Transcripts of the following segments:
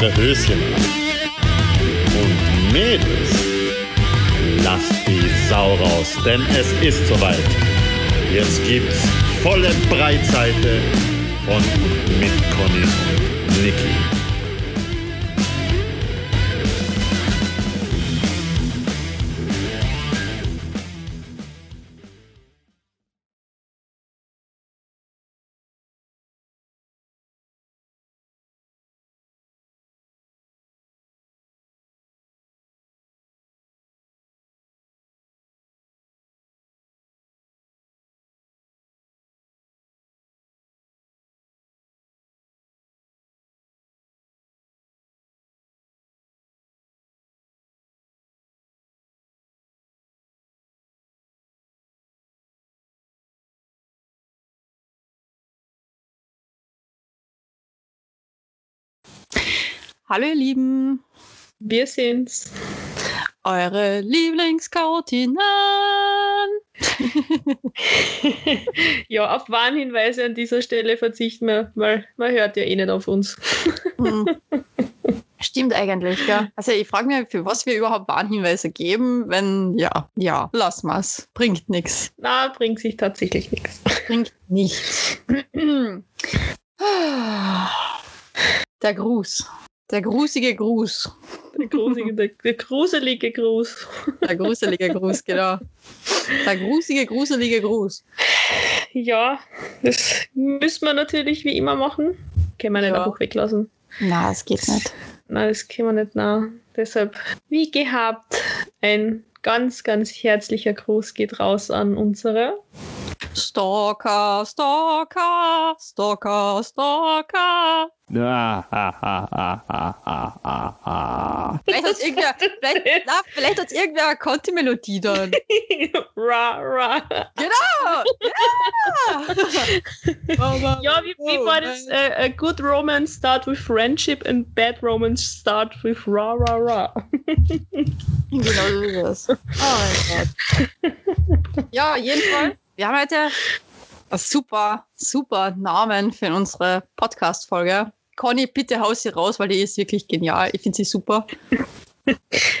Eure Höschen an. Und Mädels, lasst die Sau raus, denn es ist soweit. Jetzt gibt's volle Breitseite von und mit Conny und Niki. Hallo ihr Lieben, wir sind's. Eure Lieblingskautinnen. ja, auf Warnhinweise an dieser Stelle verzichten wir, weil man hört ja eh nicht auf uns. Hm. Stimmt eigentlich, ja. Also ich frage mich, für was wir überhaupt Warnhinweise geben, wenn, ja, ja, lass mal's. Bringt nichts. Na, bringt sich tatsächlich nichts. Bringt nichts. Der Gruß. Der grusige Gruß. Der, grusige, der, der gruselige Gruß. Der gruselige Gruß, genau. Der grusige, gruselige Gruß. Ja, das müssen wir natürlich wie immer machen. Können wir nicht ja. einfach weglassen. Na, es geht nicht. Nein, das können wir nicht nah. Deshalb, wie gehabt, ein ganz, ganz herzlicher Gruß geht raus an unsere Stalker, Stalker, Stalker, Stalker. Ah, ah, ah, ah, ah, ah, ah. Vielleicht hat irgendwer, vielleicht, na, vielleicht hat's irgendwer Conti-Melodie dann. ra, ra. Genau! Ja, ja wie, wie war das? Uh, a good romance start with friendship and bad romance start with ra, ra, ra. genau so ist es. Oh mein Gott. Ja, jedenfalls. Wir haben heute einen super, super Namen für unsere Podcast-Folge. Conny, bitte haus sie raus, weil die ist wirklich genial. Ich finde sie super.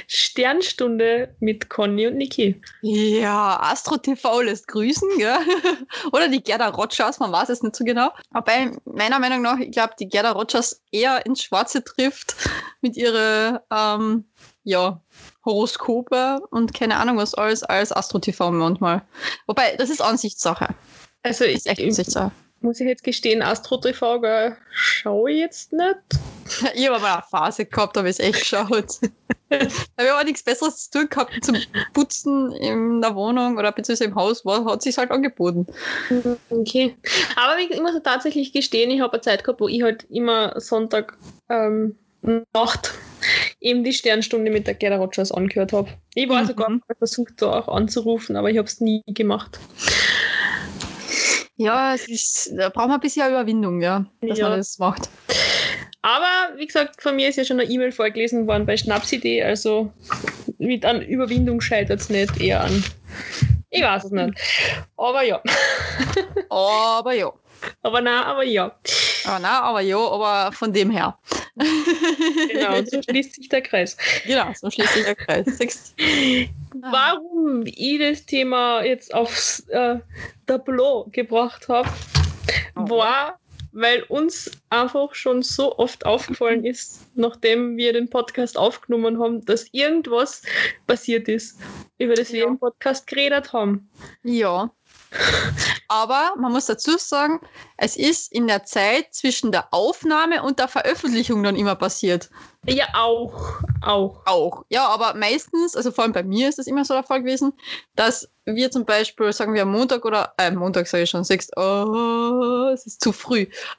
Sternstunde mit Conny und Niki. Ja, Astro TV lässt grüßen, ja. Oder die Gerda Rogers, man weiß es nicht so genau. Aber meiner Meinung nach, ich glaube, die Gerda Rogers eher ins Schwarze trifft mit ihren ähm, ja, Horoskope und keine Ahnung was alles als Astro TV manchmal. Wobei, das ist Ansichtssache. Also ich, echt Ansichtssache. muss ich jetzt gestehen, Astro TV schaue ich jetzt nicht. ich habe mal eine Phase gehabt, da habe ich es echt geschaut. da habe ich aber nichts Besseres zu tun gehabt zum Putzen in der Wohnung oder beziehungsweise im Haus, war, hat sich halt angeboten. Okay. Aber ich muss tatsächlich gestehen, ich habe eine Zeit gehabt, wo ich halt immer Sonntag ähm, Nacht eben die Sternstunde mit der Gerda Rogers angehört habe. Ich war mhm. sogar mal versucht, da auch anzurufen, aber ich habe es nie gemacht. Ja, es ist, da braucht man ein bisschen Überwindung, ja, dass ja. man das macht. Aber wie gesagt, von mir ist ja schon eine E-Mail vorgelesen worden bei Schnapsidee, also mit an Überwindung scheitert es nicht, eher an. Ich weiß es nicht. Aber ja. aber ja. Aber na, aber ja. Aber na, aber ja, aber von dem her. Genau, so schließt sich der Kreis. Genau, so schließt sich der Kreis. Warum ich das Thema jetzt aufs äh, Tableau gebracht habe, oh. war, weil uns einfach schon so oft aufgefallen ist, nachdem wir den Podcast aufgenommen haben, dass irgendwas passiert ist, über das wir im Podcast geredet haben. Ja. Aber man muss dazu sagen, es ist in der Zeit zwischen der Aufnahme und der Veröffentlichung dann immer passiert. Ja, auch. Auch. Auch. Ja, aber meistens, also vor allem bei mir ist das immer so der Fall gewesen, dass wir zum Beispiel, sagen wir am Montag oder, äh, Montag sage ich schon, sagst, oh, es ist zu früh.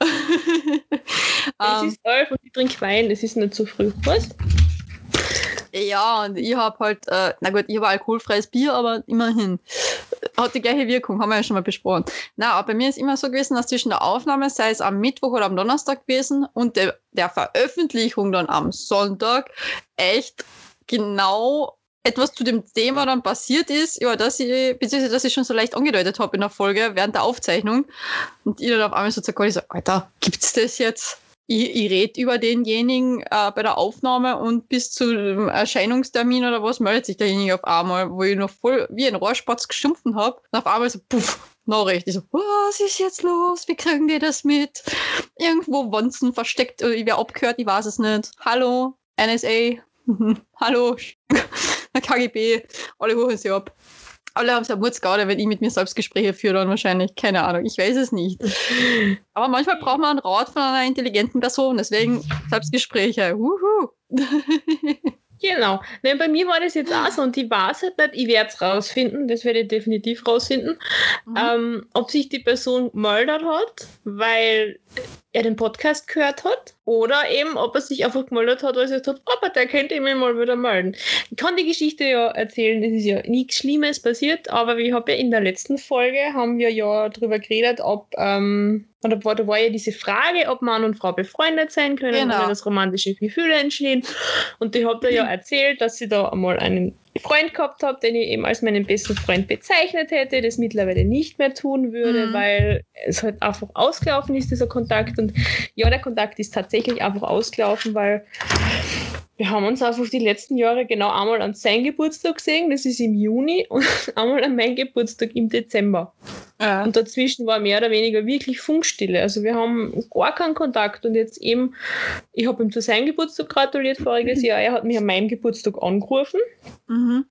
es ist elf und ich trinke Wein, es ist nicht zu früh. Was? Ja, und ich habe halt, äh, na gut, ich habe alkoholfreies Bier, aber immerhin. Hat die gleiche Wirkung, haben wir ja schon mal besprochen. Na, aber bei mir ist immer so gewesen, dass zwischen der Aufnahme, sei es am Mittwoch oder am Donnerstag gewesen, und de, der Veröffentlichung dann am Sonntag echt genau etwas zu dem Thema dann passiert ist, über das ich, beziehungsweise das ich schon so leicht angedeutet habe in der Folge während der Aufzeichnung. Und ich dann auf einmal so zu Gott, so, Alter, gibt's das jetzt? Ich, ich rede über denjenigen äh, bei der Aufnahme und bis zum Erscheinungstermin oder was meldet sich derjenige auf einmal, wo ich noch voll wie ein Rohrspatz geschimpfen habe. Und auf einmal so, puff, Nachricht. Ich so, was ist jetzt los? Wie kriegen die das mit? Irgendwo Wonzen versteckt oder ich werde abgehört, ich weiß es nicht. Hallo, NSA. Hallo, KGB. Alle holen sie ab. Alle haben es ja Mutzgaude, wenn ich mit mir selbst Gespräche führe, dann wahrscheinlich. Keine Ahnung, ich weiß es nicht. Aber manchmal braucht man einen Rat von einer intelligenten Person, deswegen Selbstgespräche. Wuhu. Genau. Nein, bei mir war das jetzt auch so und ich weiß halt nicht, ich werde es rausfinden, das werde ich definitiv rausfinden, mhm. ähm, ob sich die Person gemeldet hat, weil er den Podcast gehört hat oder eben, ob er sich einfach gemeldet hat, weil er gesagt hat, aber der könnte mich mal wieder melden. Ich kann die Geschichte ja erzählen, es ist ja nichts Schlimmes passiert, aber ich habe ja in der letzten Folge, haben wir ja darüber geredet, ob, ähm, oder war, da war ja diese Frage, ob Mann und Frau befreundet sein können, genau. wenn das romantische Gefühle entstehen. Und ich habe da ja erzählt, dass sie da einmal einen Freund gehabt habe, den ich eben als meinen besten Freund bezeichnet hätte, das mittlerweile nicht mehr tun würde, mhm. weil es halt einfach ausgelaufen ist, dieser Kontakt. Und ja, der Kontakt ist tatsächlich einfach ausgelaufen, weil wir haben uns einfach die letzten Jahre genau einmal an seinen Geburtstag gesehen, das ist im Juni, und einmal an meinen Geburtstag im Dezember. Ja. Und dazwischen war mehr oder weniger wirklich Funkstille. Also wir haben gar keinen Kontakt. Und jetzt eben, ich habe ihm zu seinem Geburtstag gratuliert voriges Jahr. Er hat mich an meinem Geburtstag angerufen. Mhm.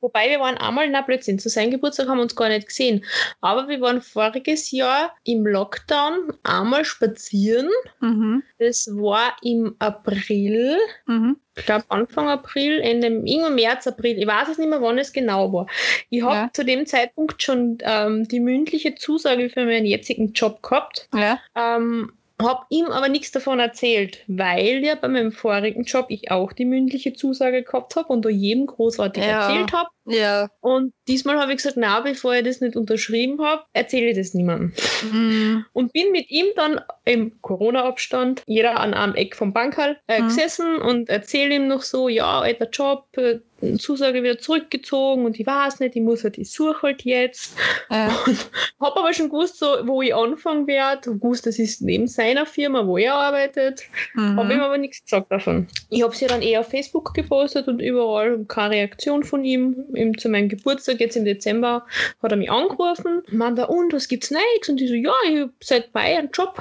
Wobei wir waren einmal, na Blödsinn, zu seinem Geburtstag haben wir uns gar nicht gesehen. Aber wir waren voriges Jahr im Lockdown einmal spazieren. Mhm. Das war im April. Mhm ich glaube Anfang April, Ende, irgendwann März, April, ich weiß es nicht mehr, wann es genau war. Ich habe ja. zu dem Zeitpunkt schon ähm, die mündliche Zusage für meinen jetzigen Job gehabt. Ja. Ähm, habe ihm aber nichts davon erzählt, weil ja bei meinem vorigen Job ich auch die mündliche Zusage gehabt habe und da jedem großartig ja. erzählt habe. Ja. Und diesmal habe ich gesagt, na, bevor ich das nicht unterschrieben habe, erzähle ich das niemandem. Mhm. Und bin mit ihm dann im Corona-Abstand, jeder an einem Eck vom Bankhall, äh, mhm. gesessen und erzähle ihm noch so, ja, alter Job, äh, Zusage wieder zurückgezogen und ich weiß nicht, ich muss halt, ich suche halt jetzt. Äh. Und habe aber schon gewusst, so, wo ich anfangen werde. gewusst, das ist neben seiner Firma, wo er arbeitet. Mhm. Habe ihm aber nichts gesagt davon. Ich habe sie dann eher auf Facebook gepostet und überall keine Reaktion von ihm. Ihm. Zu meinem Geburtstag, jetzt im Dezember, hat er mich angerufen. Meinte, und was gibt's Neues? Und ich so, ja, ich habe seit bei einen Job.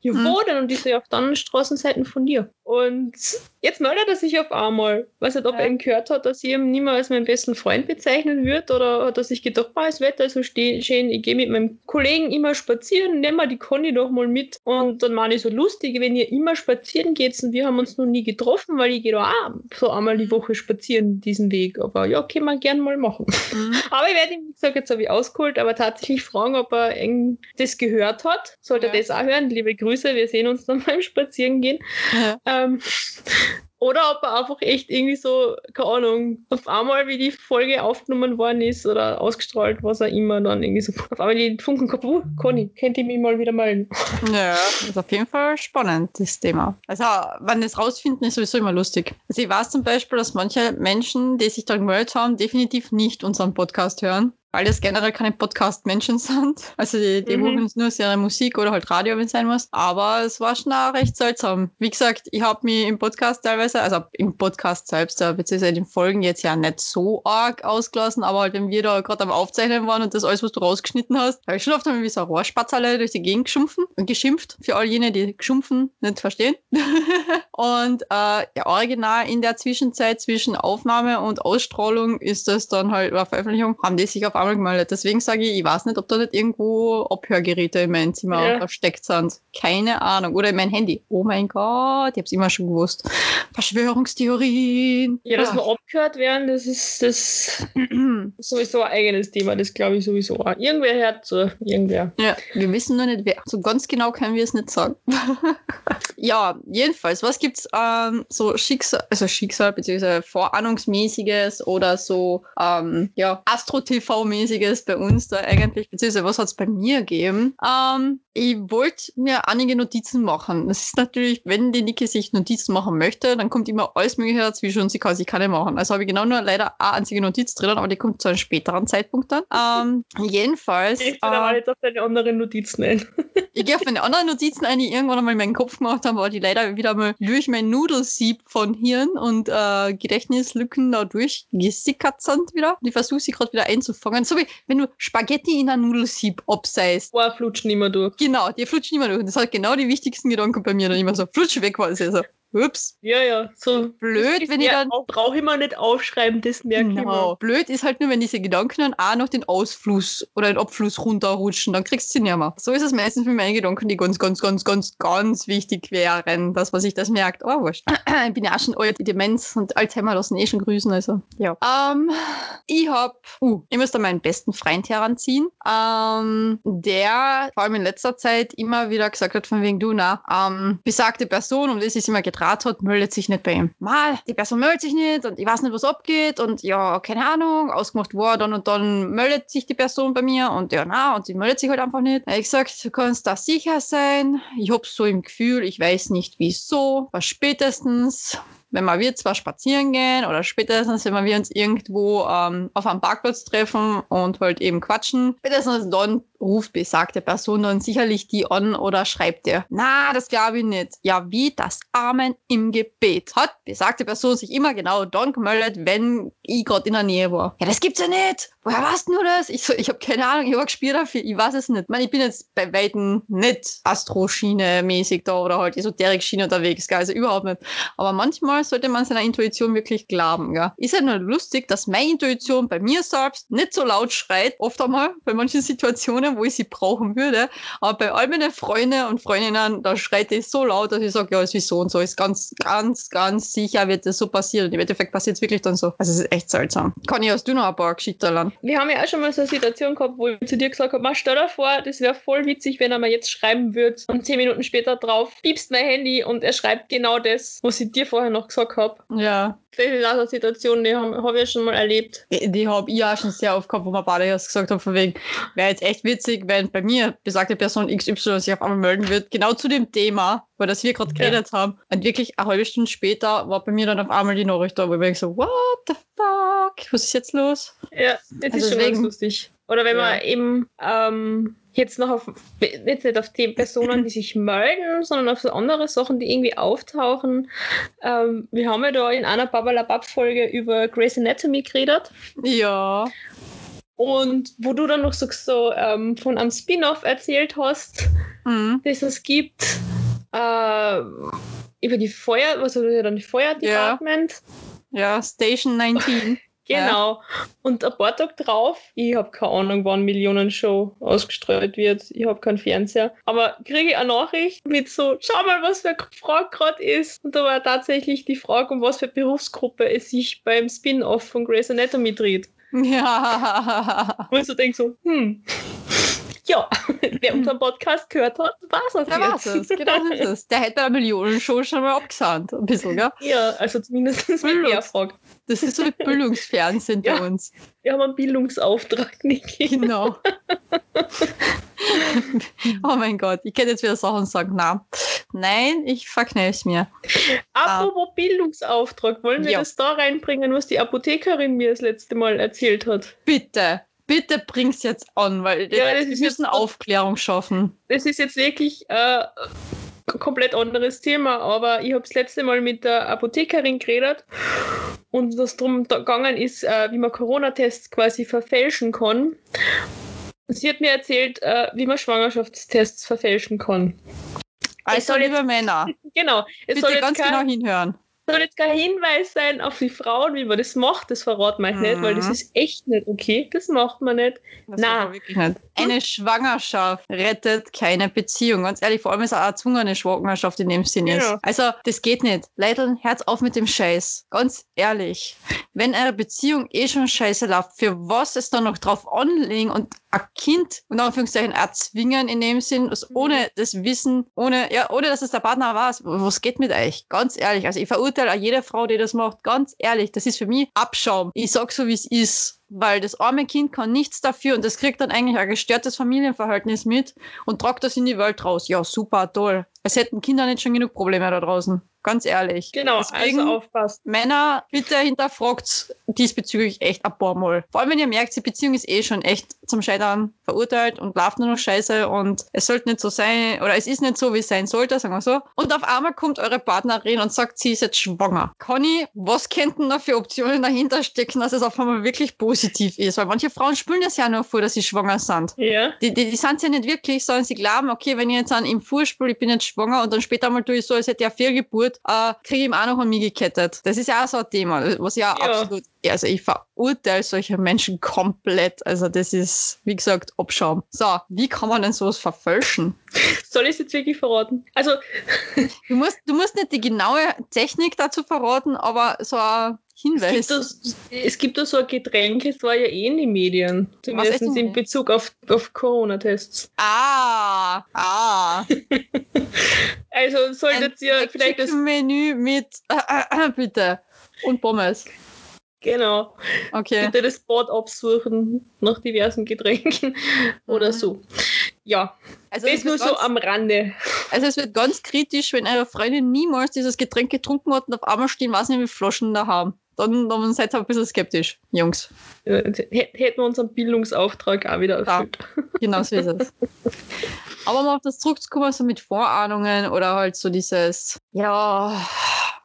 ja, mhm. wo denn? Und ich so, ja, auf der anderen Straßenseiten von dir. Und jetzt meldet er sich auf einmal. Weiß nicht, ob ja. er ihn gehört hat, dass ich nicht mehr als meinen besten Freund bezeichnen würde oder hat er sich gedacht, oh, das Wetter ist so schön, ich gehe mit meinem Kollegen immer spazieren, nehmen wir die Conny doch mal mit. Und dann meine ich so lustig, wenn ihr immer spazieren geht und wir haben uns noch nie getroffen, weil ich gehe da auch so einmal die Woche spazieren, diesen Weg. Aber ja, können wir gerne mal machen. Mhm. Aber ich werde ihm, wie gesagt, jetzt habe ich ausgeholt, aber tatsächlich fragen, ob er das gehört hat. Sollte ja. er das auch hören. Liebe Grüße, wir sehen uns dann beim Spazierengehen. Ja. Ähm, oder ob er einfach echt irgendwie so, keine Ahnung, auf einmal, wie die Folge aufgenommen worden ist oder ausgestrahlt, was er immer, dann irgendwie so auf einmal die Funken gehabt, uh, Conny, kennt ihr mich mal wieder melden? Ja, das ist auf jeden Fall spannend, das Thema. Also, wenn das rausfinden, ist sowieso immer lustig. Also, ich weiß zum Beispiel, dass manche Menschen, die sich da gemeldet haben, definitiv nicht unseren Podcast hören weil das generell keine Podcast-Menschen sind. Also die, die mhm. nur sehr Musik oder halt Radio, wenn es sein muss. Aber es war schon auch recht seltsam. Wie gesagt, ich habe mich im Podcast teilweise, also im Podcast selbst, beziehungsweise in den Folgen jetzt ja nicht so arg ausgelassen, aber halt, wenn wir da gerade am Aufzeichnen waren und das alles, was du rausgeschnitten hast, habe ich schon oft wie so ein Rohrspatz durch die Gegend geschumpfen und geschimpft. Für all jene, die geschumpfen nicht verstehen. und äh, ja, original in der Zwischenzeit zwischen Aufnahme und Ausstrahlung ist das dann halt, oder Veröffentlichung, haben die sich auf gemeldet. Deswegen sage ich, ich weiß nicht, ob da nicht irgendwo Abhörgeräte in meinem Zimmer ja. versteckt sind. Keine Ahnung. Oder in mein Handy. Oh mein Gott, ich habe es immer schon gewusst. Verschwörungstheorien. Ja, dass wir abgehört werden, das ist das sowieso ein eigenes Thema. Das glaube ich sowieso auch. Irgendwer hört so, irgendwer. Ja, wir wissen nur nicht wer. So ganz genau können wir es nicht sagen. ja, jedenfalls, was gibt's ähm, so Schicksal, also Schicksal, beziehungsweise Vorahnungsmäßiges oder so, ähm, ja, Astro-TV-mäßiges bei uns da eigentlich, beziehungsweise was hat es bei mir gegeben? Ähm, ich wollte mir einige Notizen machen. Das ist natürlich, wenn die Niki sich Notizen machen möchte, dann kommt immer alles Mögliche dazwischen und sie kann sich keine machen. Also habe ich genau nur leider eine einzige Notiz drin, aber die kommt zu einem späteren Zeitpunkt dann. Ähm, jedenfalls. Ich will ähm, aber jetzt auf deine anderen Notizen ein. Ich gehe auf meine anderen Notizen ein, die irgendwann einmal in meinen Kopf gemacht haben, weil die leider wieder mal durch mein Nudelsieb von Hirn und äh, Gedächtnislücken da durchgesickert sind wieder. Und ich versuche sie gerade wieder einzufangen. So wie wenn du Spaghetti in ein Nudelsieb abseist. Boah, flutscht nicht mehr durch. Genau, die flutscht nicht mehr durch. Und das hat genau die wichtigsten Gedanken bei mir dann immer so. Flutsch weg war es also. Ups. Ja, ja, so Blöd, wenn ich dann. Brauche ich mal nicht aufschreiben, das merke ich Genau. immer. Blöd ist halt nur, wenn diese Gedanken dann auch noch den Ausfluss oder den Abfluss runterrutschen, dann kriegst du sie nicht mehr. So ist es meistens mit meinen Gedanken, die ganz, ganz, ganz, ganz, ganz wichtig wären, dass man sich das merkt. Oh, wurscht. Ich bin ja auch schon alt, die Demenz und Alzheimer lassen eh schon grüßen, also ja. Ähm, ich hab, uh, ich muss da meinen besten Freund heranziehen, ähm, der vor allem in letzter Zeit immer wieder gesagt hat, von wegen du, na, ähm, besagte Person, um es sich immer getraut hat, meldet sich nicht bei ihm. Mal, die Person meldet sich nicht und ich weiß nicht, was abgeht und ja, keine Ahnung, ausgemacht war, dann und dann meldet sich die Person bei mir und ja, na, und sie meldet sich halt einfach nicht. Ich gesagt, du kannst da sicher sein. Ich hab's so im Gefühl, ich weiß nicht wieso, was spätestens wenn wir wir zwar spazieren gehen oder spätestens, wenn wir uns irgendwo ähm, auf einem Parkplatz treffen und halt eben quatschen, spätestens dann ruft besagte Person dann sicherlich die an oder schreibt dir, na, das glaube ich nicht. Ja, wie das Amen im Gebet. Hat besagte Person sich immer genau dann gemeldet, wenn ich gerade in der Nähe war. Ja, das gibt's ja nicht. Woher weißt du das? Ich so, ich habe keine Ahnung, ich habe gespielt dafür, ich weiß es nicht. Ich meine, ich bin jetzt bei Weitem nicht Astro-Schiene mäßig da oder halt Esoterik-Schiene unterwegs, also überhaupt nicht. Aber manchmal sollte man seiner Intuition wirklich glauben. Gell? Ist ja nur lustig, dass meine Intuition bei mir selbst nicht so laut schreit, oft einmal bei manchen Situationen, wo ich sie brauchen würde. Aber bei all meinen Freunden und Freundinnen, da schreit die so laut, dass ich sage, ja, ist so und so. Ist ganz, ganz, ganz sicher wird das so passieren. Und im Endeffekt passiert es wirklich dann so. Also es ist echt seltsam. Kann ich aus du noch ein paar Geschichten lernen? Wir haben ja auch schon mal so eine Situation gehabt, wo ich zu dir gesagt habe, "Ma, stell dir vor, das wäre voll witzig, wenn er mir jetzt schreiben würde und zehn Minuten später drauf piepst mein Handy und er schreibt genau das, was ich dir vorher noch gesagt habe. Ja. Eine Situation, die habe hab ich ja schon mal erlebt. Die habe ich auch schon sehr oft gehabt, wo wir beide erst gesagt haben, von wegen, wäre jetzt echt witzig, wenn bei mir besagte Person XY sich auf einmal melden wird, genau zu dem Thema, weil das wir gerade Ja. geredet haben. Und wirklich eine halbe Stunde später war bei mir dann auf einmal die Nachricht da, wo ich so, what the fuck? Was ist jetzt los? Ja, das Also ist schon deswegen- ganz lustig. Oder wenn man eben ähm, jetzt noch auf, jetzt nicht auf die Personen, die sich melden, sondern auf so andere Sachen, die irgendwie auftauchen. Ähm, wir haben ja da in einer Babalabab-Folge über Grey's Anatomy geredet. Ja. Und wo du dann noch so, so ähm, von einem Spin-off erzählt hast, Mhm. das es gibt, ähm, über die Feuer, was also dann die Feuerdepartment. Ja, Station 19. Genau. Und ein paar Tage drauf, ich habe keine Ahnung, wann Millionenshow ausgestrahlt wird. Ich habe keinen Fernseher. Aber kriege ich eine Nachricht mit so, schau mal, was für eine Frage gerade ist. Und da war tatsächlich die Frage, um was für Berufsgruppe es sich beim Spin-off von Grey's Anatomy dreht. ja. Wo ich so denke so, hm, ja, wer unseren Podcast gehört hat, weiß es Da war's es. Genau so ist es. Der hätte bei der Millionenshow schon mal abgesandt. Ein bisschen, gell? Ja, also zumindest mit der Frage. Das ist so wie Bildungsfernsehen Ja. bei uns. Wir haben einen Bildungsauftrag, Niki. Genau. oh mein Gott, ich könnte jetzt wieder Sachen sagen. Na, nein, ich verkneif's mir. Apropos Bildungsauftrag, wollen wir Ja. das da reinbringen, was die Apothekerin mir das letzte Mal erzählt hat? Bitte, bitte bring's jetzt an, weil Ja, wir müssen jetzt- Aufklärung schaffen. Das ist jetzt wirklich äh, ein komplett anderes Thema, aber ich habe das letzte Mal mit der Apothekerin geredet und was darum gegangen ist, äh, wie man Corona-Tests quasi verfälschen kann. Sie hat mir erzählt, äh, wie man Schwangerschaftstests verfälschen kann. Also, soll liebe Männer, Genau. Es soll bitte jetzt ganz kein, genau hinhören. Soll jetzt kein Hinweis sein auf die Frauen, wie man das macht, das verraten wir euch nicht, weil das Mhm. ist echt nicht okay. Das macht man nicht. Das Na. man nicht. Eine Schwangerschaft rettet keine Beziehung. Ganz ehrlich, vor allem ist auch eine erzwungene Schwangerschaft in dem Sinn ist. Genau. Also, das geht nicht. Leute, Herz auf mit dem Scheiß. Ganz ehrlich. Wenn eure Beziehung eh schon scheiße läuft, für was es dann noch drauf anlegen und ein Kind, unter Anführungszeichen, erzwingen in dem Sinn, also ohne das Wissen, ohne, ja, ohne dass es der Partner weiß, was geht mit euch? Ganz ehrlich. Also, ich verurteile auch jede Frau, die das macht. Ganz ehrlich. Das ist für mich Abschaum. Ich sag so, wie es ist weil das arme Kind kann nichts dafür und das kriegt dann eigentlich ein gestörtes Familienverhältnis mit und tragt das in die Welt raus. Ja, super, toll. Es hätten Kinder nicht schon genug Probleme da draußen. Ganz ehrlich. Genau, Deswegen, also aufpasst. Männer, bitte hinterfragt diesbezüglich echt ein paar Mal. Vor allem, wenn ihr merkt, die Beziehung ist eh schon echt zum Scheitern verurteilt und läuft nur noch scheiße und es sollte nicht so sein, oder es ist nicht so, wie es sein sollte, sagen wir so. Und auf einmal kommt eure Partnerin und sagt, sie ist jetzt schwanger. Conny, was könnten da für Optionen dahinter stecken, dass es auf einmal wirklich positiv ist? Weil manche Frauen spüren das ja nur vor, dass sie schwanger sind. Ja. Die, die, die sind ja nicht wirklich, sondern sie glauben, okay, wenn ich jetzt an ihm vorspule, ich bin jetzt schwanger und dann später mal tue ich so, als hätte ich eine Fehlgeburt, äh, kriege ich ihm auch noch an mich gekettet. Das ist ja auch so ein Thema, was ja, Ja. absolut, also ich verurteile solche Menschen komplett. Also das ist, wie gesagt, Abschaum. So, wie kann man denn sowas verfälschen? Soll ich es jetzt wirklich verraten? Also, Du musst, du musst nicht die genaue Technik dazu verraten, aber so ein Hinweis. das, es gibt da so ein Getränk, es war ja eh in den Medien. Zumindest in Bezug auf, auf Corona-Tests. Ah, ah. Also solltet ihr vielleicht das. Menü mit, äh, äh, bitte. Und Pommes. Genau. Okay. Bitte das Board absuchen nach diversen Getränken oder Mhm. so. Ja, Also das nur wird so ganz, am Rande. also es wird ganz kritisch, wenn eure Freundin niemals dieses Getränk getrunken hat und auf einmal stehen, weiß nicht, wie Flaschen da haben. Dann, dann seid ihr ein bisschen skeptisch, Jungs. Äh, hät- Hätten wir unseren Bildungsauftrag auch wieder Ja. erfüllt. Genau so ist es. Aber um auf das zurückzukommen, so mit Vorahnungen oder halt so dieses, ja,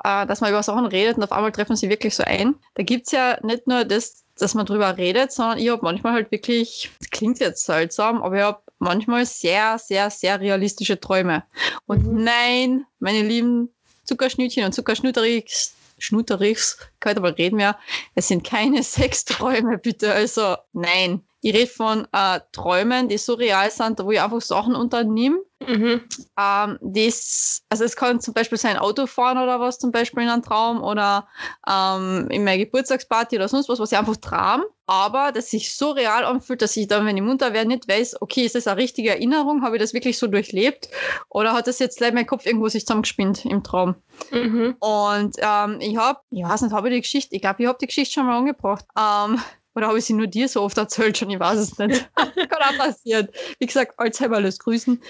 äh, dass man über Sachen redet und auf einmal treffen sie wirklich so ein. Da gibt's ja nicht nur das, dass man drüber redet, sondern ich habe manchmal halt wirklich, das klingt jetzt seltsam, aber ich habe manchmal sehr, sehr, sehr realistische Träume. Und Mhm. nein, meine lieben Zuckerschnütchen und Zuckerschnutterichs, Schnutterichs, aber reden mehr, es sind keine Sexträume, bitte. Also nein. Ich rede von äh, Träumen, die so real sind, wo ich einfach Sachen unternehme. Mhm. Ähm, das, also es kann zum Beispiel sein Autofahren oder was zum Beispiel in einem Traum oder ähm, in meiner Geburtstagsparty oder sonst was, was ich einfach traum, aber das sich so real anfühlt, dass ich dann, wenn ich munter werde, nicht weiß, okay, ist das eine richtige Erinnerung, habe ich das wirklich so durchlebt oder hat das jetzt gleich mein Kopf irgendwo sich zusammengespinnt im Traum? Mhm. Und ähm, ich habe, ich weiß nicht, habe ich die Geschichte, ich glaube, ich habe die Geschichte schon mal angebracht. Ähm, oder habe ich sie nur dir so oft erzählt schon? Ich weiß es nicht. Kann auch passieren. Wie gesagt, Alzheimer lässt grüßen.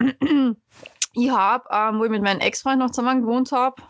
Ich habe, ähm, wo ich mit meinem Ex-Freund noch zusammen gewohnt habe,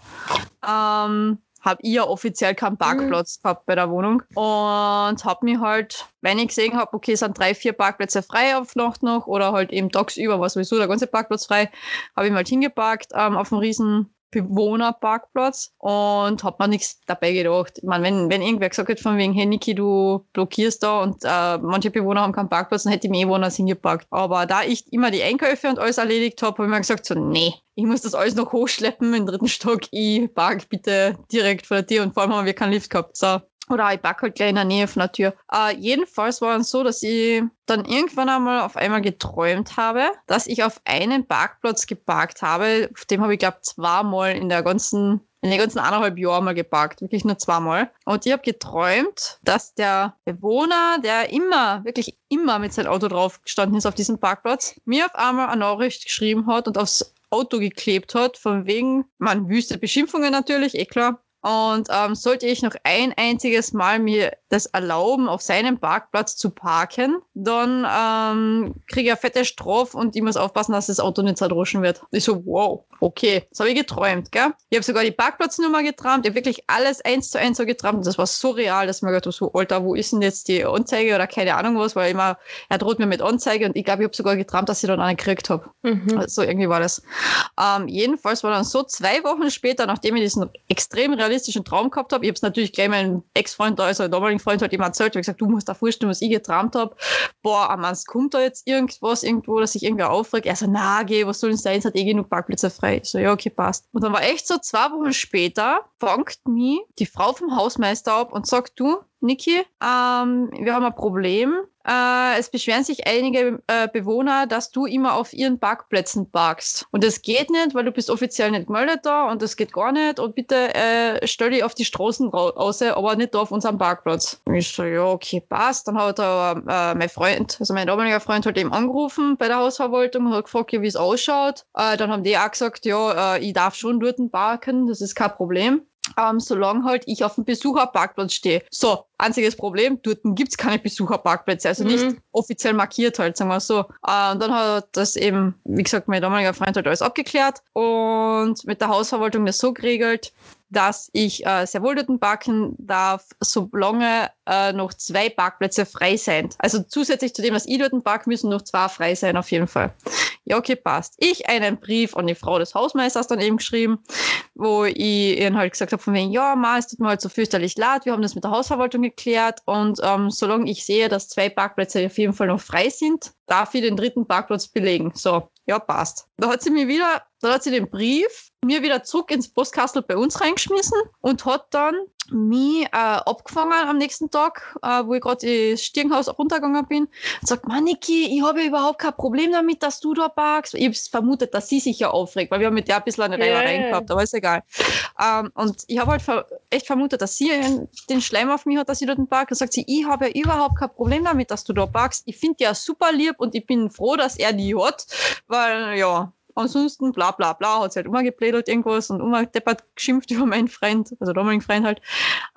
ähm, habe ich ja offiziell keinen Parkplatz gehabt bei der Wohnung und habe mich halt, wenn ich gesehen habe, okay, es sind drei, vier Parkplätze frei auf Nacht noch oder halt eben tagsüber war sowieso der ganze Parkplatz frei, habe ich mich halt hingeparkt ähm, auf einem riesen Bewohnerparkplatz und hab mir nichts dabei gedacht. Ich meine, wenn, wenn irgendwer gesagt hat von wegen, hey Niki, du blockierst da und äh, manche Bewohner haben keinen Parkplatz, dann hätte ich mich eh woanders hingeparkt. Aber da ich immer die Einkäufe und alles erledigt habe, habe ich mir gesagt, so, nee, ich muss das alles noch hochschleppen im dritten Stock. Ich park bitte direkt vor der Tür und vor allem haben wir keinen Lift gehabt. So. Oder ich park halt gleich in der Nähe von der Tür. Äh, jedenfalls war es so, dass ich dann irgendwann einmal auf einmal geträumt habe, dass ich auf einen Parkplatz geparkt habe. Auf dem habe ich, glaube zweimal in der ganzen in den ganzen anderthalb Jahren mal geparkt, wirklich nur zweimal. Und ich habe geträumt, dass der Bewohner, der immer, wirklich immer mit seinem Auto drauf gestanden ist auf diesem Parkplatz, mir auf einmal eine Nachricht geschrieben hat und aufs Auto geklebt hat, von wegen, man wüste Beschimpfungen natürlich, eh klar. Und ähm, sollte ich noch ein einziges Mal mir das erlauben, auf seinem Parkplatz zu parken, dann ähm, kriege ich eine fette Strafe und ich muss aufpassen, dass das Auto nicht zerdroschen wird. Ich so, wow, okay. Das habe ich geträumt, gell? Ich habe sogar die Parkplatznummer geträumt, ich habe wirklich alles eins zu eins so geträumt. Und das war so real, dass ich mir gedacht habe, so, Alter, wo ist denn jetzt die Anzeige oder keine Ahnung was, weil immer, er droht mir mit Anzeige und ich glaube, ich habe sogar geträumt, dass ich dann eine gekriegt habe. Mhm. So irgendwie war das. Ähm, jedenfalls war dann so zwei Wochen später, nachdem ich diesen extrem realistischen Traum gehabt habe, ich habe es natürlich gleich meinem Ex-Freund, also damaligen Freund, halt immer erzählt, ich gesagt, du musst da vorstellen, was ich geträumt habe. Boah, am es kommt da jetzt irgendwas irgendwo, dass sich irgendwer aufregt. Er so, na, geh, was soll denn sein? Es hat eh genug Parkplätze frei. Ich so, ja, okay, passt. Und dann war echt so zwei Wochen später, fangt mich die Frau vom Hausmeister ab und sagt, du, Niki, ähm, wir haben ein Problem. Äh, es beschweren sich einige äh, Bewohner, dass du immer auf ihren Parkplätzen parkst. Und das geht nicht, weil du bist offiziell nicht gemeldet da und das geht gar nicht. Und bitte äh, stell dich auf die Straßen raus, aber nicht da auf unserem Parkplatz. Ich so, ja, okay, passt. Dann hat er, äh, mein Freund, also mein damaliger Freund, hat eben angerufen bei der Hausverwaltung und hat gefragt, wie es ausschaut. Äh, dann haben die auch gesagt, ja, äh, ich darf schon dort parken, das ist kein Problem. Ähm, solange halt ich auf dem Besucherparkplatz stehe. So, einziges Problem, dort gibt es keine Besucherparkplätze, also nicht Mhm. offiziell markiert halt, sagen wir so. Äh, und dann hat das eben, wie gesagt, mein damaliger Freund hat alles abgeklärt und mit der Hausverwaltung das so geregelt, dass ich äh, sehr wohl dort parken darf, solange äh, noch zwei Parkplätze frei sind. Also zusätzlich zu dem, dass ich dort park, müssen noch zwei frei sein auf jeden Fall. Ja, okay, passt. Ich einen Brief an die Frau des Hausmeisters dann eben geschrieben, wo ich ihnen halt gesagt habe, von wegen, ja, Ma, es tut mir halt so fürchterlich leid, wir haben das mit der Hausverwaltung geklärt und ähm, solange ich sehe, dass zwei Parkplätze auf jeden Fall noch frei sind, darf ich den dritten Parkplatz belegen. So, ja, passt. Da hat sie mir wieder, da hat sie den Brief mir wieder zurück ins Postkastel bei uns reingeschmissen und hat dann mich äh, abgefangen am nächsten Tag, äh, wo ich gerade das Stirnhaus runtergegangen bin. Und sagt, Maniki, ich habe überhaupt kein Problem damit, dass du da parkst. Ich habe vermutet, dass sie sich ja aufregt, weil wir haben mit der ein bisschen eine Ja, Reiherei ja. gehabt, aber ist egal. Ähm, und ich habe halt ver echt vermutet, dass sie den Schleim auf mich hat, dass sie dort parkt. Und sagt sie, ich habe ja überhaupt kein Problem damit, dass du da parkst. Ich finde die ja super lieb und ich bin froh, dass er die hat, weil ja, ansonsten bla bla bla, hat sie halt immer geblädelt irgendwas und immer deppert geschimpft über meinen Freund, also damaligen Freund halt.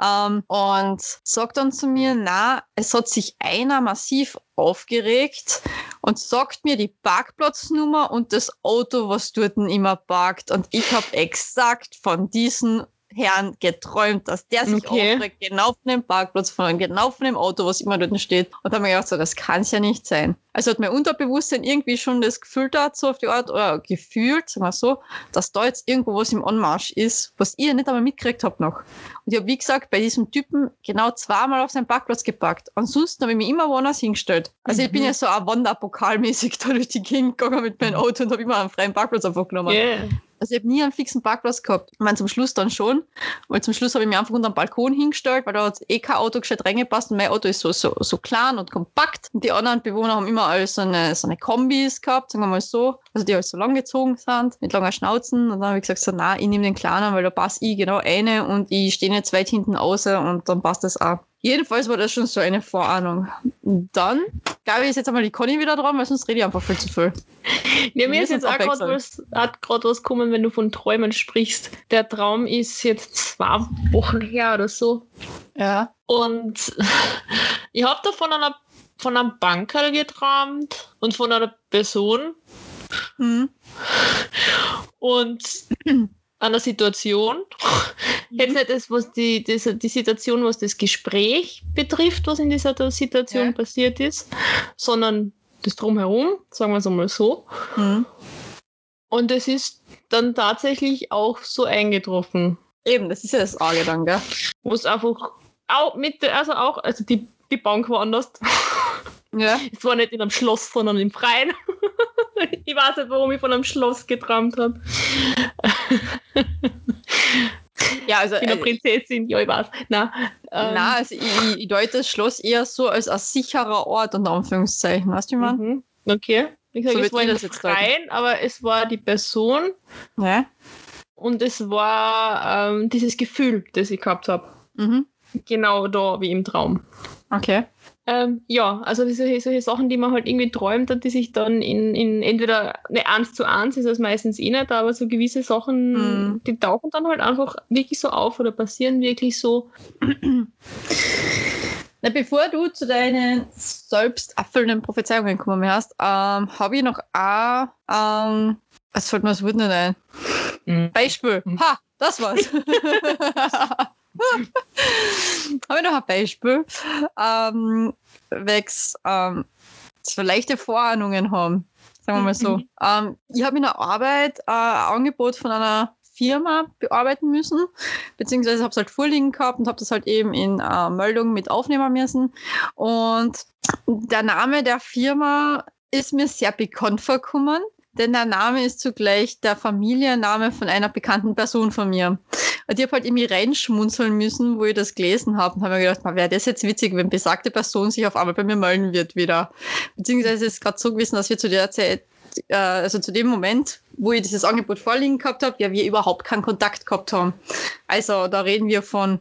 Ähm, und sagt dann zu mir, na, es hat sich einer massiv aufgeregt und sagt mir die Parkplatznummer und das Auto, was dort immer parkt. Und ich habe exakt von diesen Herrn geträumt, dass der sich Okay. aufregt, genau von dem Parkplatz, von genau von dem Auto, was immer dort steht. Und habe mir gedacht, so, das kann es ja nicht sein. Also hat mein Unterbewusstsein irgendwie schon das Gefühl da, so auf die Art, oder gefühlt, sagen wir so, dass da jetzt irgendwo was im Anmarsch ist, was ihr nicht einmal mitgekriegt habt noch. Und ich habe, wie gesagt, bei diesem Typen genau zweimal auf seinen Parkplatz gepackt. Ansonsten habe ich mich immer woanders hingestellt. Also ich bin Mhm. ja so ein Wanderpokalmäßig da durch die Gegend gegangen mit meinem Auto und habe immer einen freien Parkplatz einfach genommen. Yeah. Also ich habe nie einen fixen Parkplatz gehabt. Ich meine, zum Schluss dann schon, weil zum Schluss habe ich mich einfach unter den Balkon hingestellt, weil da hat eh kein Auto gescheit reingepasst und mein Auto ist so, so, so klein und kompakt. Und die anderen Bewohner haben immer alles so eine, so eine Kombis gehabt, sagen wir mal so, also die halt so lang gezogen sind, mit langer Schnauzen. Und dann habe ich gesagt, so, na, ich nehme den kleinen, weil da passe ich genau eine und ich stehe nicht weit hinten außer und dann passt das auch. Jedenfalls war das schon so eine Vorahnung. Dann, glaube ich, ist jetzt einmal die Conny wieder dran, weil sonst rede ich einfach viel zu viel. Ja, mir ist jetzt auch gerade was gekommen, wenn du von Träumen sprichst. Der Traum ist jetzt zwei Wochen her oder so. Ja. Und ich habe da von einer, von einem Banker geträumt und von einer Person Hm. und einer Situation. Jetzt nicht das, was die, das, die Situation, was das Gespräch betrifft, was in dieser Situation Ja. passiert ist, sondern das Drumherum, sagen wir es einmal so. Hm. Und es ist dann tatsächlich auch so eingetroffen, Eben, das ist ja das Arge dann, gell? wo es einfach auch mit, der- also auch, also die, die Bank war anders. Ja. Es war nicht in einem Schloss, sondern im Freien. ich weiß nicht, warum ich von einem Schloss geträumt habe. Ja, also, Ich bin eine äh, Prinzessin, ja, ich weiß. Nein, ähm, na, also ich, ich, ich deute das Schloss eher so als ein sicherer Ort, unter Anführungszeichen. Weißt du, wie man? mhm. Okay. Ich sage, So es war das jetzt. Freien, aber es war die Person Ja. und es war ähm, dieses Gefühl, das ich gehabt habe. Mhm. Genau da wie im Traum. Okay. Ähm, ja, also solche, solche Sachen, die man halt irgendwie träumt, die sich dann in, in entweder ne, eins zu eins ist das meistens eh nicht, aber so gewisse Sachen, Mhm. die tauchen dann halt einfach wirklich so auf oder passieren wirklich so. Na, bevor du zu deinen selbst erfüllenden Prophezeiungen gekommen hast, ähm, habe ich noch ein, ähm, es fällt mir das Wort nicht ein. Beispiel. Mhm. Ha, das war's. habe ich noch ein Beispiel, ähm, wegs, ähm, so leichte Vorahnungen haben. Sagen wir mal so. Mhm. Ähm, ich habe in der Arbeit äh, ein Angebot von einer Firma bearbeiten müssen, beziehungsweise habe es halt vorliegen gehabt und habe das halt eben in äh, Meldung mit aufnehmen müssen. Und der Name der Firma ist mir sehr bekannt vorgekommen, denn der Name ist zugleich der Familienname von einer bekannten Person von mir. Und ich habe halt irgendwie reinschmunzeln müssen, wo ich das gelesen habe und habe mir gedacht, wäre das jetzt witzig, wenn besagte Person sich auf einmal bei mir melden wird wieder. Beziehungsweise ist es gerade so gewesen, dass wir zu der Zeit, äh, also zu dem Moment, wo ich dieses Angebot vorliegen gehabt habe, ja, wir überhaupt keinen Kontakt gehabt haben. Also da reden wir von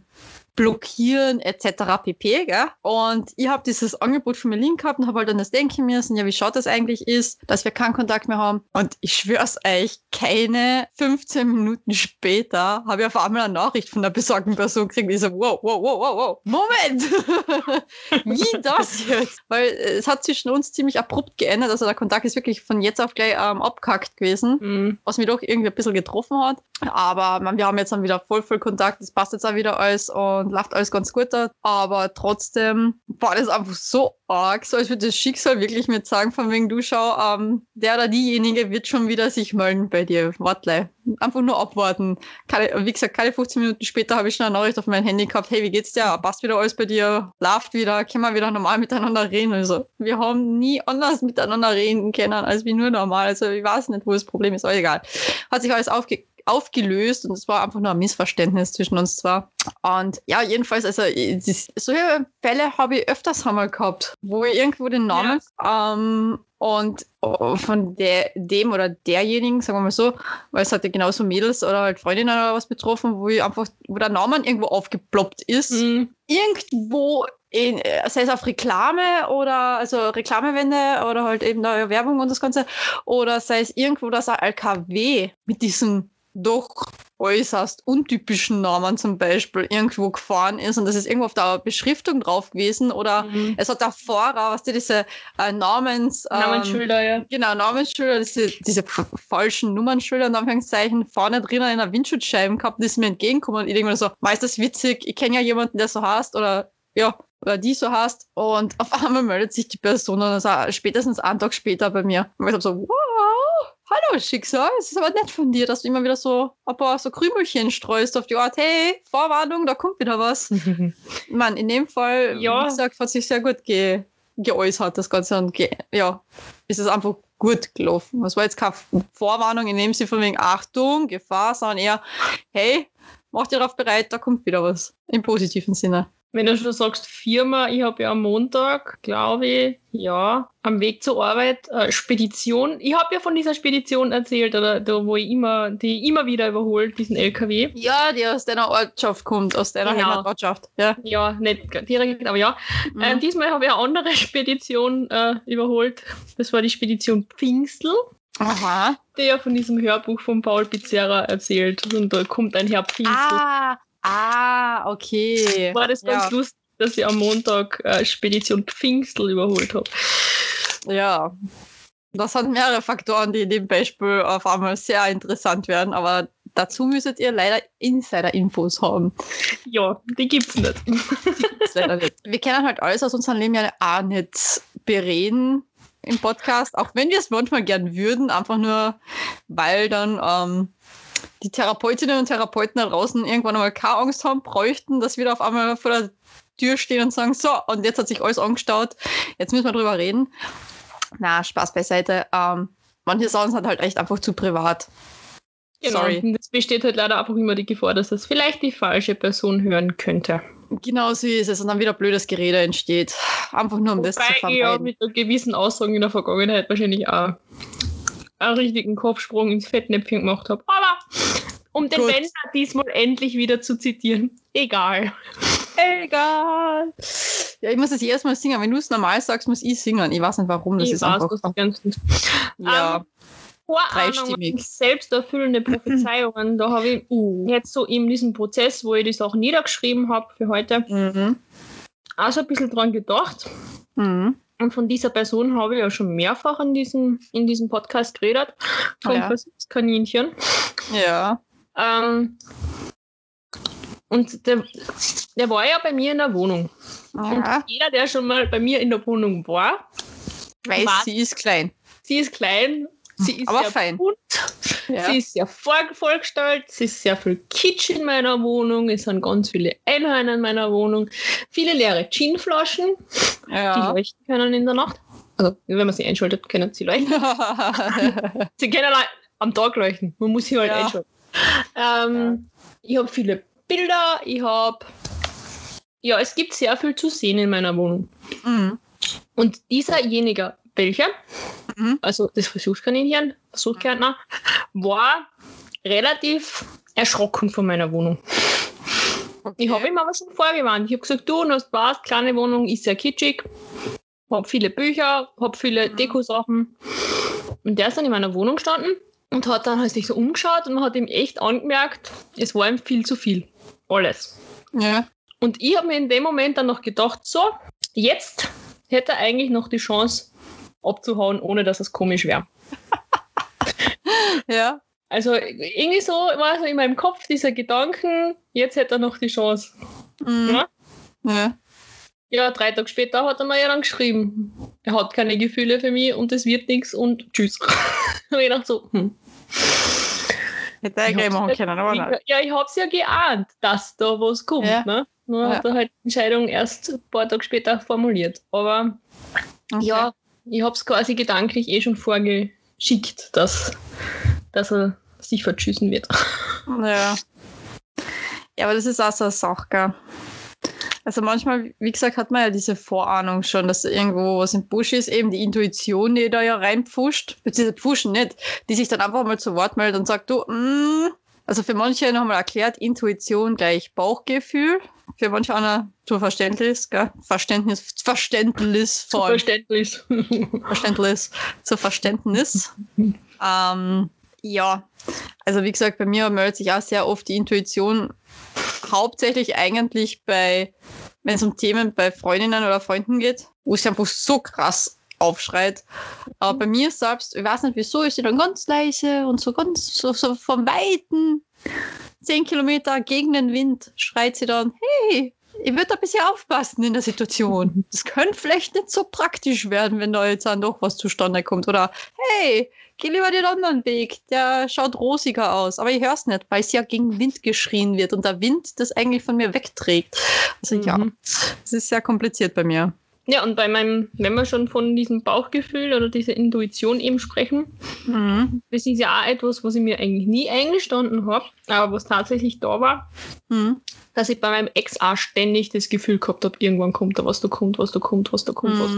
blockieren etc. pp. Gell? Und ich habe dieses Angebot von mir gehabt und habe halt dann das denken müssen, ja, wie schaut das eigentlich ist, dass wir keinen Kontakt mehr haben. Und ich schwör's euch, keine 15 Minuten später habe ich auf einmal eine Nachricht von der besorgten Person gekriegt, die so, wow, wow, wow, wow, wow, Moment! wie das jetzt? Weil es hat zwischen uns ziemlich abrupt geändert, also der Kontakt ist wirklich von jetzt auf gleich ähm, abkackt gewesen, Mhm. was mich doch irgendwie ein bisschen getroffen hat. Aber man, wir haben jetzt dann wieder voll, voll Kontakt, das passt jetzt auch wieder alles und läuft alles ganz gut dort. Aber trotzdem war das einfach so arg, so als würde das Schicksal wirklich mit sagen, von wegen du schau, ähm, der oder diejenige wird schon wieder sich melden bei dir. Wartle. Einfach nur abwarten. Keine, wie gesagt, keine 15 Minuten später habe ich schon eine Nachricht auf mein Handy gehabt, hey, wie geht's dir? Passt wieder alles bei dir? Läuft wieder? Können wir wieder normal miteinander reden? Also, wir haben nie anders miteinander reden können, als wie nur normal. Also, ich weiß nicht, wo das Problem ist, aber egal. Hat sich alles aufge aufgelöst und es war einfach nur ein Missverständnis zwischen uns zwar. Und ja, jedenfalls, also solche Fälle habe ich öfters einmal gehabt, wo ich irgendwo den Namen ähm, und äh, von der, dem oder derjenigen, sagen wir mal so, weil es hat ja genauso Mädels oder halt Freundinnen oder was betroffen, wo ich einfach, wo der Name irgendwo aufgeploppt ist Mhm. irgendwo in, äh, sei es auf Reklame oder also Reklamewände oder halt eben da Werbung und das Ganze, oder sei es irgendwo, dass ein LKW mit diesem doch äußerst untypischen Namen zum Beispiel irgendwo gefahren ist und das ist irgendwo auf der Beschriftung drauf gewesen oder Mhm. es hat davor, was die diese äh, Namens ähm, Namensschilder, ja. Genau, Namensschilder, diese, diese falschen Nummernschilder in Anführungszeichen, vorne drinnen in der Windschutzscheiben gehabt, die ist mir entgegengekommen und ich denke mir so, meist das witzig, ich kenne ja jemanden, der so heißt oder ja, oder die so heißt und auf einmal meldet sich die Person und also spätestens einen Tag später bei mir. Und ich hab so, wow, hallo Schicksal, es ist aber nett von dir, dass du immer wieder so ein paar so Krümelchen streust auf die Art, hey, Vorwarnung, da kommt wieder was. Mann, in dem Fall, Ja. wie gesagt, hat sich sehr gut ge geäußert, das Ganze. Und ge ja, ist es einfach gut gelaufen. Es war jetzt keine Vorwarnung in dem Sinne von wegen Achtung, Gefahr, sondern eher, hey, mach dir darauf bereit, da kommt wieder was. Im positiven Sinne. Wenn du schon sagst Firma, ich habe ja am Montag, glaube ich, ja, am Weg zur Arbeit äh, Spedition. Ich habe ja von dieser Spedition erzählt, oder da, wo ich immer, die immer wieder überholt, diesen LKW. Ja, die aus deiner Ortschaft kommt, aus deiner Genau. Heimatortschaft. Ja. Ja, nicht direkt, aber ja. Mhm. Äh, diesmal habe ich eine andere Spedition äh, überholt. Das war die Spedition Pfingstl, Aha. die ja von diesem Hörbuch von Paul Pizzerra erzählt. Und da kommt ein Herr Pfingstl. Ah, ah, okay. war das ganz ja. lustig, dass ich am Montag äh, Spedition Pfingstl überholt habe. Ja. Das sind mehrere Faktoren, die in dem Beispiel auf einmal sehr interessant werden, aber dazu müsstet ihr leider Insider-Infos haben. Ja, die gibt's nicht. Das leider nicht. Wir können halt alles aus unserem Leben ja auch nicht bereden im Podcast, auch wenn wir es manchmal gern würden, einfach nur, weil dann ähm, die Therapeutinnen und Therapeuten da draußen irgendwann einmal keine Angst haben, bräuchten, dass wir da auf einmal vor der Tür stehen und sagen, so, und jetzt hat sich alles angestaut, jetzt müssen wir drüber reden. Na, Spaß beiseite. Ähm, manche Sachen sind halt echt einfach zu privat. Genau. Sorry. Und es besteht halt leider einfach immer die Gefahr, dass das vielleicht die falsche Person hören könnte. Genau so ist es und dann wieder blödes Gerede entsteht. Einfach nur um das zu Wobei ich ja vermeiden. mit einer gewissen Aussagen in der Vergangenheit wahrscheinlich auch einen richtigen Kopfsprung ins Fettnäpfchen gemacht habe. Aber um den Gut. Wender diesmal endlich wieder zu zitieren, egal. Egal. Ja, ich muss das jedes Mal singen. Wenn du es normal sagst, muss ich singen. Ich weiß nicht warum. Das ich ist weiß, einfach. du ganz Ja. Ähm, Vorahnungen, selbsterfüllende Prophezeiungen, da habe ich jetzt so in diesem Prozess, wo ich die Sachen niedergeschrieben habe für heute, Mhm. auch so ein bisschen dran gedacht. Mhm. Und von dieser Person habe ich ja schon mehrfach in diesem, in diesem Podcast geredet. Vom Ja. Versuchskaninchen. Ja. Ähm, und der, der war ja bei mir in der Wohnung. ja. Und jeder, der schon mal bei mir in der Wohnung war, Weiß, Was? sie ist klein. sie ist klein, sie ist Aber sehr fein. bunt, Ja. sie ist sehr voll, vollgestellt, sie ist sehr viel Kitsch in meiner Wohnung, es sind ganz viele Einhörner in meiner Wohnung, viele leere Ginflaschen, die ja. leuchten können in der Nacht. Also, wenn man sie einschaltet, können sie leuchten. Sie können am Tag leuchten. Man muss sie halt Ja. einschalten. Ähm, Ich habe viele Bilder. Ich habe. Ja, es gibt sehr viel zu sehen in meiner Wohnung. mhm. Und dieserjenige, welcher, Mhm. also das Versuchskaninchen, Versuchskärtner, war relativ erschrocken von meiner Wohnung. Okay. Ich habe ihm aber schon vorgewarnt. Ich habe gesagt, du, du hast Spaß, kleine Wohnung, ist sehr kitschig, habe viele Bücher, habe viele mhm. Dekosachen. Und der ist dann in meiner Wohnung gestanden und hat dann halt sich so umgeschaut und man hat ihm echt angemerkt, es war ihm viel zu viel. Alles. Ja. Und ich habe mir in dem Moment dann noch gedacht, so, jetzt hätte er eigentlich noch die Chance abzuhauen, ohne dass es komisch wäre. ja. Also irgendwie so war so in meinem Kopf dieser Gedanken, jetzt hätte er noch die Chance. Mhm. Ja? ja? Ja, drei Tage später hat er mir ja dann geschrieben, er hat keine Gefühle für mich und es wird nichts und tschüss. und ich dachte so, hm. Hätte er gleich machen können, aber nicht. Ja, ich hab's ja geahnt, dass da was kommt. Ja. Ne? Nur ja. hat er halt die Entscheidung erst ein paar Tage später formuliert. Aber okay. ja, ich hab's quasi gedanklich eh schon vorgeschickt, dass, dass er sich verschüssen wird. Ja. Ja, aber das ist auch so eine Sache, gell? Also manchmal, wie gesagt, hat man ja diese Vorahnung schon, dass da irgendwo was im Busch ist, eben die Intuition, die da ja reinpfuscht, beziehungsweise pfuschen nicht, die sich dann einfach mal zu Wort meldet und sagt, du, mm, also für manche nochmal erklärt, Intuition gleich Bauchgefühl, für manche andere zu Verständnis, gell? Verständnis, Verständnis vor Verständnis. Verständnis, zu Verständnis. ähm, ja, also wie gesagt, bei mir meldet sich auch sehr oft die Intuition hauptsächlich eigentlich bei, wenn es um Themen bei Freundinnen oder Freunden geht, wo es einfach so krass aufschreit. Aber bei mir selbst, ich weiß nicht wieso, ist sie dann ganz leise und so ganz so, so vom Weiten, zehn Kilometer gegen den Wind, schreit sie dann, hey, ich würde ein bisschen aufpassen in der Situation. Das könnte vielleicht nicht so praktisch werden, wenn da jetzt dann doch was zustande kommt. Oder hey, geh lieber den anderen Weg, der schaut rosiger aus. Aber ich höre es nicht, weil es ja gegen Wind geschrien wird und der Wind das eigentlich von mir wegträgt. Also mhm. ja, es ist sehr kompliziert bei mir. Ja, und bei meinem, wenn wir schon von diesem Bauchgefühl oder dieser Intuition eben sprechen, mhm. das ist ja auch etwas, was ich mir eigentlich nie eingestanden habe, aber was tatsächlich da war, mhm. dass ich bei meinem Ex auch ständig das Gefühl gehabt habe, irgendwann kommt da was, da kommt was, da kommt was, da kommt mhm. was.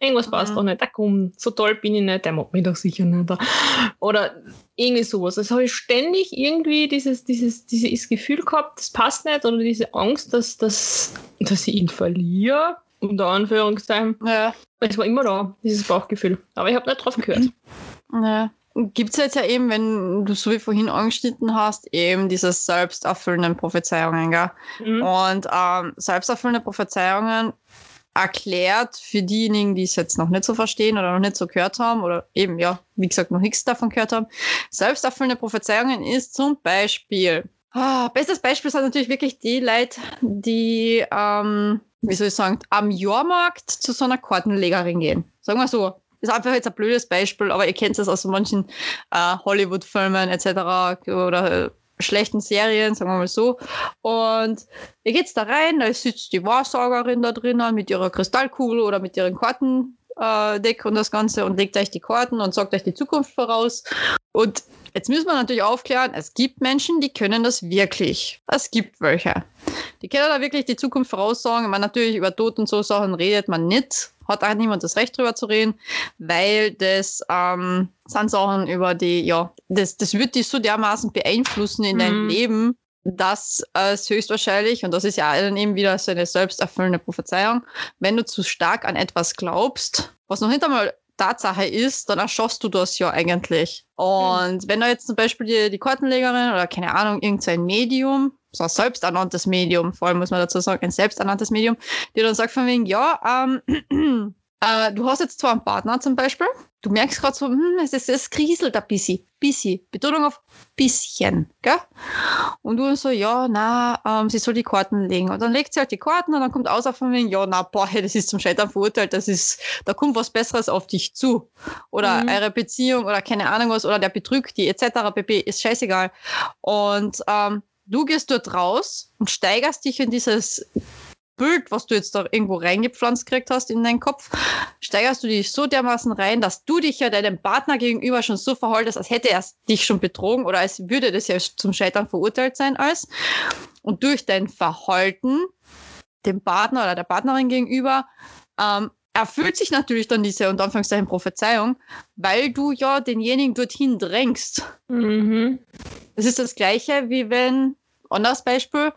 Irgendwas passt mhm. doch nicht, da kommt, so toll bin ich nicht, der mag mich doch sicher nicht. Oder irgendwie sowas. Das habe ich ständig irgendwie dieses, dieses, dieses Gefühl gehabt, das passt nicht, oder diese Angst, dass, dass, dass ich ihn verliere unter Anführungszeichen. Ja. Es war immer da, dieses Bauchgefühl. Aber ich habe nicht drauf gehört. Ja. Gibt es jetzt ja eben, wenn du so wie vorhin angeschnitten hast, eben diese selbsterfüllenden Prophezeiungen, gell? Mhm. Und ähm, selbsterfüllende Prophezeiungen erklärt für diejenigen, die es jetzt noch nicht so verstehen oder noch nicht so gehört haben oder eben, ja, wie gesagt, noch nichts davon gehört haben. Selbsterfüllende Prophezeiungen ist zum Beispiel, ah, bestes Beispiel sind natürlich wirklich die Leute, die ähm, wie soll ich sagen, am Jahrmarkt zu so einer Kartenlegerin gehen. Sagen wir so. Ist einfach jetzt ein blödes Beispiel, aber ihr kennt es aus manchen äh, Hollywood-Filmen etc. oder äh, schlechten Serien, sagen wir mal so. Und ihr geht's da rein, da sitzt die Wahrsagerin da drinnen mit ihrer Kristallkugel oder mit ihren Kartendeck äh, und das Ganze und legt euch die Karten und sagt euch die Zukunft voraus. Und Jetzt müssen wir natürlich aufklären, es gibt Menschen, die können das wirklich. Es gibt welche. Die können da wirklich die Zukunft voraussagen. Man natürlich über Tod und so Sachen redet man nicht. Hat auch niemand das Recht drüber zu reden, weil das ähm, sind Sachen über die, ja, das, das wird dich so dermaßen beeinflussen in mhm. deinem Leben, dass es höchstwahrscheinlich, und das ist ja dann eben wieder so eine selbsterfüllende Prophezeiung, wenn du zu stark an etwas glaubst, was noch nicht einmal Tatsache ist, dann erschaffst du das ja eigentlich. Und mhm. wenn da jetzt zum Beispiel die, die Kartenlegerin oder keine Ahnung, irgendein Medium, so ein selbsternanntes Medium, vor allem muss man dazu sagen, ein selbsternanntes Medium, die dann sagt von wegen, ja, ähm, äh, du hast jetzt zwar einen Partner zum Beispiel, du merkst gerade so, hm, es, ist, es kriselt ein bisschen, bisschen, Betonung auf bisschen, gell? Und du so, ja, na, ähm, sie soll die Karten legen. Und dann legt sie halt die Karten und dann kommt außer von wegen, ja, na, boah, hey, das ist zum Scheitern verurteilt, das ist, da kommt was Besseres auf dich zu. Oder mhm. eure Beziehung oder keine Ahnung was, oder der betrügt die, etc. pp. ist scheißegal. Und ähm, du gehst dort raus und steigerst dich in dieses Bild, was du jetzt da irgendwo reingepflanzt gekriegt hast in deinen Kopf, steigerst du dich so dermaßen rein, dass du dich ja deinem Partner gegenüber schon so verhaltest, als hätte er dich schon betrogen oder als würde das ja zum Scheitern verurteilt sein als. Und durch dein Verhalten dem Partner oder der Partnerin gegenüber ähm, erfüllt sich natürlich dann diese unter Anführungszeichen Prophezeiung, weil du ja denjenigen dorthin drängst. Mhm. Das ist das gleiche, wie wenn, anderes Beispiel,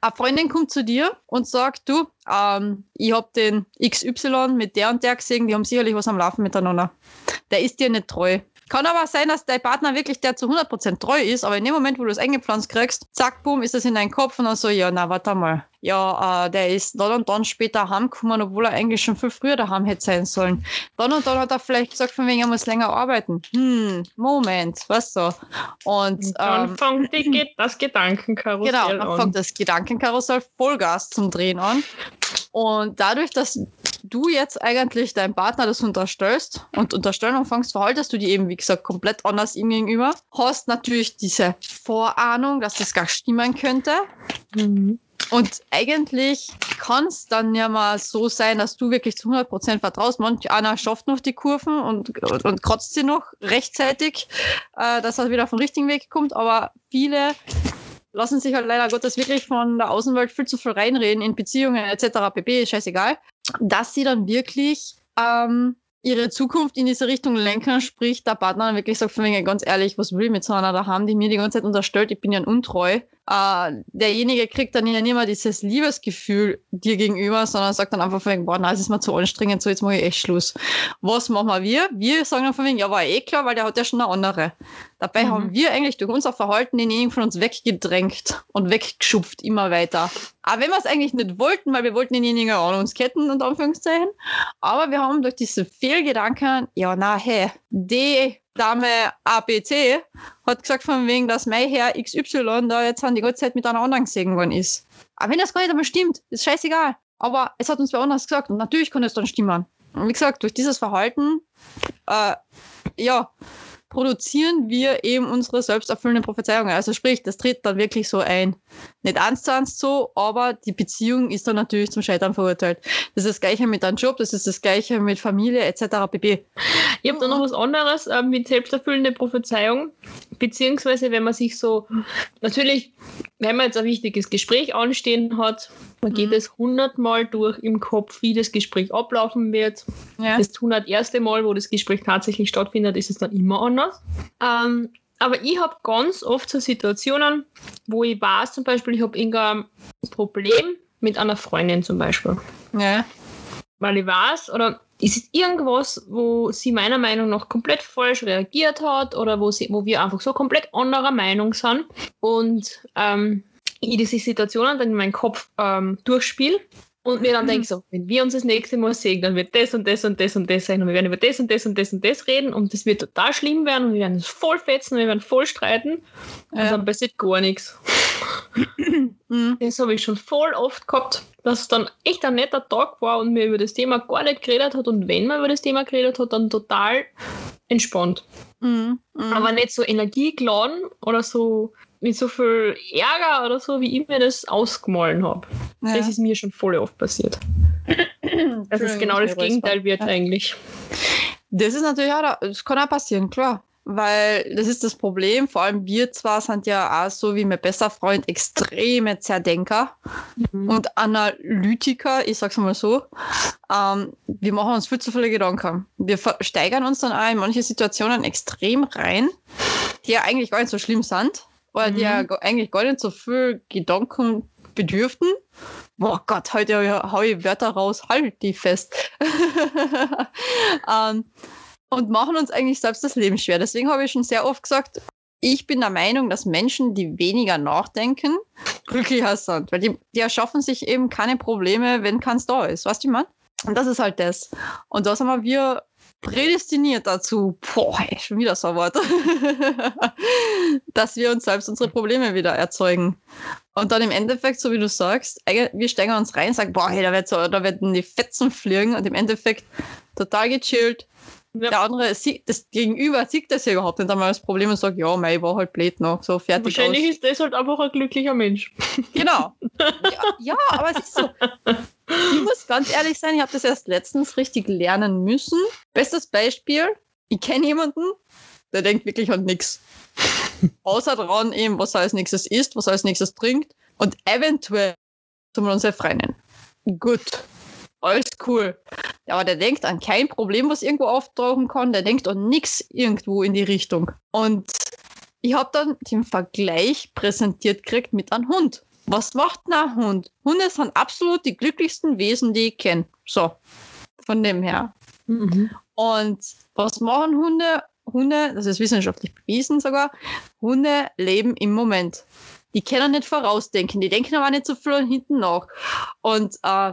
eine Freundin kommt zu dir und sagt, du, ähm, ich habe den XY mit der und der gesehen, die haben sicherlich was am Laufen miteinander. Der ist dir nicht treu. Kann aber sein, dass dein Partner wirklich der zu 100% treu ist, aber in dem Moment, wo du es eingepflanzt kriegst, zack, boom, ist das in deinem Kopf und dann so, ja, na, warte mal. Ja, äh, der ist dann und dann später heimgekommen, obwohl er eigentlich schon viel früher daheim hätte sein sollen. Dann und dann hat er vielleicht gesagt, von wegen, er muss länger arbeiten. Hm, Moment, was so. Und, und dann ähm, fängt die, das Gedankenkarussell genau, an. Genau, dann fängt das Gedankenkarussell Vollgas zum Drehen an. Und dadurch, dass du jetzt eigentlich deinem Partner das unterstellst und unterstellen anfängst, verhaltest du die eben, wie gesagt, komplett anders ihm gegenüber. Hast natürlich diese Vorahnung, dass das gar stimmen könnte. Mhm. Und eigentlich kann es dann ja mal so sein, dass du wirklich zu 100% vertraust. Manch einer schafft noch die Kurven und, und, und kotzt sie noch rechtzeitig, äh, dass er wieder auf den richtigen Weg kommt. Aber viele lassen sich halt leider Gottes wirklich von der Außenwelt viel zu viel reinreden in Beziehungen etc. pp. Scheißegal, dass sie dann wirklich ähm, ihre Zukunft in diese Richtung lenken, sprich der Partner dann wirklich sagt von wegen ganz ehrlich, was will ich mit so einer da haben, die mir die ganze Zeit unterstellt, ich bin ja untreu äh, derjenige kriegt dann ja nicht mehr dieses Liebesgefühl dir gegenüber, sondern sagt dann einfach von wegen, boah, nein, es ist mir zu anstrengend, so jetzt mache ich echt Schluss. Was machen wir? Wir sagen dann von wegen, ja, war eh klar, weil der hat ja schon eine andere. Dabei mhm. haben wir eigentlich durch unser Verhalten denjenigen von uns weggedrängt und weggeschupft immer weiter. Aber wenn wir es eigentlich nicht wollten, weil wir wollten denjenigen an uns ketten, unter Anführungszeichen, aber wir haben durch diese Fehlgedanken, ja, na, hey, die Dame ABC hat gesagt von wegen, dass mein Herr XY da jetzt die ganze Zeit mit einer anderen gesehen worden ist. Aber wenn das gar nicht einmal stimmt, ist scheißegal. Aber es hat uns wer anders gesagt und natürlich kann es dann stimmen. Und wie gesagt, durch dieses Verhalten, äh, ja, produzieren wir eben unsere selbsterfüllenden Prophezeiungen. Also sprich, das tritt dann wirklich so ein. Nicht eins zu eins so, aber die Beziehung ist dann natürlich zum Scheitern verurteilt. Das ist das Gleiche mit einem Job, das ist das Gleiche mit Familie etc. pp. Ich habe da noch was anderes äh, mit selbsterfüllende Prophezeiung, beziehungsweise wenn man sich so, natürlich, wenn man jetzt ein wichtiges Gespräch anstehen hat, man geht mhm. es hundertmal durch im Kopf, wie das Gespräch ablaufen wird. Ja. Das hunderterste Mal, wo das Gespräch tatsächlich stattfindet, ist es dann immer anders. Ähm, aber ich habe ganz oft so Situationen, wo ich weiß, zum Beispiel, ich habe irgendein Problem mit einer Freundin zum Beispiel. Ja. Weil ich weiß, oder ist es irgendwas, wo sie meiner Meinung nach komplett falsch reagiert hat oder wo, sie, wo wir einfach so komplett anderer Meinung sind und ähm, ich diese Situationen dann in meinem Kopf ähm, durchspiele und mir dann mhm. denke so, wenn wir uns das nächste Mal sehen, dann wird das und das und das und das sein und wir werden über das und das und das und das reden und das wird total schlimm werden und wir werden es voll fetzen und wir werden voll streiten und dann passiert gar nichts. Mhm. Das habe ich schon voll oft gehabt, dass es dann echt ein netter Tag war und mir über das Thema gar nicht geredet hat und wenn man über das Thema geredet hat, dann total entspannt. Mhm. Mhm. Aber nicht so energiegeladen oder so mit so viel Ärger oder so, wie ich mir das ausgemahlen habe. Ja. Das ist mir schon voll oft passiert. Dass es genau das Gegenteil wird ja. eigentlich. Das ist natürlich auch, das kann auch passieren, klar. Weil das ist das Problem, vor allem wir zwar sind ja auch so wie mein bester Freund extreme Zerdenker mhm. und Analytiker, ich sag's mal so. Ähm, wir machen uns viel zu viele Gedanken. Wir steigern uns dann auch in manche Situationen extrem rein, die ja eigentlich gar nicht so schlimm sind oder die ja mhm. eigentlich gar nicht so viel Gedanken bedürften. Boah Gott, heute hau ich Wörter raus, halt die fest. um, ähm, und machen uns eigentlich selbst das Leben schwer. Deswegen habe ich schon sehr oft gesagt, ich bin der Meinung, dass Menschen, die weniger nachdenken, glücklicher sind. Weil die, die erschaffen sich eben keine Probleme, wenn keins da ist. Weißt du, man? Und das ist halt das. Und da sind wir prädestiniert dazu, boah, ey, schon wieder so Wort, dass wir uns selbst unsere Probleme wieder erzeugen. Und dann im Endeffekt, so wie du sagst, wir steigen uns rein und sagen, boah, hey, da, wird so, da werden die Fetzen fliegen und im Endeffekt total gechillt. Ja. Der andere sieht, das Gegenüber sieht das ja überhaupt nicht einmal das Problem und sagt, ja, mei, war halt blöd noch, so fertig Wahrscheinlich aus. ist das halt einfach ein glücklicher Mensch. Genau. Ja, ja aber es ist so. Ich muss ganz ehrlich sein, ich habe das erst letztens richtig lernen müssen. Bestes Beispiel, ich kenne jemanden, der denkt wirklich an nichts. Außer daran eben, was er als nächstes isst, was er als nächstes trinkt und eventuell zum unsere Freundin. Gut, alles cool. Aber der denkt an kein Problem, was irgendwo auftauchen kann. Der denkt an nichts irgendwo in die Richtung. Und ich habe dann den Vergleich präsentiert gekriegt mit einem Hund. was macht ein Hund? Hunde sind absolut die glücklichsten Wesen, die ich kenne. So, von dem her. Mhm. Und was machen Hunde? Hunde, das ist wissenschaftlich bewiesen sogar, Hunde leben im Moment. Die können nicht vorausdenken, die denken aber nicht so viel hinten nach. Und äh,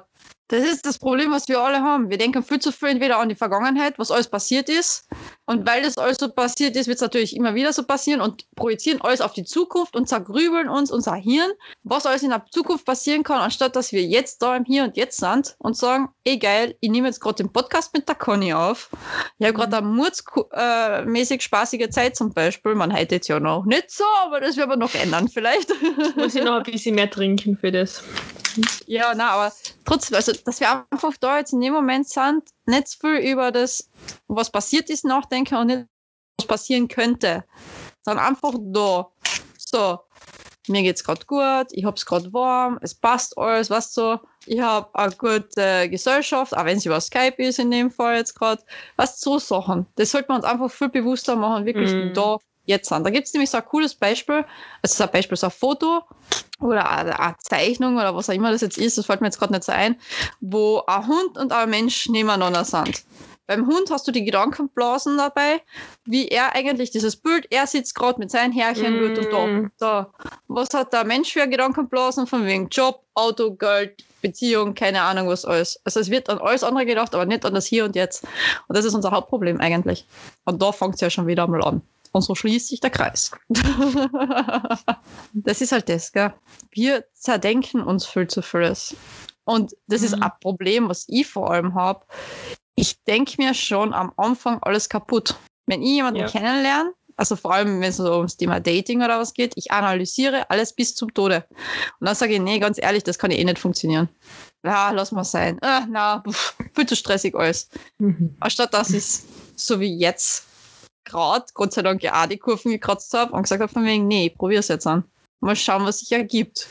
das ist das Problem, was wir alle haben. Wir denken viel zu viel entweder an die Vergangenheit, was alles passiert ist. Und weil das alles so passiert ist, wird es natürlich immer wieder so passieren und projizieren alles auf die Zukunft und zergrübeln uns unser Hirn, was alles in der Zukunft passieren kann, anstatt dass wir jetzt da im Hier und Jetzt sind und sagen, ey geil, ich nehme jetzt gerade den Podcast mit der Conny auf. Ich habe gerade eine mutsmäßig spaßige Zeit zum Beispiel. Man hätte jetzt ja noch nicht so, aber das werden wir noch ändern vielleicht. Muss ich noch ein bisschen mehr trinken für das. Ja, na, aber trotzdem, also, dass wir einfach da jetzt in dem Moment sind, nicht so viel über das, was passiert ist, nachdenken und nicht, was passieren könnte, sondern einfach da. So, mir geht's gerade gut, ich hab's gerade warm, es passt alles, was so. Ich habe eine gute Gesellschaft, auch wenn sie über Skype ist in dem Fall jetzt gerade. Was so Sachen. Das sollte man uns einfach viel bewusster machen, wirklich Mhm. da jetzt an. Da gibt es nämlich so ein cooles Beispiel, also so ein Beispiel, so ein Foto oder eine, eine Zeichnung oder was auch immer das jetzt ist, das fällt mir jetzt gerade nicht so ein, wo ein Hund und ein Mensch nebeneinander sind. Beim Hund hast du die Gedankenblasen dabei, wie er eigentlich dieses Bild, er sitzt gerade mit seinen Härchen dort und da. Mm. So, was hat der Mensch für Gedankenblasen von wegen Job, Auto, Geld, Beziehung, keine Ahnung was alles. Also es wird an alles andere gedacht, aber nicht an das Hier und Jetzt. Und das ist unser Hauptproblem eigentlich. Und da fängt es ja schon wieder mal an. Und so schließt sich der Kreis. das ist halt das, gell? Wir zerdenken uns viel zu vieles. Und das ist Mhm. ein Problem, was ich vor allem habe. Ich denke mir schon am Anfang alles kaputt. Wenn ich jemanden Ja. kennenlerne, also vor allem, wenn es so ums Thema Dating oder was geht, ich analysiere alles bis zum Tode. Und dann sage ich, nee, ganz ehrlich, das kann eh nicht funktionieren. Ja, lass mal sein. Ah, na, pff, viel zu stressig alles. Mhm. Anstatt dass ich so wie jetzt gerade, Gott sei Dank, ja auch die Kurven gekratzt habe und gesagt habe, von wegen, nee, ich probiere es jetzt an. Mal schauen, was sich ergibt.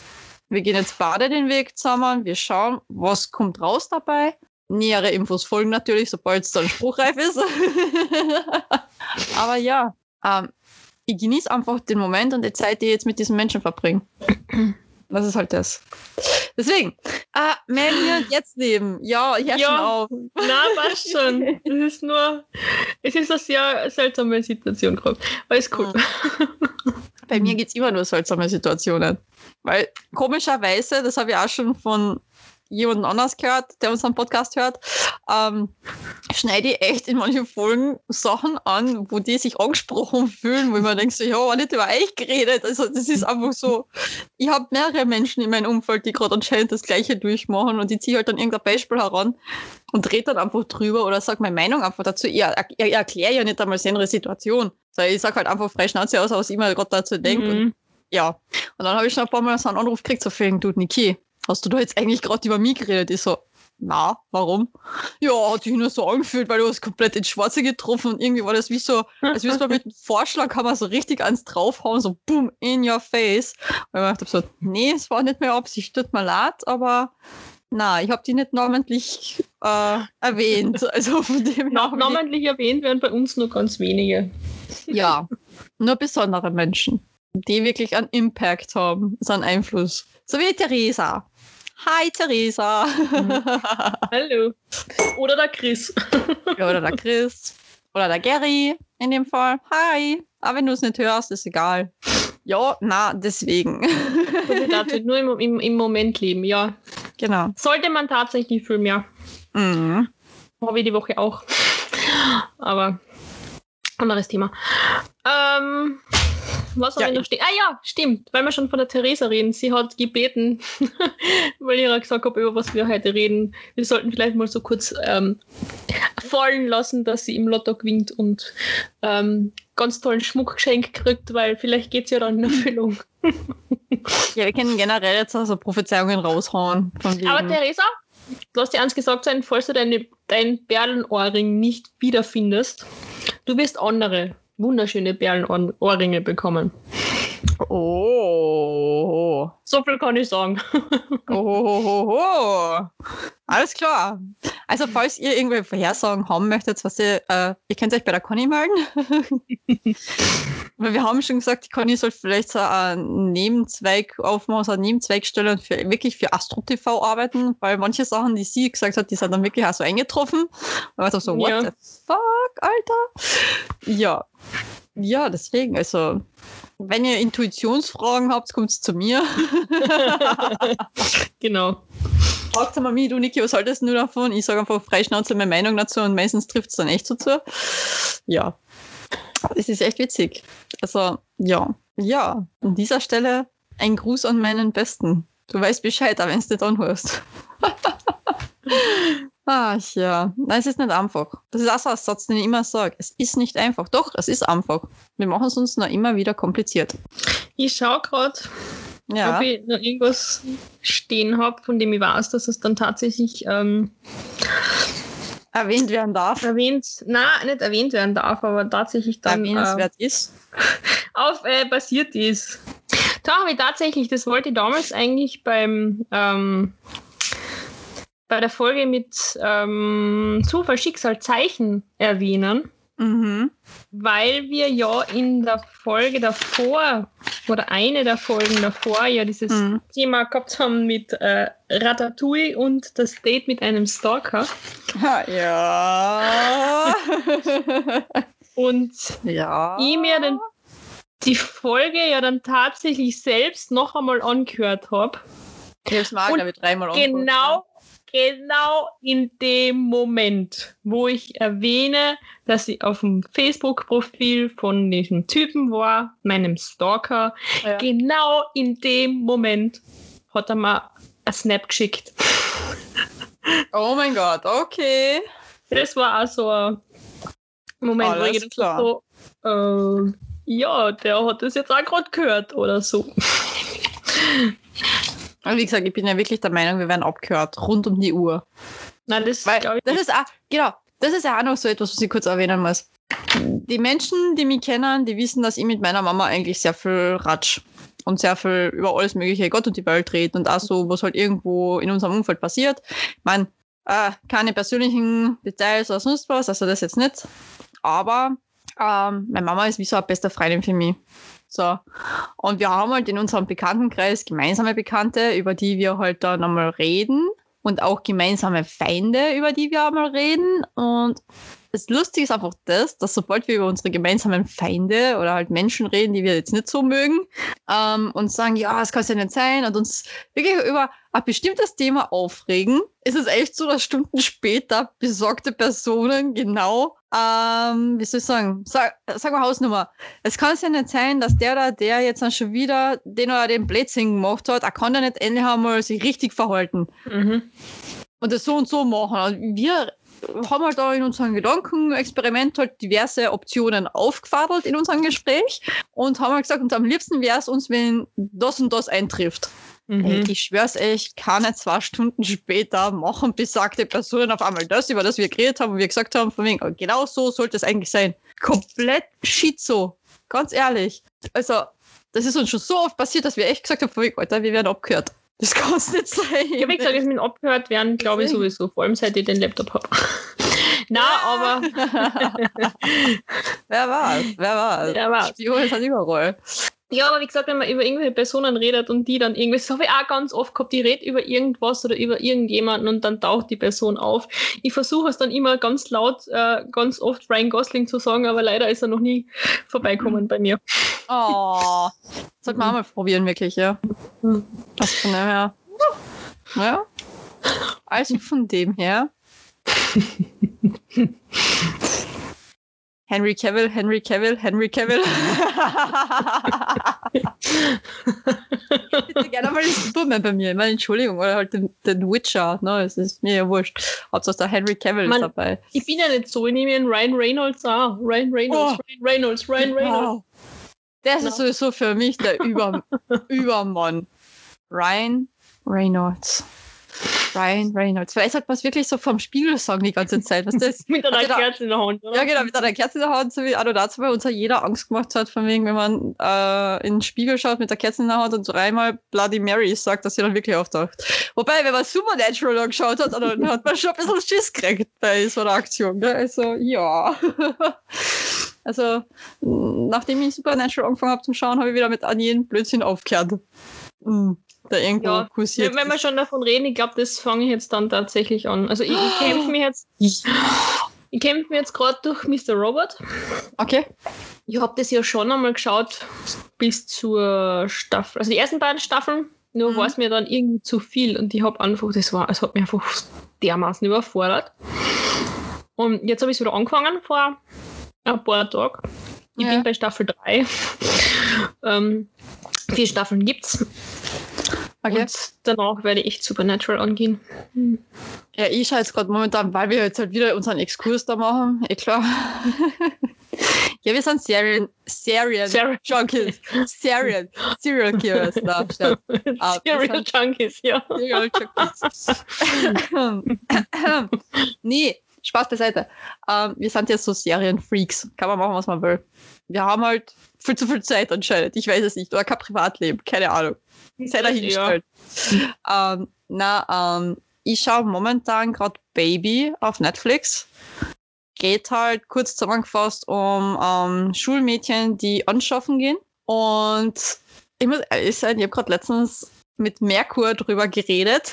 Wir gehen jetzt beide den Weg zusammen, wir schauen, was kommt raus dabei. Nähere Infos folgen natürlich, sobald es dann spruchreif ist. Aber ja, ähm, ich genieße einfach den Moment und die Zeit, die ich jetzt mit diesem Menschen verbringe. Das ist halt das. Deswegen, äh, mehr hier und jetzt leben. Ja, ich hör Ja. schon auf. Na, passt schon. Es ist nur, es ist eine sehr seltsame Situation gerade. Aber ist cool. Bei mir geht's immer nur seltsame Situationen. Weil komischerweise, das habe ich auch schon von jemandem anders gehört, der unseren Podcast hört, ähm, schneide ich echt in manchen Folgen Sachen an, wo die sich angesprochen fühlen, wo ich mir denke, so, ja, war nicht über euch geredet. Also das ist einfach so, ich habe mehrere Menschen in meinem Umfeld, die gerade anscheinend das Gleiche durchmachen und ich ziehe halt dann irgendein Beispiel heran und rede dann einfach drüber oder sage meine Meinung einfach dazu. Ich, er- ich erkläre ja nicht einmal seine Situation. So, ich sage halt einfach frei Schnauze aus, was ich mir gerade dazu denke. Und Mhm. ja. Und dann habe ich schon ein paar Mal so einen Anruf gekriegt, so vielen, du Niki, hast du da jetzt eigentlich gerade über mich geredet? Ich so, na, warum? Ja, hat sich nur so angefühlt, weil du hast komplett ins Schwarze getroffen und irgendwie war das wie so, als würdest du mit einem Vorschlag kann man so richtig ans draufhauen, so boom, in your face. Und ich dachte so, nee, es war nicht mehr Absicht, tut mir leid, aber na, ich habe die nicht namentlich äh, erwähnt. Also von dem Na, namentlich erwähnt werden bei uns nur ganz wenige. Ja, nur besondere Menschen, die wirklich einen Impact haben, so einen Einfluss. So wie Theresa. Hi Theresa. Hallo. Oder der Chris. Ja, Oder der Chris. Oder der Gary in dem Fall. Hi. Aber wenn du es nicht hörst, ist egal. Ja, na, deswegen. Also dazu nur im, im, im Moment leben, ja. genau. Sollte man tatsächlich viel mehr. Mhm. Habe ich die Woche auch. Aber anderes Thema. Ähm, was Ja, habe ich noch stehen? Ah ja, stimmt, weil wir schon von der Theresa reden. Sie hat gebeten, weil ich ja gesagt habe, über was wir heute reden. Wir sollten vielleicht mal so kurz ähm, fallen lassen, dass sie im Lotto gewinnt und ähm, ganz tollen Schmuck geschenkt kriegt, weil vielleicht geht es ja dann in Erfüllung. Ja, wir können generell jetzt also Prophezeiungen raushauen. Aber Theresa, lass dir eins gesagt sein, falls du deine, deinen Perlenohrring nicht wiederfindest, du wirst andere wunderschöne Perlenohrringe bekommen. Oh, So viel kann ich sagen. Oh, alles klar. Also falls ihr irgendwelche Vorhersagen haben möchtet, was ihr, äh, ihr könnt euch bei der Conny melden. Weil wir haben schon gesagt, die Conny soll vielleicht so einen Nebenzweig aufmachen, so eine Nebenzweigstelle und für, wirklich für Astro TV arbeiten, weil manche Sachen, die sie gesagt hat, die sind dann wirklich auch so eingetroffen. Ich war so, what Ja. the fuck, Alter? Ja. Ja, deswegen, also, wenn ihr Intuitionsfragen habt, kommt zu mir. genau. Fragt mal mich, du Niki, was haltest du davon? Ich sage einfach freischnauze meine Meinung dazu und meistens trifft es dann echt so zu. Ja, das ist echt witzig. Also, ja, ja, an dieser Stelle ein Gruß an meinen Besten. Du weißt Bescheid, auch wenn du nicht anhörst. Ach ja, nein, es ist nicht einfach. Das ist auch so ein Satz, den ich immer sage. Es ist nicht einfach. Doch, es ist einfach. Wir machen es uns noch immer wieder kompliziert. Ich schaue gerade, Ja, ob ich noch irgendwas stehen habe, von dem ich weiß, dass es dann tatsächlich ähm, erwähnt werden darf, erwähnt, na nicht erwähnt werden darf, aber tatsächlich dann äh, erwähnenswert ist. auf äh, basiert ist. Da habe ich tatsächlich, das wollte ich damals eigentlich beim ähm, bei der Folge mit ähm, Zufall, Schicksal, Zeichen erwähnen, Mhm. weil wir ja in der Folge davor oder eine der Folgen davor ja dieses Mhm. Thema gehabt haben mit äh, Ratatouille und das Date mit einem Stalker. Ja. Und ja. ich mir den, die Folge ja dann tatsächlich selbst noch einmal angehört habe. Ich mal, Und glaube ich, dreimal angeguckt, Genau, genau in dem Moment, wo ich erwähne, dass ich auf dem Facebook-Profil von diesem Typen war, meinem Stalker, Ja. genau in dem Moment hat er mir ein Snap geschickt. Oh mein Gott, okay. Das war auch so ein Moment, wo Alles ich gedacht klar. so, äh, ja, der hat das jetzt auch gerade gehört oder so. Also wie gesagt, ich bin ja wirklich der Meinung, wir werden abgehört, rund um die Uhr. Nein, das Weil ich das ist auch, genau, das ist ja auch noch so etwas, was ich kurz erwähnen muss. Die Menschen, die mich kennen, die wissen, dass ich mit meiner Mama eigentlich sehr viel ratsch und sehr viel über alles mögliche Gott und die Welt rede und auch so, was halt irgendwo in unserem Umfeld passiert. Ich meine, äh, keine persönlichen Details oder sonst was, also das jetzt nicht. Aber ähm, meine Mama ist wie so eine beste Freundin für mich. So. Und wir haben halt in unserem Bekanntenkreis gemeinsame Bekannte, über die wir halt dann einmal reden und auch gemeinsame Feinde, über die wir einmal reden. Und das Lustige ist einfach das, dass sobald wir über unsere gemeinsamen Feinde oder halt Menschen reden, die wir jetzt nicht so mögen, ähm, und sagen, ja, das kann es ja nicht sein, und uns wirklich über ein bestimmtes Thema aufregen, ist es echt so, dass Stunden später besorgte Personen genau, ähm, wie soll ich sagen, sag, sag mal Hausnummer, es kann ja nicht sein, dass der oder der jetzt dann schon wieder den oder den Blödsinn gemacht hat, er kann ja nicht endlich einmal sich richtig verhalten Mhm. und das so und so machen. Und wir haben halt da in unserem Gedankenexperiment halt diverse Optionen aufgefadelt in unserem Gespräch und haben halt gesagt, und am liebsten wäre es uns, wenn das und das eintrifft. Mhm. ich schwör's euch, keine zwei Stunden später machen besagte Personen auf einmal das, über das wir geredet haben und wir gesagt haben, von wegen, oh, genau so sollte es eigentlich sein. Komplett schizo. Ganz ehrlich. Also, das ist uns schon so oft passiert, dass wir echt gesagt haben, von wegen, Alter, wir werden abgehört. Das kann's nicht sein. Ja, wie gesagt, mit dem abgehört werden, glaube ich sowieso, vor allem seit ich den Laptop habe. Na, aber wer war's? Wer war's? Wer war's? Spione sind überall. Ja, aber wie gesagt, wenn man über irgendwelche Personen redet und die dann irgendwie, das habe ich auch ganz oft gehabt, die redet über irgendwas oder über irgendjemanden und dann taucht die Person auf. Ich versuche es dann immer ganz laut, äh, ganz oft Ryan Gosling zu sagen, aber leider ist er noch nie vorbeikommen bei mir. Oh. Sollte man auch mal probieren, wirklich, ja. Also von dem her. Ja. Also von dem her. Henry Cavill, Henry Cavill, Henry Cavill. ich hätte gerne mal den Superman bei mir. Ich meine, Entschuldigung, oder halt den, den Witcher. Ne, es ist mir ja wurscht. Hauptsache der Henry Cavill Mann, ist dabei. Ich bin ja nicht so, ich nehme einen Ryan Reynolds auch. Ryan Reynolds, Oh. Ryan Reynolds, Ryan Reynolds. Wow. Das ist sowieso für mich der Über Übermann. Ryan Reynolds. Ryan Reynolds. Vielleicht sollte man es wirklich so vom Spiegel sagen die ganze Zeit. Was das? Mit einer Hat jeder- Kerze in der Hand, oder? Ja, genau, mit einer Kerze in der Hand, so wie Anno dazu bei uns hat jeder Angst gemacht hat, von wegen, wenn man äh, in den Spiegel schaut mit der Kerze in der Hand und dreimal Bloody Mary sagt, dass sie dann wirklich auftaucht. Wobei, wenn man Supernatural angeschaut hat, dann hat man schon ein bisschen Schiss gekriegt bei so einer Aktion. Gell? Also, ja. also, nachdem ich Supernatural angefangen habe zum Schauen, habe ich wieder mit an jeden Blödsinn aufgehört. Mm, Der irgendwo Ja, kursiert. Wenn, wir schon davon reden, ich glaube, das fange ich jetzt dann tatsächlich an. Also ich, ich kämpfe mich jetzt, ich kämpfe mich jetzt gerade durch Mr. Robot. okay. Ich habe das ja schon einmal geschaut bis zur Staffel, also die ersten beiden Staffeln. Nur Mhm. war es mir dann irgendwie zu viel und ich habe einfach, das war, es hat mich einfach dermaßen überfordert. Und jetzt habe ich es wieder angefangen vor ein paar Tagen. Ich Ja. bin bei Staffel 3. ähm, vier Staffeln gibt's. Okay. Und danach werde ich Supernatural angehen. Hm. Ja, ich schaue jetzt gerade momentan, weil wir jetzt halt wieder unseren Exkurs da machen. Eh klar. ja, wir sind Serien, Serien, Serial- Junkies. Serien, Serial Killers. Na. Ah, Serial Junkies, ja. Serial Junkies. nee, Spaß beiseite. Ähm, wir sind jetzt so Serienfreaks. Kann man machen, was man will. Wir haben halt viel zu viel Zeit anscheinend. Ich weiß es nicht. Oder kein Privatleben. Keine Ahnung. Sei dahingestellt. Ähm, na, ähm, ich schaue momentan gerade Baby auf Netflix. Geht halt kurz zusammengefasst um ähm, Schulmädchen, die anschaffen gehen. Und ich muss ehrlich sein, ich habe gerade letztens mit Merkur drüber geredet.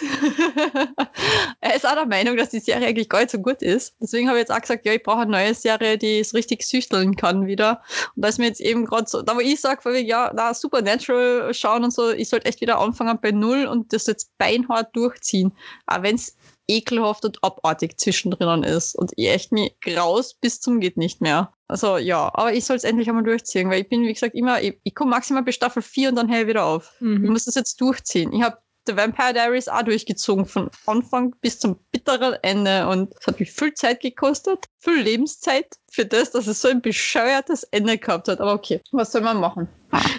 er ist auch der Meinung, dass die Serie eigentlich gar nicht so gut ist. Deswegen habe ich jetzt auch gesagt, ja, ich brauche eine neue Serie, die es richtig süchteln kann wieder. Und da ist mir jetzt eben gerade so, da wo ich sage, ja, na, Supernatural schauen und so, ich sollte echt wieder anfangen bei Null und das jetzt beinhart durchziehen. Auch wenn es ekelhaft und abartig zwischendrin ist und ich echt mich graus bis zum geht nicht mehr. Also ja, aber ich soll es endlich einmal durchziehen, weil ich bin, wie gesagt, immer, ich, ich komme maximal bis Staffel 4 und dann ich wieder auf. Ich Mhm. muss das jetzt durchziehen. Ich habe The Vampire Diaries auch durchgezogen, von Anfang bis zum bitteren Ende. Und es hat mich viel Zeit gekostet, viel Lebenszeit für das, dass es so ein bescheuertes Ende gehabt hat. Aber okay, was soll man machen?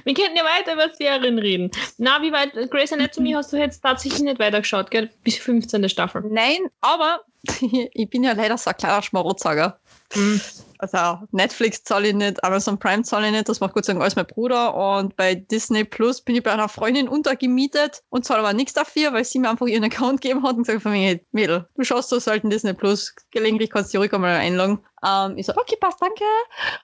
Wir könnten ja weiter über Serien reden. Na, wie weit, Grey's Anatomy hast du jetzt tatsächlich nicht weitergeschaut, gell? Bis 15. Staffel. Nein, aber ich bin ja leider so ein kleiner Schmarotzsager. Mhm. Also Netflix zahle ich nicht, Amazon Prime zahle ich nicht, das macht Gott sei Dank alles mein Bruder. Und bei Disney Plus bin ich bei einer Freundin untergemietet und zahle aber nichts dafür, weil sie mir einfach ihren Account gegeben hat und gesagt von mir, hey, Mädel, du schaust so selten Disney Plus, gelegentlich kannst du dich ruhig einmal einloggen. Ähm, ich so, okay, passt, danke.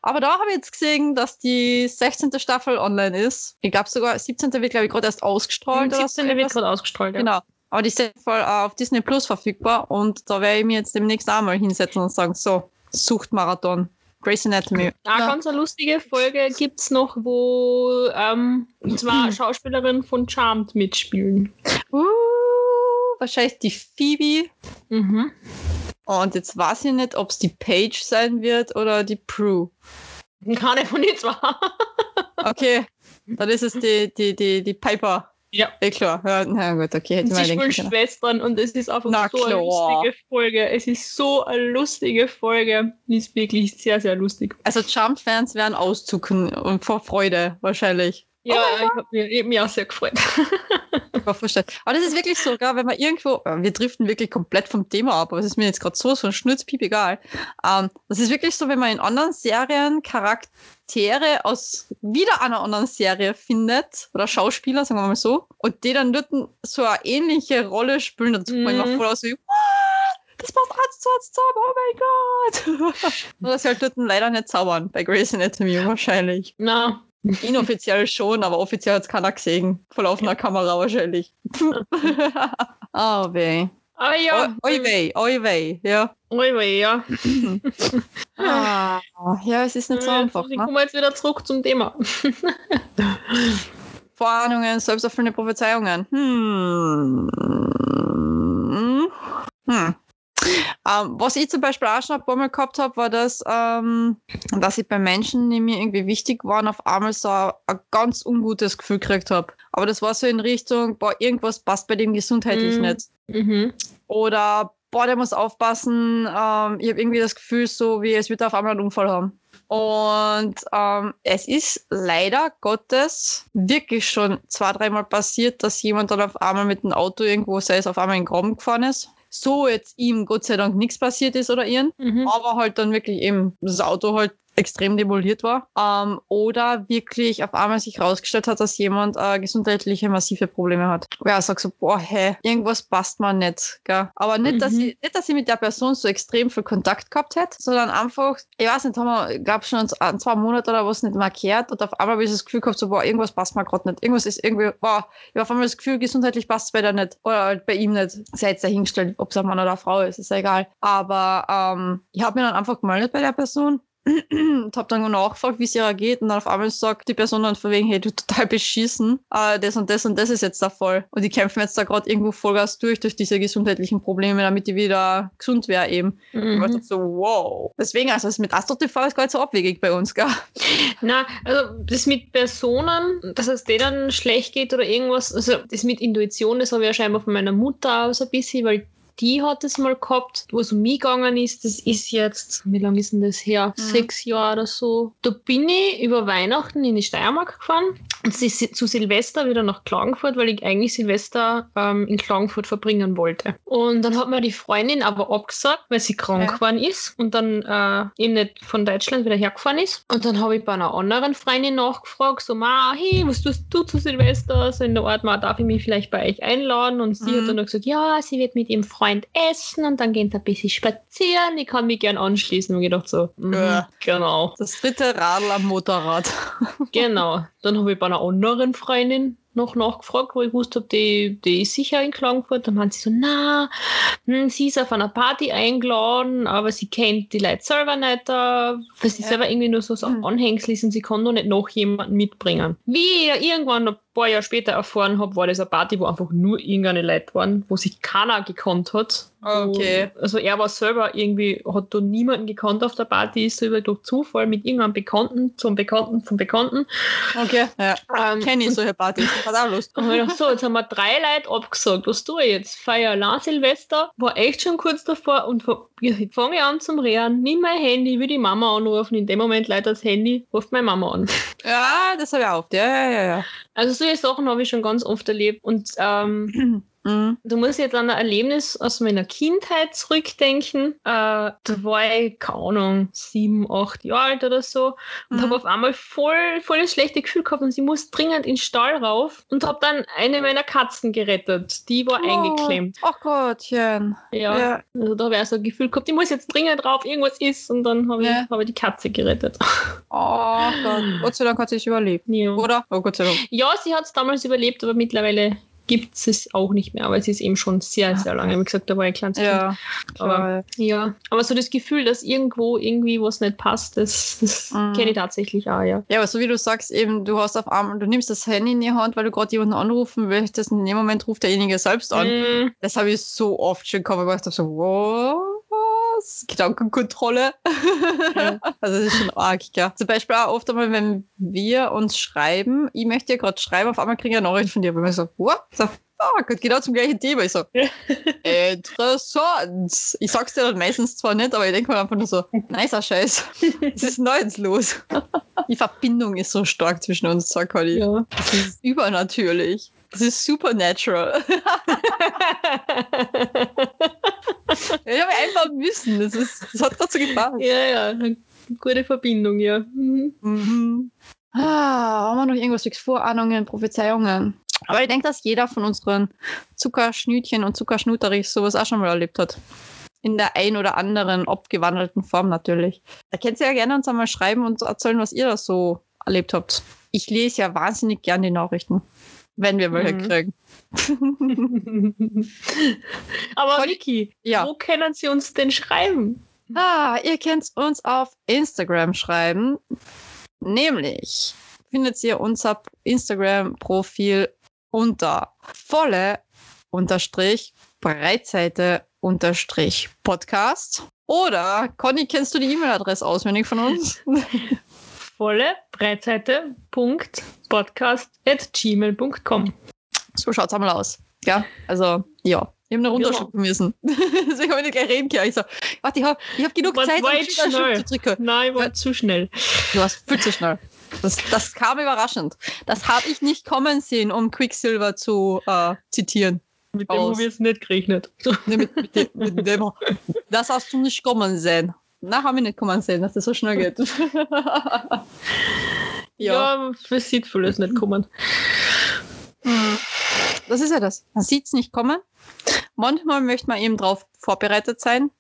Aber da habe ich jetzt gesehen, dass die 16. Staffel online ist. Ich glaube sogar, 17. wird, glaube ich, gerade erst ausgestrahlt. oder so 17. wird etwas. gerade ausgestrahlt, ja. Genau. Aber die sind voll auf Disney Plus verfügbar und da werde ich mir jetzt demnächst auch mal hinsetzen und sagen, so, Suchtmarathon, Grey's Anatomy. Eine Ja. ganz eine lustige Folge gibt es noch, wo ähm, Hm. zwei Schauspielerinnen von Charmed mitspielen. Uh, wahrscheinlich die Phoebe. Mhm. Und jetzt weiß ich nicht, ob es die Paige sein wird oder die Prue. Keine von den zwei. Okay, dann ist es die, die, die, die Piper. Ja. Eh klar. Ja, na gut, okay, hätte sie spielen. Schwestern und es ist einfach Na so eine klar. lustige Folge. Es ist so eine lustige Folge. Die ist wirklich sehr, sehr lustig. Also Charmed-Fans werden auszucken und vor Freude wahrscheinlich. Ja, ich habe mich, ich hab mich auch sehr gefreut. Ich war. Aber das ist wirklich so, gell, wenn man irgendwo, äh, wir driften wirklich komplett vom Thema ab, aber es ist mir jetzt gerade so, so ein Schnurzpiep egal. Ähm, das ist wirklich so, wenn man in anderen Serien Charaktere aus wieder einer anderen Serie findet, oder Schauspieler, sagen wir mal so, und die dann dort so eine ähnliche Rolle spielen, dann tut man Mhm. immer voll aus wie, "What? das passt eins zu eins zusammen, oh mein Gott. Nur, dass sie halt dort leider nicht zaubern, bei Grey's Anatomy wahrscheinlich. Na, Inoffiziell schon, aber offiziell hat es keiner gesehen. Vor laufender Kamera wahrscheinlich. oh weh. Aber ja. Oi weh, oi weh, ja. Oi weh, ja. Ah, ja, es ist nicht so Äh, einfach. Ich Ne? komme jetzt wieder zurück zum Thema. Vorahnungen, selbsterfüllende Prophezeiungen. Hm. Hm. Ähm, was ich zum Beispiel auch schon ein paar Mal gehabt habe, war das, ähm, dass ich bei Menschen, die mir irgendwie wichtig waren, auf einmal so ein, ein ganz ungutes Gefühl gekriegt habe. Aber das war so in Richtung, boah, irgendwas passt bei dem gesundheitlich Mhm. nicht. Mhm. Oder, boah, der muss aufpassen. Ähm, ich habe irgendwie das Gefühl, so wie es wird auf einmal einen Unfall haben. Und ähm, es ist leider Gottes wirklich schon zwei, dreimal passiert, dass jemand dann auf einmal mit dem Auto irgendwo, sei es auf einmal in den Graben gefahren ist. So jetzt ihm Gott sei Dank nichts passiert ist oder ihren, Mhm. aber halt dann wirklich eben das Auto halt extrem demoliert war. Ähm, oder wirklich auf einmal sich herausgestellt hat, dass jemand äh, gesundheitliche massive Probleme hat. Ja, sag so, boah, hä, irgendwas passt mir nicht. Gell? Aber nicht, dass Mhm. ich, nicht, dass ich mit der Person so extrem viel Kontakt gehabt hätte, sondern einfach, ich weiß nicht, haben wir, glaub schon ein, zwei Monate oder was nicht mehr gehört und auf einmal habe ich das Gefühl gehabt, so, boah, irgendwas passt mir gerade nicht. Irgendwas ist irgendwie, boah, ich habe auf einmal das Gefühl, gesundheitlich passt es bei der nicht. Oder halt bei ihm nicht. Sei jetzt dahingestellt, ob es ein Mann oder eine Frau ist, ist ja egal. Aber ähm, ich habe mir dann einfach gemeldet bei der Person und habe dann nachgefragt, wie es ihr geht und dann auf einmal sagt die Person dann von wegen, hey, du total beschissen, äh, das und das und das ist jetzt der Fall. Und die kämpfen jetzt da gerade irgendwo Vollgas durch, durch diese gesundheitlichen Probleme, damit die wieder gesund wäre eben. Und ich Mhm. so, wow. Deswegen, also das mit Astro TV ist gar nicht so abwegig bei uns, gell? Na, also das mit Personen, dass es denen schlecht geht oder irgendwas, also das mit Intuition, das habe ich ja scheinbar von meiner Mutter aus ein bisschen, weil die hat es mal gehabt, wo es um mich gegangen ist. Das ist jetzt, wie lange ist denn das her? Mhm. Sechs Jahre oder so. Da bin ich über Weihnachten in die Steiermark gefahren und zu Silvester wieder nach Klagenfurt, weil ich eigentlich Silvester ähm, in Klagenfurt verbringen wollte. Und dann hat mir die Freundin aber abgesagt, weil sie krank Ja. geworden ist und dann äh, eben nicht von Deutschland wieder hergefahren ist. Und dann habe ich bei einer anderen Freundin nachgefragt, so, ma, hey, was tust du zu Silvester? So in der Art, ma, darf ich mich vielleicht bei euch einladen? Und sie Mhm. hat dann gesagt, ja, sie wird mit ihrem Freund essen und dann gehen sie ein bisschen spazieren. Ich kann mich gern anschließen. Und gedacht so, mhm, Ja. genau. Das dritte Radl am Motorrad. Genau. Dann habe ich bei einer anderen Freundin noch nachgefragt, wo ich wusste, ob die, die ist sicher in Klagenfurt. Dann meinte sie so, na, hm, sie ist auf einer Party eingeladen, aber sie kennt die Leute selber nicht, äh, weil sie Ja. selber irgendwie nur so, so Hm. Anhängsel ist und sie kann noch nicht noch jemanden mitbringen. Wie ich irgendwann paar Jahre später erfahren habe, war das eine Party, wo einfach nur irgendeine Leute waren, wo sich keiner gekannt hat. Okay. Wo, also er war selber irgendwie, hat da niemanden gekannt auf der Party, ist so über durch Zufall mit irgendeinem Bekannten zum Bekannten zum Bekannten. Okay. Ja. Ähm, Kenne ich solche Partys. Hat auch Lust. und ich dachte, so, jetzt haben wir drei Leute abgesagt. Was tue ich jetzt? Feier allein Silvester, war echt schon kurz davor und ich fange an zum Rehren, nimm mein Handy, will die Mama anrufen. In dem Moment leider das Handy, ruft meine Mama an. Ja, das habe ich auch. Ja, ja, ja, ja. Also solche Sachen habe ich schon ganz oft erlebt. Und ähm, Mhm. da muss ich jetzt an ein Erlebnis aus meiner Kindheit zurückdenken. Äh, da war ich, keine Ahnung, sieben, acht Jahre alt oder so und Mhm. habe auf einmal voll, voll das schlechte Gefühl gehabt und sie muss dringend in den Stall rauf und habe dann eine meiner Katzen gerettet. Die war eingeklemmt. Oh Gottchen. Ja. Ja. Also da habe ich so ein Gefühl gehabt, ich muss jetzt dringend drauf, irgendwas ist und dann habe ich, Ja. hab ich die Katze gerettet. Oh Gott. Gott sei Dank hat sie es überlebt. ja. Oder? Oh Gott sei Dank. ja, sie hat es damals überlebt, aber mittlerweile gibt es auch nicht mehr, aber es ist eben schon sehr, sehr lange. Wie gesagt, da war ich ein kleines Kind. Ja. Aber klar. Ja, aber so das Gefühl, dass irgendwo irgendwie was nicht passt, das, das Mhm. kenne ich tatsächlich auch, ja. Ja, aber so wie du sagst, eben, du hast auf einmal, du nimmst das Handy in die Hand, weil du gerade jemanden anrufen möchtest und in dem Moment ruft derjenige selbst an. Mm, Das habe ich so oft schon gehabt, weil ich dachte so, was? Gedankenkontrolle. Ja. Also das ist schon arg, ja. Zum Beispiel auch oft einmal, wenn wir uns schreiben, ich möchte dir gerade schreiben, auf einmal kriege ich eine Nachricht von dir, weil ich so, what the fuck? Genau zum gleichen Thema. Ich so, interessant. Ich sag's dir dann meistens zwar nicht, aber ich denke mir einfach nur so, nicer Scheiß. Was ist jetzt los? Die Verbindung ist so stark zwischen uns, sag Conny. ja. Das ist übernatürlich. Das ist supernatural. Ich habe einfach müssen. Das, ist, das hat so gepasst. ja, ja, eine gute Verbindung, ja. Mhm. Mhm. Ah, haben wir noch irgendwas fix Vorahnungen, Prophezeiungen? Aber ich denke, dass jeder von unseren Zuckerschnütchen und Zuckerschnuterichs sowas auch schon mal erlebt hat. In der ein oder anderen abgewandelten Form natürlich. Da könnt ihr ja gerne uns einmal schreiben und erzählen, was ihr da so erlebt habt. Ich lese ja wahnsinnig gern die Nachrichten, wenn wir welche Mhm. kriegen. aber Niki, Ja. wo können sie uns denn schreiben? Ah, ihr könnt uns auf Instagram schreiben. Nämlich findet ihr unser Instagram-Profil unter volle unterstrich Breitseite unterstrich Podcast. Oder, Conny, kennst du die E-Mail-Adresse auswendig von uns? Volle Breitseite.podcast.gmail.com so schaut's einmal aus. Ja, also, ja. Ich habe noch runterschlucken ja. müssen. Deswegen habe ich nicht gleich reden können. Ich so, warte, ich habe hab genug Zeit, um schnell. zu drücken. Nein, ich war ja. zu schnell. Du warst viel zu schnell. Das, das kam überraschend. Das habe ich nicht kommen sehen, um Quicksilver zu äh, zitieren. Mit dem haben wir es nicht gerechnet. Nee, mit, mit, dem, mit dem, das hast du nicht kommen sehen. Na, haben wir nicht kommen sehen, dass das so schnell geht. ja, ja sieht vieles nicht kommen. Das ist ja das. Man sieht es nicht kommen. Manchmal möchte man eben darauf vorbereitet sein,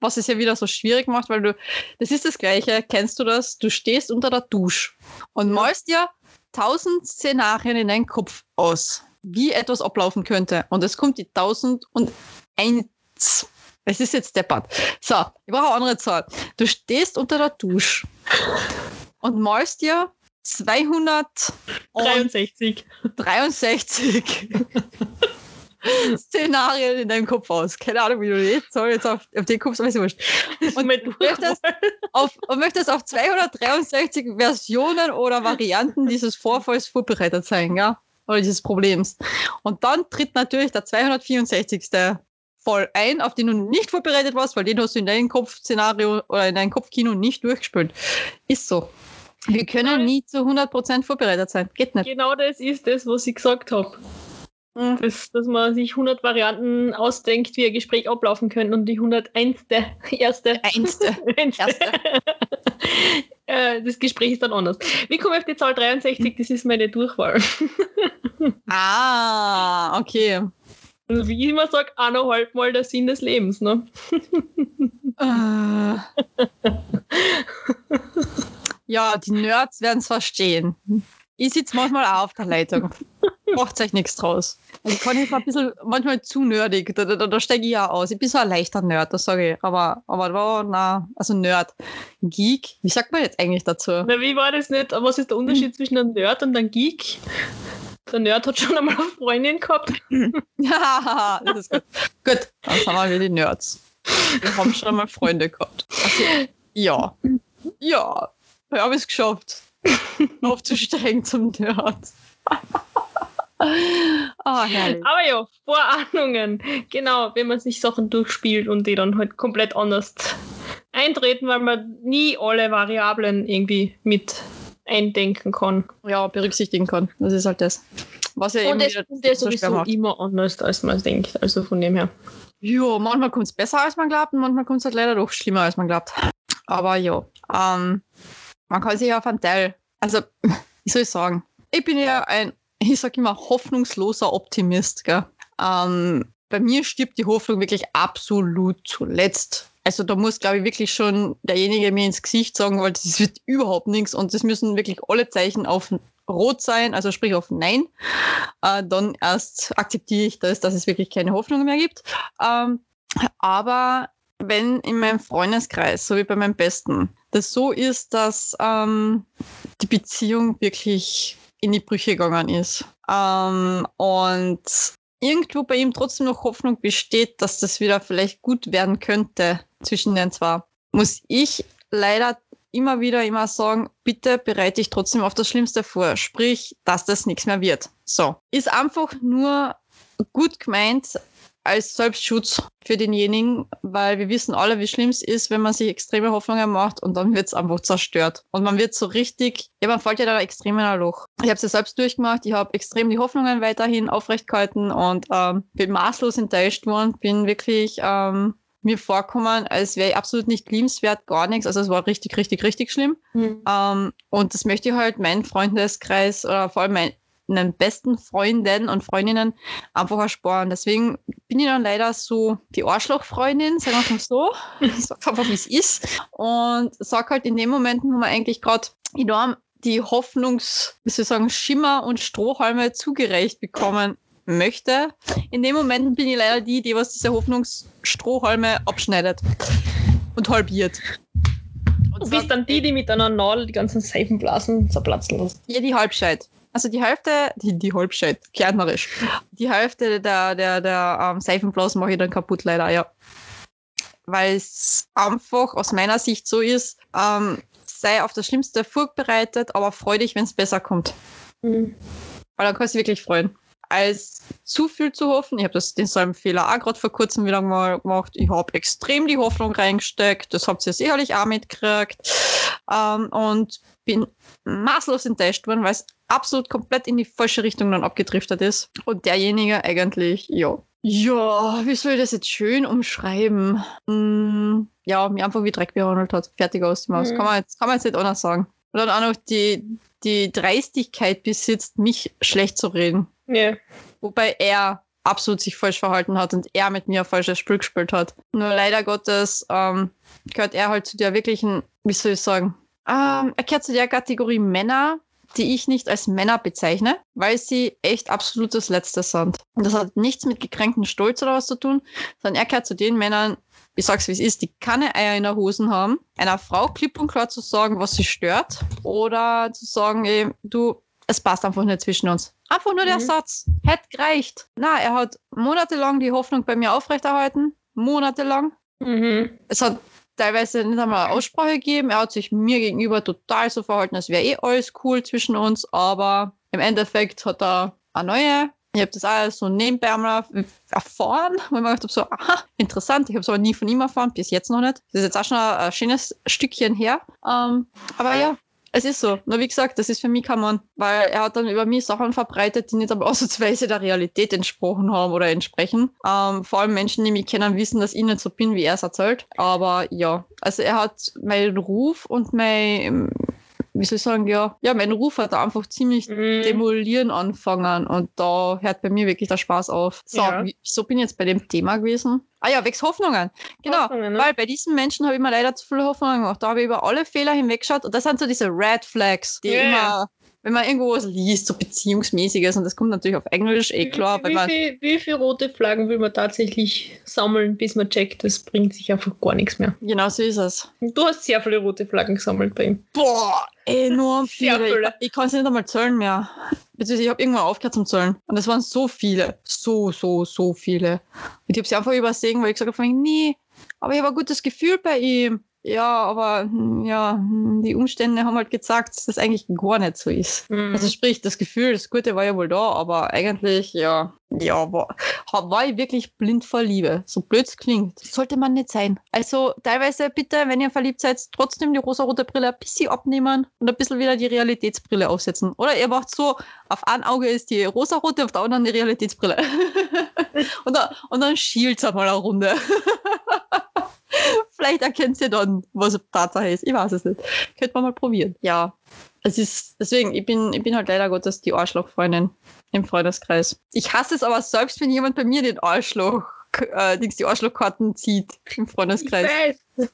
was es ja wieder so schwierig macht, weil du, das ist das Gleiche, kennst du das? Du stehst unter der Dusche und ja. malst dir tausend Szenarien in deinen Kopf aus, wie etwas ablaufen könnte. Und es kommt die tausend und eins. Es ist jetzt deppert. So, ich brauche eine andere Zahl. Du stehst unter der Dusche und malst dir 263 63 Szenarien in deinem Kopf aus. Keine Ahnung, wie du jetzt soll jetzt auf, auf den Kopf, aber ist wurscht. Und möchtest auf, und möchtest auf 263 Versionen oder Varianten dieses Vorfalls vorbereitet sein, ja? Oder dieses Problems. Und dann tritt natürlich der 264. Fall ein, auf den du nicht vorbereitet warst, weil den hast du in deinem Kopfszenario oder in deinem Kopfkino nicht durchgespielt. Ist so. Wir können nie zu 100% vorbereitet sein. Geht nicht. Genau das ist das, was ich gesagt habe. Mhm. Das, dass man sich 100 Varianten ausdenkt, wie ein Gespräch ablaufen könnte und die 101. erste. Einste. erste. Äh, das Gespräch ist dann anders. Wie komme ich auf die Zahl 63? Das ist meine Durchwahl. ah, okay. Wie ich immer sage, eineinhalb Mal der Sinn des Lebens. Ne? uh. Ja, die Nerds werden es verstehen. Ich sitze manchmal auch auf der Leitung. Macht euch nichts draus. Also kann ich ein bisschen manchmal zu nerdig. Da, da, da steige ich ja aus. Ich bin so ein leichter Nerd, das sage ich. Aber, aber oh, na, also Nerd. Geek, wie sagt man jetzt eigentlich dazu? Na, wie war das nicht? Was ist der Unterschied zwischen einem Nerd und einem Geek? Der Nerd hat schon einmal eine Freundin gehabt. ja, das ist gut. Gut, dann sind wir wieder die Nerds. Wir haben schon einmal Freunde gehabt. Also, ja. Ja, ich habe es geschafft, aufzusteigen zum Nerd. oh, herrlich. Aber ja, Vorahnungen. Genau, wenn man sich Sachen durchspielt und die dann halt komplett anders eintreten, weil man nie alle Variablen irgendwie mit eindenken kann. Ja, berücksichtigen kann. Das ist halt das. Was ja und das kommt ja sowieso immer anders, als man denkt. Also von dem her. Ja, manchmal kommt es besser, als man glaubt, und manchmal kommt es halt leider doch schlimmer, als man glaubt. Aber ja, ähm, man kann sich auf einen Teil, also, wie soll ich sagen, ich bin ja ein, ich sage immer, hoffnungsloser Optimist. Gell? Ähm, bei mir stirbt die Hoffnung wirklich absolut zuletzt. Also da muss, glaube ich, wirklich schon derjenige mir ins Gesicht sagen, weil das wird überhaupt nichts und es müssen wirklich alle Zeichen auf Rot sein, also sprich auf Nein. Äh, dann erst akzeptiere ich das, dass es wirklich keine Hoffnung mehr gibt. Ähm, aber wenn in meinem Freundeskreis, so wie bei meinem Besten, das so ist, dass ähm, die Beziehung wirklich in die Brüche gegangen ist. Ähm, und irgendwo bei ihm trotzdem noch Hoffnung besteht, dass das wieder vielleicht gut werden könnte zwischen den zwei, muss ich leider immer wieder immer sagen, bitte bereite dich trotzdem auf das Schlimmste vor. Sprich, dass das nichts mehr wird. So. Ist einfach nur gut gemeint, als Selbstschutz für denjenigen, weil wir wissen alle, wie schlimm es ist, wenn man sich extreme Hoffnungen macht und dann wird es einfach zerstört. Und man wird so richtig, ja, man fällt ja da extrem in ein Loch. Ich habe es ja selbst durchgemacht, ich habe extrem die Hoffnungen weiterhin aufrecht gehalten und ähm, bin maßlos enttäuscht worden, bin wirklich ähm, mir vorkommen, als wäre ich absolut nicht liebenswert, gar nichts. Also es war richtig, richtig, richtig schlimm. Mhm. Ähm, und das möchte ich halt meinen Freundeskreis oder vor allem mein, meinen besten Freunden und Freundinnen einfach ersparen. Deswegen bin ich dann leider so die Arschlochfreundin, sagen wir mal so. Sag einfach, wie es ist. Und sag halt in dem Moment, wo man eigentlich gerade enorm die Hoffnungs, wie soll ich sagen, Schimmer und Strohhalme zugereicht bekommen möchte. In dem Moment bin ich leider die, die was diese Hoffnungsstrohhalme abschneidet und halbiert. Und du bist dann die, die mit einer Nadel die ganzen Seifenblasen zerplatzen lässt. Ja, die Halbscheid. Also die Hälfte, die, die Halbscheid, kleinerisch. Die Hälfte der, der, der ähm, Seifenblasen mache ich dann kaputt, leider, ja. Weil es einfach aus meiner Sicht so ist, ähm, sei auf das Schlimmste vorbereitet, aber freu dich, wenn es besser kommt. Mhm. Weil dann kannst du dich wirklich freuen. Als zu viel zu hoffen. Ich habe das denselben Fehler auch gerade vor kurzem wieder mal gemacht. Ich habe extrem die Hoffnung reingesteckt. Das habt ihr sicherlich auch mitgekriegt. Ähm, und bin maßlos enttäuscht worden, weil es absolut komplett in die falsche Richtung dann abgedriftet ist. Und derjenige eigentlich, ja. Ja, wie soll ich das jetzt schön umschreiben? Mm, ja, mir einfach wie Dreck behandelt hat. Fertig aus dem Haus. Mhm. Kann, man jetzt, kann man jetzt nicht anders sagen. Und dann auch noch die, die Dreistigkeit besitzt, mich schlecht zu reden. Ja. Wobei er absolut sich falsch verhalten hat und er mit mir ein falsches Spiel gespielt hat. Nur leider Gottes ähm, gehört er halt zu der wirklichen, wie soll ich sagen, ähm, er gehört zu der Kategorie Männer, die ich nicht als Männer bezeichne, weil sie echt absolutes Letztes sind. Und das hat nichts mit gekränktem Stolz oder was zu tun, sondern er gehört zu den Männern, ich sag's wie es ist, die keine Eier in der Hosen haben, einer Frau klipp und klar zu sagen, was sie stört, oder zu sagen, ey, du, es passt einfach nicht zwischen uns. Einfach nur der Mhm. Satz. Hätte gereicht. Na, er hat monatelang die Hoffnung bei mir aufrechterhalten. Monatelang. Mhm. Es hat teilweise nicht einmal eine Aussprache gegeben. Er hat sich mir gegenüber total so verhalten, als wäre eh alles cool zwischen uns. Aber im Endeffekt hat er eine neue. Ich habe das alles so nebenbei einmal erfahren, wo ich mir gedacht habe, so, aha, interessant. Ich habe es aber nie von ihm erfahren, bis jetzt noch nicht. Das ist jetzt auch schon ein, ein schönes Stückchen her. Ähm, aber ja, es ist so. Nur wie gesagt, das ist für mich kein Mann, weil er hat dann über mich Sachen verbreitet, die nicht aber ausnahmsweise der Realität entsprochen haben oder entsprechen. Ähm, vor allem Menschen, die mich kennen, wissen, dass ich nicht so bin, wie er es erzählt. Aber ja, also er hat meinen Ruf und mein, wie soll ich sagen, ja, ja, mein Ruf hat er einfach ziemlich Mhm. demolieren anfangen und da hört bei mir wirklich der Spaß auf. So, Ja. wieso bin ich jetzt bei dem Thema gewesen? Ah ja, wegs Hoffnungen. Genau, Hoffnungen, ne? weil bei diesen Menschen habe ich mir leider zu viele Hoffnungen gemacht. Da habe ich über alle Fehler hinweggeschaut und das sind so diese Red Flags, die ja. immer, wenn man irgendwo was liest, so beziehungsmäßiges und das kommt natürlich auf Englisch, eh klar, wie, wie, viel, wie viele rote Flaggen will man tatsächlich sammeln, bis man checkt, das bringt sich einfach gar nichts mehr. genau so ist es. Du hast sehr viele rote Flaggen gesammelt bei ihm. Boah, enorm viele. viele. Ich, ich kann es nicht einmal zählen mehr. Beziehungsweise ich habe irgendwann aufgehört zum Zählen. Und es waren so viele. So, so, so viele. Und ich habe sie einfach übersehen, weil ich gesagt habe, nee, aber ich habe ein gutes Gefühl bei ihm. Ja, aber hm, ja, hm, die Umstände haben halt gezeigt, dass das eigentlich gar nicht so ist. Mhm. Also sprich, das Gefühl, das Gute war ja wohl da, aber eigentlich, ja, ja, war, war ich wirklich blind vor Liebe. So blöd es klingt. Das sollte man nicht sein. Also teilweise bitte, wenn ihr verliebt seid, trotzdem die rosarote Brille ein bisschen abnehmen und ein bisschen wieder die Realitätsbrille aufsetzen. Oder ihr macht so, auf einem Auge ist die rosarote, auf der anderen die Realitätsbrille. und, dann, und dann schielt's einmal eine Runde. Vielleicht erkennt ihr dann, was Tatsache ist. Ich weiß es nicht. Könnte man mal probieren. Ja, es ist, deswegen, ich bin, ich bin halt leider Gottes die Arschlochfreundin im Freundeskreis. Ich hasse es aber selbst, wenn jemand bei mir den Arschloch, äh, die Arschlochkarten zieht im ich Freundeskreis. weiß.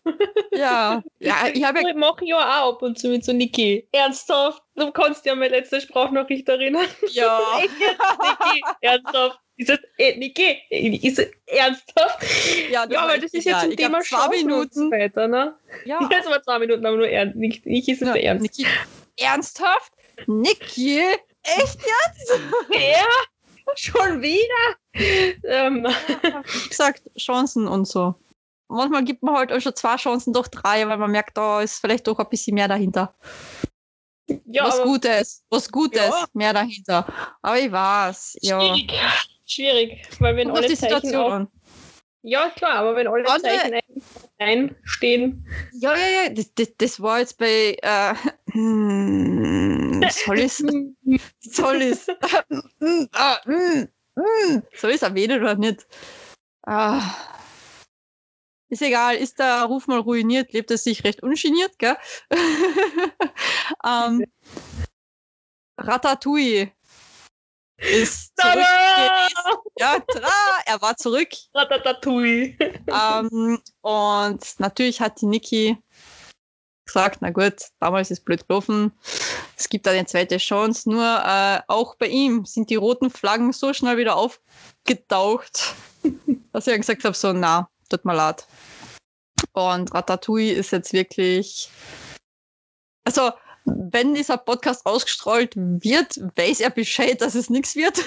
Ja, ja, ich habe ja, Ich mache ja auch ab und zu mit so Niki. Ernsthaft? Du kannst an meine letzte Sprachnachricht erinnern. ja, Niki? Ernsthaft? Ist das, äh, Niki? Ist das ernsthaft? Ja, das Ja, echt das ist ja Ich glaub, Thema zwei Minuten. weiter, ne? ja. Das war zwei Minuten, aber nur ernst. Nicht, nicht ist es ja. Ernst. Niki, ernsthaft? Niki? Echt jetzt? Ja, schon wieder? Ähm, Wie gesagt, Chancen und so. Manchmal gibt man halt auch schon zwei Chancen, doch drei, weil man merkt, da ist vielleicht doch ein bisschen mehr dahinter. ja, was aber Gutes, was Gutes, Ja. mehr dahinter. Aber ich weiß, ja. schwierig. Schwierig, weil wenn Kommt auf alle die Zeichen Situation auf, an. Ja, klar, aber wenn alle Warte. Zeichen ein, einstehen. Ja, ja, ja, das, das, das war jetzt bei, äh, hm, soll ich soll hm, soll ich erwähnen oder nicht? Ah. Ist egal, ist der Ruf mal ruiniert, lebt es sich recht ungeniert, gell? ähm, Ratatouille ist. Ja, tada, er war zurück. Ratatouille. ähm, und natürlich hat die Niki gesagt, na gut, damals ist blöd gelaufen. Es gibt eine zweite Chance. Nur äh, auch bei ihm sind die roten Flaggen so schnell wieder aufgetaucht, dass ich gesagt habe, so, na, tut mir leid. Und Ratatouille ist jetzt wirklich, also wenn dieser Podcast ausgestrahlt wird, weiß er Bescheid, dass es nichts wird.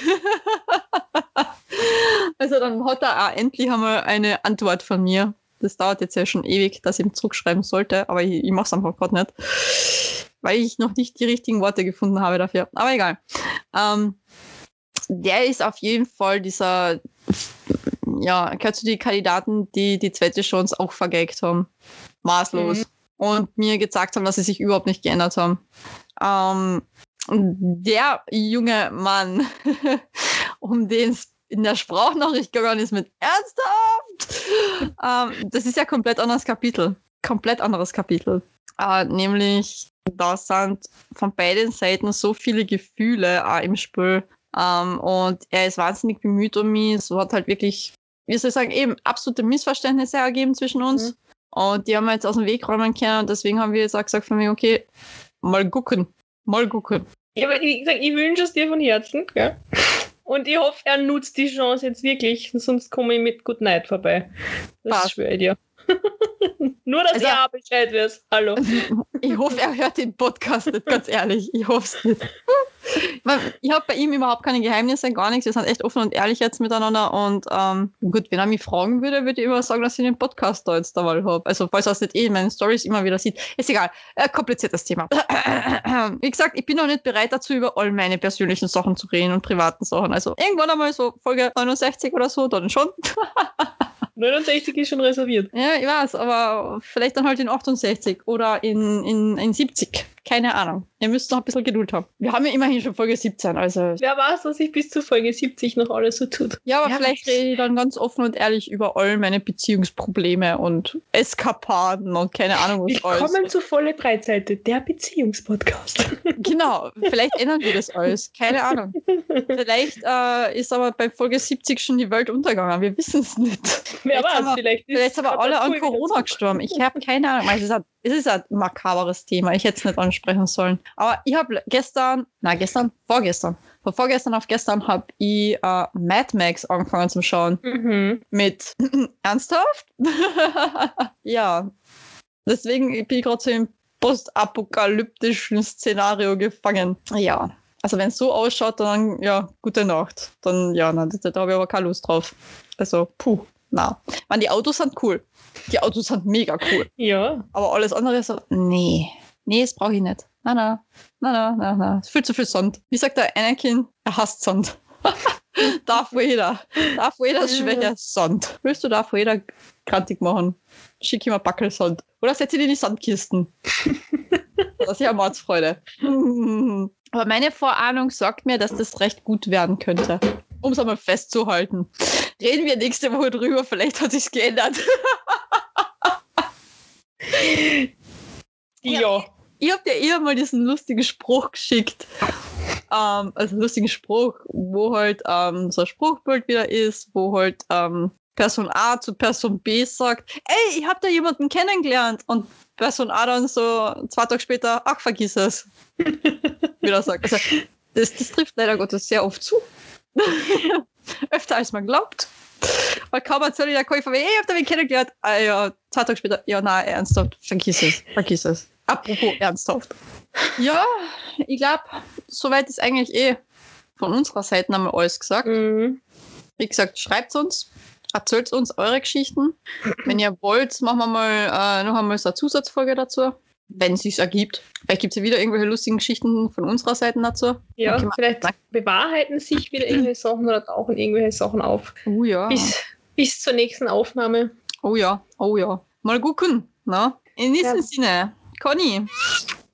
also dann hat er auch endlich einmal eine Antwort von mir. Das dauert jetzt ja schon ewig, dass ich ihm zurückschreiben sollte, aber ich, ich mache es einfach gerade nicht, weil ich noch nicht die richtigen Worte gefunden habe dafür. Aber egal. Ähm, der ist auf jeden Fall dieser, ja, gehört zu den Kandidaten, die die zweite Chance auch vergeigt haben. Maßlos. Mhm. Und mir gesagt haben, dass sie sich überhaupt nicht geändert haben. Ähm, der junge Mann, um den es in der Sprachnachricht gegangen ist mit ernsthaft, ähm, das ist ja komplett anderes Kapitel. Komplett anderes Kapitel. Äh, nämlich, da sind von beiden Seiten so viele Gefühle auch im Spiel. Ähm, und er ist wahnsinnig bemüht um mich. So hat halt wirklich, wie soll ich sagen, eben absolute Missverständnisse ergeben zwischen uns. Mhm. Und die haben wir jetzt aus dem Weg räumen können. Und deswegen haben wir jetzt auch gesagt von mir, okay, mal gucken. Mal gucken. Ja, aber ich, ich wünsche es dir von Herzen, gell? Und ich hoffe, er nutzt die Chance jetzt wirklich, sonst komme ich mit Good Night vorbei. Das Passt. schwöre ich dir. Nur, dass also, er Bescheid weiß. Hallo. Ich hoffe, er hört den Podcast nicht, ganz ehrlich. Ich hoffe es nicht. Ich habe bei ihm überhaupt keine Geheimnisse, gar nichts. Wir sind echt offen und ehrlich jetzt miteinander. Und ähm, gut, wenn er mich fragen würde, würde ich immer sagen, dass ich den Podcast da jetzt dabei habe. Also, falls er es nicht eh in meinen Stories immer wieder sieht. Ist egal. Äh, kompliziertes Thema. Wie gesagt, ich bin noch nicht bereit dazu, über all meine persönlichen Sachen zu reden und privaten Sachen. Also, irgendwann einmal so Folge 69 oder so, dann schon. 69 ist schon reserviert. Ja, ich weiß, aber vielleicht dann halt in 68 oder in, in, in 70. Keine Ahnung. Ihr müsst noch ein bisschen Geduld haben. Wir haben ja immerhin schon Folge 17, also. Wer weiß, was sich bis zur Folge 70 noch alles so tut. Ja, aber ja, vielleicht rede ich dann ganz offen und ehrlich über all meine Beziehungsprobleme und Eskapaden und keine Ahnung was alles. Willkommen zur volle Breitseite, der Beziehungspodcast. Genau, vielleicht ändern wir das alles. Keine Ahnung. Vielleicht äh, ist aber bei Folge 70 schon die Welt untergegangen. Wir wissen es nicht. Wer vielleicht weiß, vielleicht. Vielleicht sind aber alle an Corona gestorben. Ich habe keine Ahnung. Es ist, ein, es ist ein makaberes Thema. Ich hätte es nicht ansprechen sollen. Aber ich habe gestern, na gestern, vorgestern, von vorgestern auf gestern habe ich äh, Mad Max angefangen zu schauen. Mhm. Mit ernsthaft? ja. Deswegen bin ich gerade so im postapokalyptischen Szenario gefangen. Ja. Also wenn es so ausschaut, dann ja, gute Nacht. Dann ja, na, da, da habe ich aber keine Lust drauf. Also, puh, na. Man, die Autos sind cool. Die Autos sind mega cool. Ja. Aber alles andere ist so, nee. Nee, das brauche ich nicht. Na, na, na, na, na, na. Es ist viel zu viel Sand. Wie sagt der Anakin? Er hasst Sand. Darf jeder. Darf jeder Schwäche Sand. Willst du Darf jeder krantig machen? Schick ihm ein Backel Sand. Oder setz ihn in die Sandkisten. das ist ja Mordsfreude. Aber meine Vorahnung sagt mir, dass das recht gut werden könnte. Um es einmal festzuhalten. Reden wir nächste Woche drüber, vielleicht hat sich's geändert. ja. Ich habe dir eher mal diesen lustigen Spruch geschickt. Ähm, also einen lustigen Spruch, wo halt ähm, so ein Spruchbild wieder ist, wo halt ähm, Person A zu Person B sagt, ey, ich habe da jemanden kennengelernt. Und Person A dann so zwei Tage später, ach, vergiss es. wieder sagt. Also, das, das trifft leider Gottes sehr oft zu. Öfter als man glaubt. Weil kaum erzähle ich der Käufer, ey, ich hab da wen kennengelernt. Ah, ja, zwei Tage später, ja, nein, ernsthaft, vergiss es, vergiss es. Apropos ernsthaft. Ja, ich glaube, soweit ist eigentlich eh von unserer Seite einmal alles gesagt. Mhm. Wie gesagt, schreibt uns, erzählt uns eure Geschichten. Wenn ihr wollt, machen wir mal äh, noch einmal so eine Zusatzfolge dazu wenn es sich ergibt. Vielleicht gibt es ja wieder irgendwelche lustigen Geschichten von unserer Seite dazu. Ja, vielleicht bewahrheiten sich wieder irgendwelche Sachen oder tauchen irgendwelche Sachen auf. Oh ja. Bis, bis zur nächsten Aufnahme. Oh ja, oh ja. Mal gucken. Na? In diesem ja. Sinne, Conny.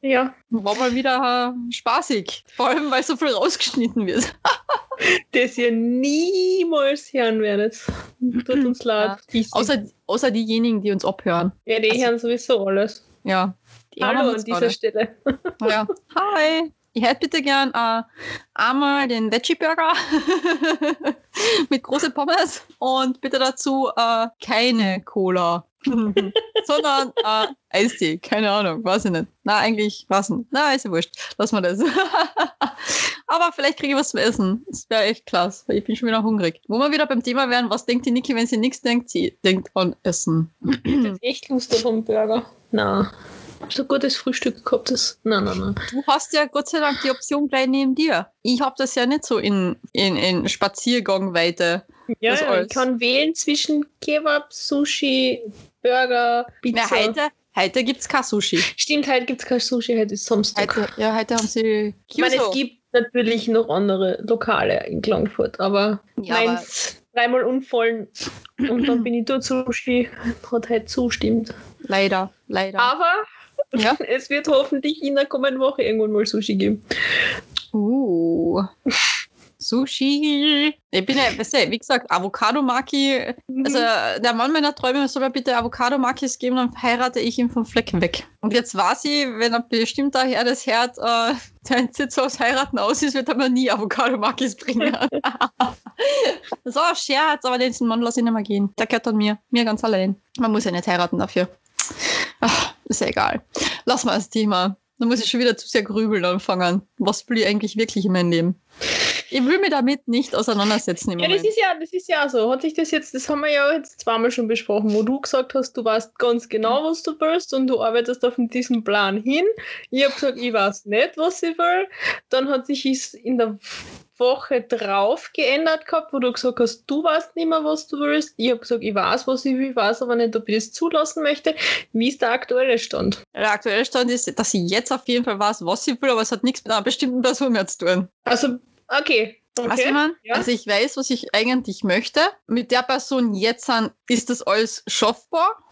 Ja. War mal wieder äh, spaßig. Vor allem, weil so viel rausgeschnitten wird. das ihr niemals hören werdet. Tut uns leid. Ja. Außer, außer diejenigen, die uns abhören. Ja, die also, hören sowieso alles. Ja, Hallo an dieser Stelle. Ja. Hi. Ich hätte bitte gern äh, einmal den Veggie-Burger mit großen Pommes und bitte dazu äh, keine Cola, sondern äh, Eistee. Keine Ahnung, weiß ich nicht. Na, eigentlich, was nicht. Na, ist ja wurscht. Lass mal das. Aber vielleicht kriege ich was zu essen. Das wäre echt klasse, weil ich bin schon wieder hungrig. Wo wir wieder beim Thema wären, was denkt die Niki, wenn sie nichts denkt? Sie denkt an Essen. ich echt Lust auf einen Burger. Na so gutes Frühstück gehabt hast. Nein, nein, nein. Du hast ja Gott sei Dank die Option gleich neben dir. Ich habe das ja nicht so in, in, in Spaziergangweite. Ja, ja ich kann wählen zwischen Kebab, Sushi, Burger, Pizza. Na, heute, heute gibt es kein Sushi. Stimmt, heute gibt es kein Sushi, heute ist Samstag. Heute, ja, heute haben sie Kyuso. Ich meine, es gibt, natürlich noch andere Lokale in Klagenfurt, aber Ja, meins dreimal unvollen und dann bin ich dort Sushi, hat halt zustimmt. Leider, leider. Aber Ja. es wird hoffentlich in der kommenden Woche irgendwann mal Sushi geben. Uh. Sushi. Ich bin ja, weißt du, wie gesagt, Avocado-Maki. Also, der Mann meiner Träume soll mir bitte Avocado-Makis geben, dann heirate ich ihn vom Fleck weg. Und jetzt weiß ich, wenn ein bestimmter Herr des Herd äh, sein Sitz aufs Heiraten aus ist, wird er mir nie Avocado-Makis bringen. so, Scherz, aber den Mann lasse ich nicht mehr gehen. Der gehört an mir. Mir ganz allein. Man muss ja nicht heiraten dafür. Ach, ist ja egal. Lass mal das Thema. Da muss ich schon wieder zu sehr grübeln anfangen. Was will ich eigentlich wirklich in meinem Leben? Ich will mich damit nicht auseinandersetzen im Ja, das ist ja, das ist ja so. Hat sich das jetzt, das haben wir ja jetzt zweimal schon besprochen, wo du gesagt hast, du weißt ganz genau, was du willst und du arbeitest auf diesen Plan hin. Ich habe gesagt, ich weiß nicht, was ich will. Dann hat sich es in der Woche drauf geändert gehabt, wo du gesagt hast, du weißt nicht mehr, was du willst. Ich habe gesagt, ich weiß, was ich will, weiß aber nicht, ob ich das zulassen möchte. Wie ist der aktuelle Stand? Der aktuelle Stand ist, dass ich jetzt auf jeden Fall weiß, was ich will, aber es hat nichts mit einer bestimmten Person mehr zu tun. Also, okay. Weißt okay. du, man? Ja. Also ich weiß, was ich eigentlich möchte. Mit der Person jetzt an, ist das alles schaffbar.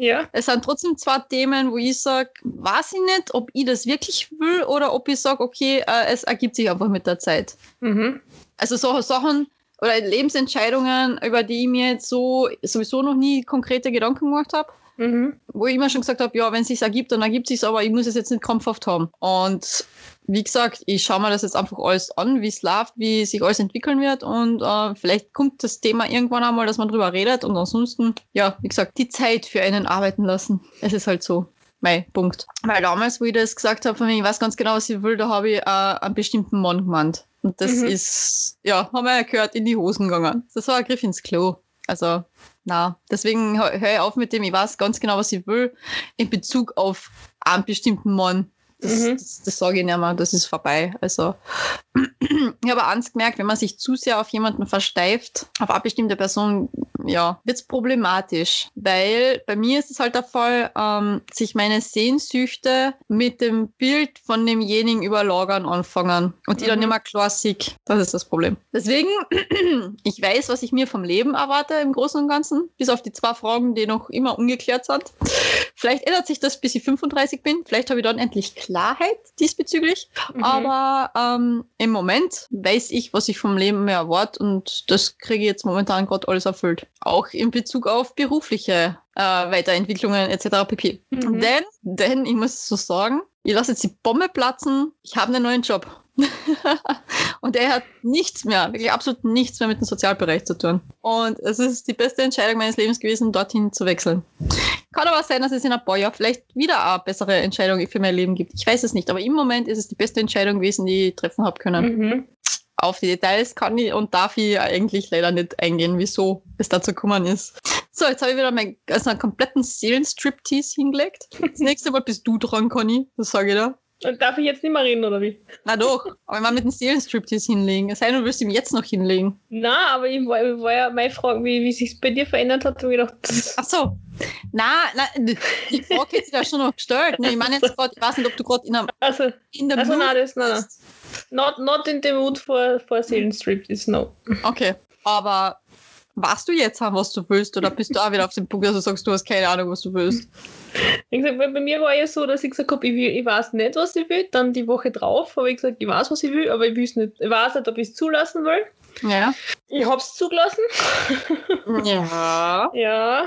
Ja. Es sind trotzdem zwei Themen, wo ich sage, weiß ich nicht, ob ich das wirklich will oder ob ich sage, okay, äh, es ergibt sich einfach mit der Zeit. Mhm. Also so Sachen oder Lebensentscheidungen, über die ich mir jetzt so sowieso noch nie konkrete Gedanken gemacht habe, Mhm. wo ich immer schon gesagt habe, ja, wenn es sich ergibt, dann ergibt sich aber ich muss es jetzt nicht krampfhaft haben. Und wie gesagt, ich schaue mir das jetzt einfach alles an, wie es läuft, wie sich alles entwickeln wird und äh, vielleicht kommt das Thema irgendwann einmal, dass man drüber redet und ansonsten, ja, wie gesagt, die Zeit für einen arbeiten lassen. Es ist halt so. Mein Punkt. Weil damals, wo ich das gesagt habe, von mir, ich weiß ganz genau, was ich will, da habe ich äh, einen bestimmten Mann gemeint. Und das Mhm. ist, ja, haben wir ja gehört, in die Hosen gegangen. Das war ein Griff ins Klo. Also, na, deswegen hö- höre ich auf mit dem, ich weiß ganz genau, was ich will, in Bezug auf einen bestimmten Mann. Das, Mhm. das, das sage ich nicht mehr, das ist vorbei. Also, ich habe eins gemerkt, wenn man sich zu sehr auf jemanden versteift, auf eine bestimmte Person, ja, wird es problematisch. Weil bei mir ist es halt der Fall, ähm, sich meine Sehnsüchte mit dem Bild von demjenigen überlagern anfangen und die dann Mhm. nicht mehr klar sehe. Das ist das Problem. Deswegen, ich weiß, was ich mir vom Leben erwarte im Großen und Ganzen, bis auf die zwei Fragen, die noch immer ungeklärt sind. Vielleicht ändert sich das, bis ich 35 bin. Vielleicht habe ich dann endlich Klarheit diesbezüglich. Mhm. Aber ähm, im Moment weiß ich, was ich vom Leben mehr erwarte und das kriege ich jetzt momentan gerade alles erfüllt. Auch in Bezug auf berufliche äh, Weiterentwicklungen etc. pp. Mhm. Denn, denn, ich muss so sagen, ich lasse jetzt die Bombe platzen, ich habe einen neuen Job. und er hat nichts mehr, wirklich absolut nichts mehr mit dem Sozialbereich zu tun. Und es ist die beste Entscheidung meines Lebens gewesen, dorthin zu wechseln. Kann aber sein, dass es in ein paar Jahren vielleicht wieder eine bessere Entscheidung für mein Leben gibt. Ich weiß es nicht, aber im Moment ist es die beste Entscheidung gewesen, die ich treffen habe können. Mhm. Auf die Details kann ich und darf ich eigentlich leider nicht eingehen, wieso es dazu gekommen ist. So, jetzt habe ich wieder meinen also einen kompletten Seelenstriptease hingelegt. Das nächste Mal bist du dran, Conny. Das sage ich dir. Und Darf ich jetzt nicht mehr reden, oder wie? Na doch, aber ich mal mit dem Seelenstriptease hinlegen. Es sei denn, du willst ihm jetzt noch hinlegen. Na, aber ich war, war ja meine Frage, wie, wie sich bei dir verändert hat, habe ich gedacht, Ach so. Na, na, die Frage hätte ich ja schon noch gestellt. Ne, ich meine jetzt gerade, ich weiß nicht, ob du gerade in, einem- also, in der also Mood nein, das, nein, nein. Not, not in the mood for, for Seelenstriptease, no. Okay, aber weißt du jetzt, was du willst, oder bist du auch wieder auf dem Punkt, dass du sagst, du hast keine Ahnung, was du willst? Wie gesagt, weil bei mir war ja so, dass ich gesagt habe, ich, will, ich weiß nicht, was ich will. Dann die Woche drauf habe ich gesagt, ich weiß, was ich will, aber ich, will's nicht, ich weiß nicht, ob ich es zulassen will. Ja. Ich habe es zugelassen. Ja. Ja.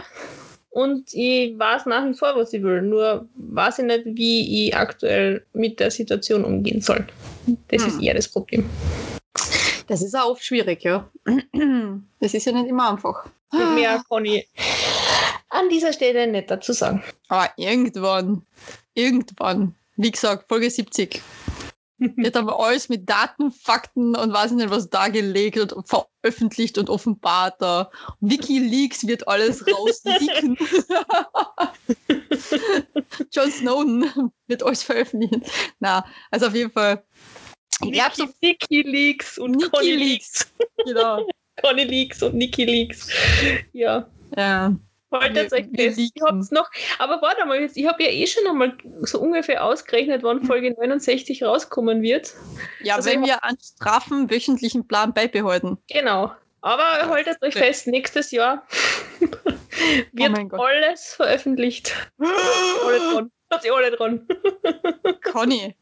Und ich weiß nach wie vor, was ich will. Nur weiß ich nicht, wie ich aktuell mit der Situation umgehen soll. Das ist Hm. eher das Problem. Das ist auch oft schwierig, ja. Das ist ja nicht immer einfach. Und mehr kann ich an dieser Stelle nicht dazu sagen. Aber irgendwann, irgendwann, wie gesagt, Folge 70, wird aber alles mit Daten, Fakten und weiß ich nicht was dargelegt und veröffentlicht und offenbart. Da. Wikileaks wird alles rausleaken. John Snowden wird alles veröffentlichen. Na, also auf jeden Fall. Ich glaube so Niki Leaks und Niki Conny Leaks. Leaks. genau. Conny Leaks und Niki Leaks. Ja. Ja. Euch wir fest. Ich hab's noch. Aber warte mal, jetzt, ich habe ja eh schon einmal so ungefähr ausgerechnet, wann Folge 69 rauskommen wird. Ja, Also wenn wir einen straffen wöchentlichen Plan beibehalten. Genau. Aber haltet euch fest, nächstes Jahr wird mein Gott. alles veröffentlicht. Alle dran. Hat sich alle dran. Conny,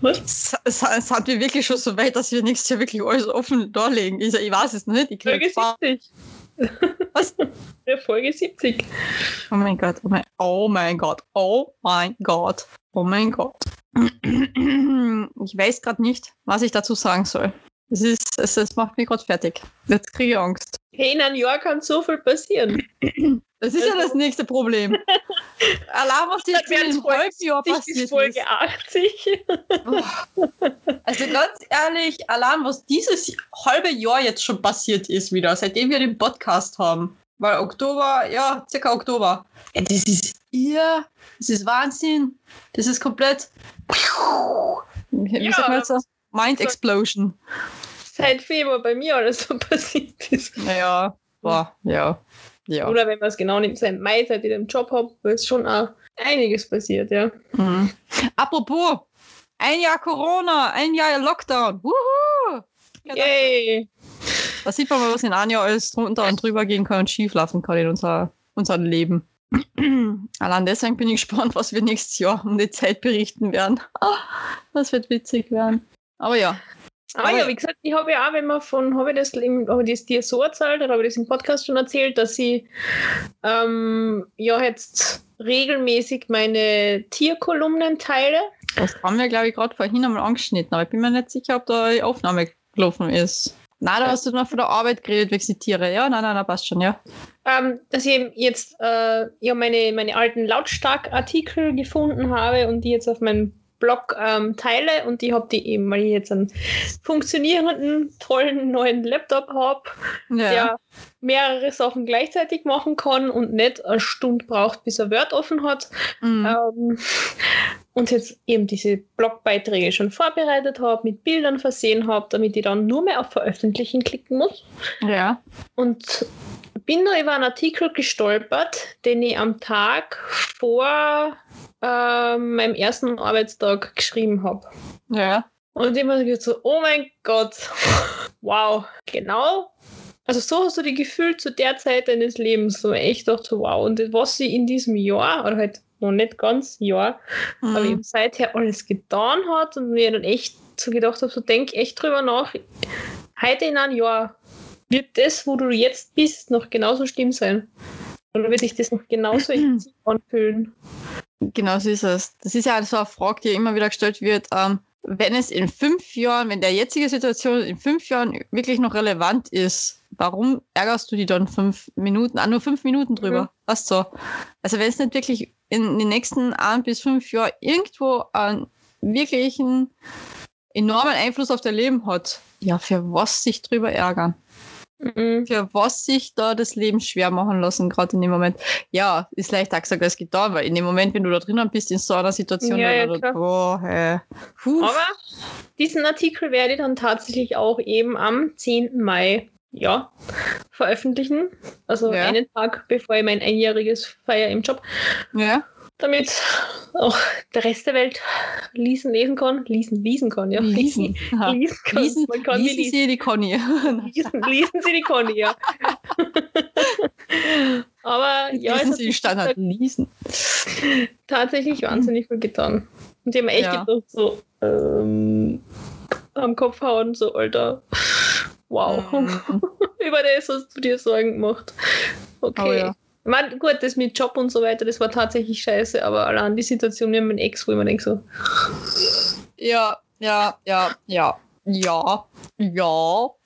Was? s- s- sind wir wirklich schon so weit, dass wir nächstes Jahr wirklich alles offen darlegen? Ich, ich weiß es noch nicht. Ich krieg Folge Spaß. 70. Was? Ja, Folge 70. Oh mein Gott, oh mein, oh mein Gott, oh mein Gott, oh mein Gott. Ich weiß gerade nicht, was ich dazu sagen soll. Es, ist, es, es macht mich gerade fertig. Jetzt kriege ich Angst. Hey, in einem Jahr kann so viel passieren. Das ist ja Also- das nächste Problem. In wären einem Folge halben Jahr 70 bis passiert ist. Folge 80. Also ganz ehrlich, allein was dieses halbe Jahr jetzt schon passiert ist wieder, seitdem wir den Podcast haben. Weil Oktober, ja, circa Oktober. Ja, das ist ihr, das ist Wahnsinn. Das ist komplett. Wie Ja, sagt man jetzt? Mind Explosion. Seit Februar bei mir alles so passiert ist. Naja, boah, ja. Ja. Oder wenn man es genau nimmt, seit Mai, seit ich den Job habe, ist schon auch einiges passiert, ja. Mhm. Apropos, ein Jahr Corona, ein Jahr Lockdown. Wuhu! Yay! da sieht man mal, was in einem Jahr alles drunter und drüber gehen kann und schief laufen kann in unser, unserem Leben. Allein deswegen bin ich gespannt, was wir nächstes Jahr um die Zeit berichten werden. Das wird witzig werden. Aber ja. Aber Aber ja, wie gesagt, ich habe ja auch, wenn man von, habe ich das, habe ich das dir so erzählt, oder habe ich das im Podcast schon erzählt, dass ich ähm, ja jetzt regelmäßig meine Tierkolumnen teile. Das haben wir, glaube ich, gerade vorhin einmal angeschnitten, aber ich bin mir nicht sicher, ob da die Aufnahme gelaufen ist. Nein, da hast du noch von der Arbeit geredet, wegen die Tiere. Ja, nein, nein, nein, passt schon, ja. Ähm, dass ich jetzt äh, ja meine, meine alten Lautstark-Artikel gefunden habe und die jetzt auf meinem Blog ähm, teile und ich habe die eben, weil ich jetzt einen funktionierenden, tollen neuen Laptop habe, Ja. der mehrere Sachen gleichzeitig machen kann und nicht eine Stunde braucht, bis er Word offen hat. Mhm. Ähm, und jetzt eben diese Blogbeiträge schon vorbereitet habe, mit Bildern versehen habe, damit ich dann nur mehr auf Veröffentlichen klicken muss. ja. Und bin da über einen Artikel gestolpert, den ich am Tag vor ähm, meinem ersten Arbeitstag geschrieben habe. Ja. Und gedacht so, oh mein Gott, wow, genau. Also so hast du dich gefühlt zu der Zeit deines Lebens. So echt dachte, wow. Und was sie in diesem Jahr, oder halt noch nicht ganz Jahr, aber Mhm. eben seither alles getan hat und mir dann echt so gedacht habe, so denk echt drüber nach, heute in einem Jahr wird das, wo du jetzt bist, noch genauso schlimm sein. Oder wird sich das noch genauso anfühlen? Genau so ist es. Das ist ja so eine Frage, die immer wieder gestellt wird. Ähm, wenn es in fünf Jahren, wenn der jetzige Situation in fünf Jahren wirklich noch relevant ist, warum ärgerst du dich dann fünf Minuten, ah, nur fünf Minuten drüber? Mhm. Weißt du? Also wenn es nicht wirklich in den nächsten ein bis fünf Jahren irgendwo einen wirklichen enormen Einfluss auf dein Leben hat, ja, für was sich drüber ärgern? Mhm. für was sich da das Leben schwer machen lassen, gerade in dem Moment. Ja, ist leichter gesagt als getan, weil in dem Moment, wenn du da drinnen bist, in so einer Situation, Ja, ja, klar. boah, hey. Aber diesen Artikel werde ich dann tatsächlich auch eben am 10. Mai ja, veröffentlichen. Also Ja. einen Tag bevor ich mein einjähriges feier im Job. ja, Damit auch der Rest der Welt lesen, lesen kann. Lesen, lesen kann, ja. Lesen. Lesen kann. Lesen, Man kann lesen lesen. Sie die Conny. Lesen, lesen Sie die Conny, ja. Aber ja, es lesen hat Sie die Standard. Lesen. tatsächlich wahnsinnig viel getan. Und die haben echt Ja. gedacht, so ähm, am Kopf hauen, so, Alter, wow. Mhm. Über das hast du dir Sorgen gemacht. Okay. Oh ja. Man, gut, das mit Job und so weiter, das war tatsächlich scheiße, aber allein die Situation mit meinem Ex, wo ich mir denke so. Ja, ja, ja, ja, ja, ja.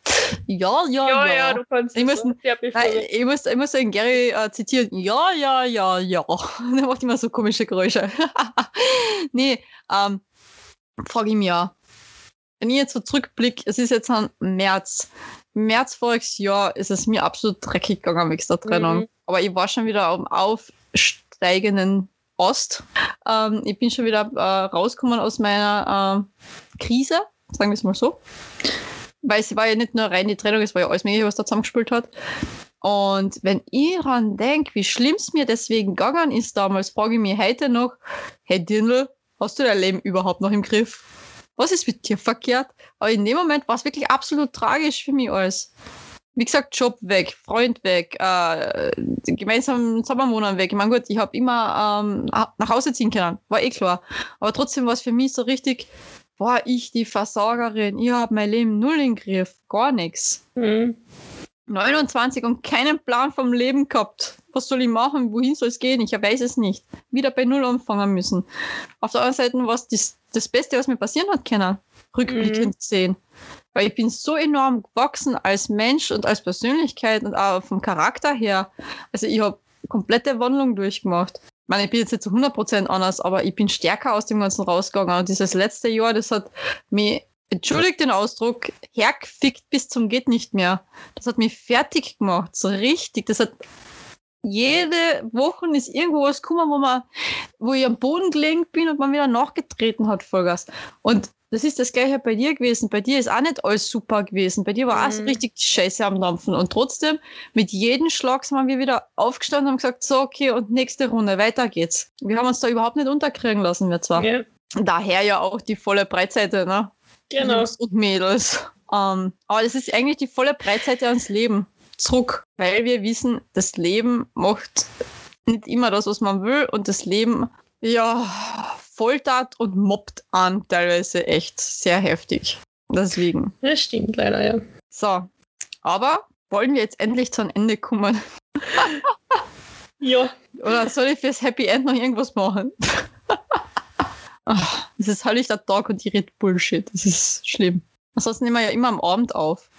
Ja, ja, ja. Ja, ja, du kannst ich muss, so. ja, nein, ich muss, ich muss den Gary äh, zitieren. Ja, ja, ja, ja. Der macht immer so komische Geräusche. nee, ähm, frage ich mir. Wenn ich jetzt so zurückblicke, es ist jetzt ein März. März voriges Jahr ist es mir absolut dreckig gegangen wegen der Trennung. Mhm. Aber ich war schon wieder am aufsteigenden Ost. Ähm, ich bin schon wieder äh, rausgekommen aus meiner äh, Krise, sagen wir es mal so. Weil es war ja nicht nur rein die Trennung, es war ja alles Mögliche, was da zusammengespielt hat. Und wenn ich daran denke, wie schlimm es mir deswegen gegangen ist damals, frage ich mich heute noch, hey Dirndl, hast du dein Leben überhaupt noch im Griff? Was ist mit dir verkehrt? Aber in dem Moment war es wirklich absolut tragisch für mich alles. Wie gesagt, Job weg, Freund weg, äh, gemeinsam Sommerwohnern weg. Ich meine, gut, ich habe immer ähm, nach Hause ziehen können, war eh klar. Aber trotzdem war es für mich so richtig, war ich die Versorgerin, ich habe mein Leben null im Griff, gar nichts. Mhm. 29 und keinen Plan vom Leben gehabt. Was soll ich machen? Wohin soll es gehen? Ich weiß es nicht. Wieder bei Null anfangen müssen. Auf der anderen Seite war es das, das Beste, was mir passieren hat können, rückblickend mhm. sehen. Weil ich bin so enorm gewachsen als Mensch und als Persönlichkeit und auch vom Charakter her. Also ich habe komplette Wandlung durchgemacht. Ich meine, ich bin jetzt nicht zu 100% anders, aber ich bin stärker aus dem Ganzen rausgegangen. Und dieses letzte Jahr, das hat mich entschuldigt den Ausdruck, hergefickt bis zum geht nicht mehr. Das hat mich fertig gemacht, so richtig. Das hat jede Woche ist irgendwo was gekommen, wo man, wo ich am Boden gelenkt bin und man wieder nachgetreten hat, Vollgas. Und das ist das gleiche bei dir gewesen. Bei dir ist auch nicht alles super gewesen. Bei dir war mhm. auch so richtig Scheiße am Dampfen. Und trotzdem, mit jedem Schlag sind wir wieder aufgestanden und haben gesagt, so, okay, und nächste Runde, weiter geht's. Wir haben uns da überhaupt nicht unterkriegen lassen, wir zwar. Ja. Daher ja auch die volle Breitseite, ne? Genau. Jungs und Mädels. Ähm, aber das ist eigentlich die volle Breitseite ans Leben. Zurück, weil wir wissen, das Leben macht nicht immer das, was man will und das Leben, ja, foltert und mobbt an, teilweise echt sehr heftig. Deswegen. Das stimmt leider, ja. So, aber wollen wir jetzt endlich zu einem Ende kommen? ja. Oder soll ich fürs Happy End noch irgendwas machen? Ach, das ist halt der Tag und die redet Bullshit. Das ist schlimm. Ansonsten nehmen wir ja immer am Abend auf.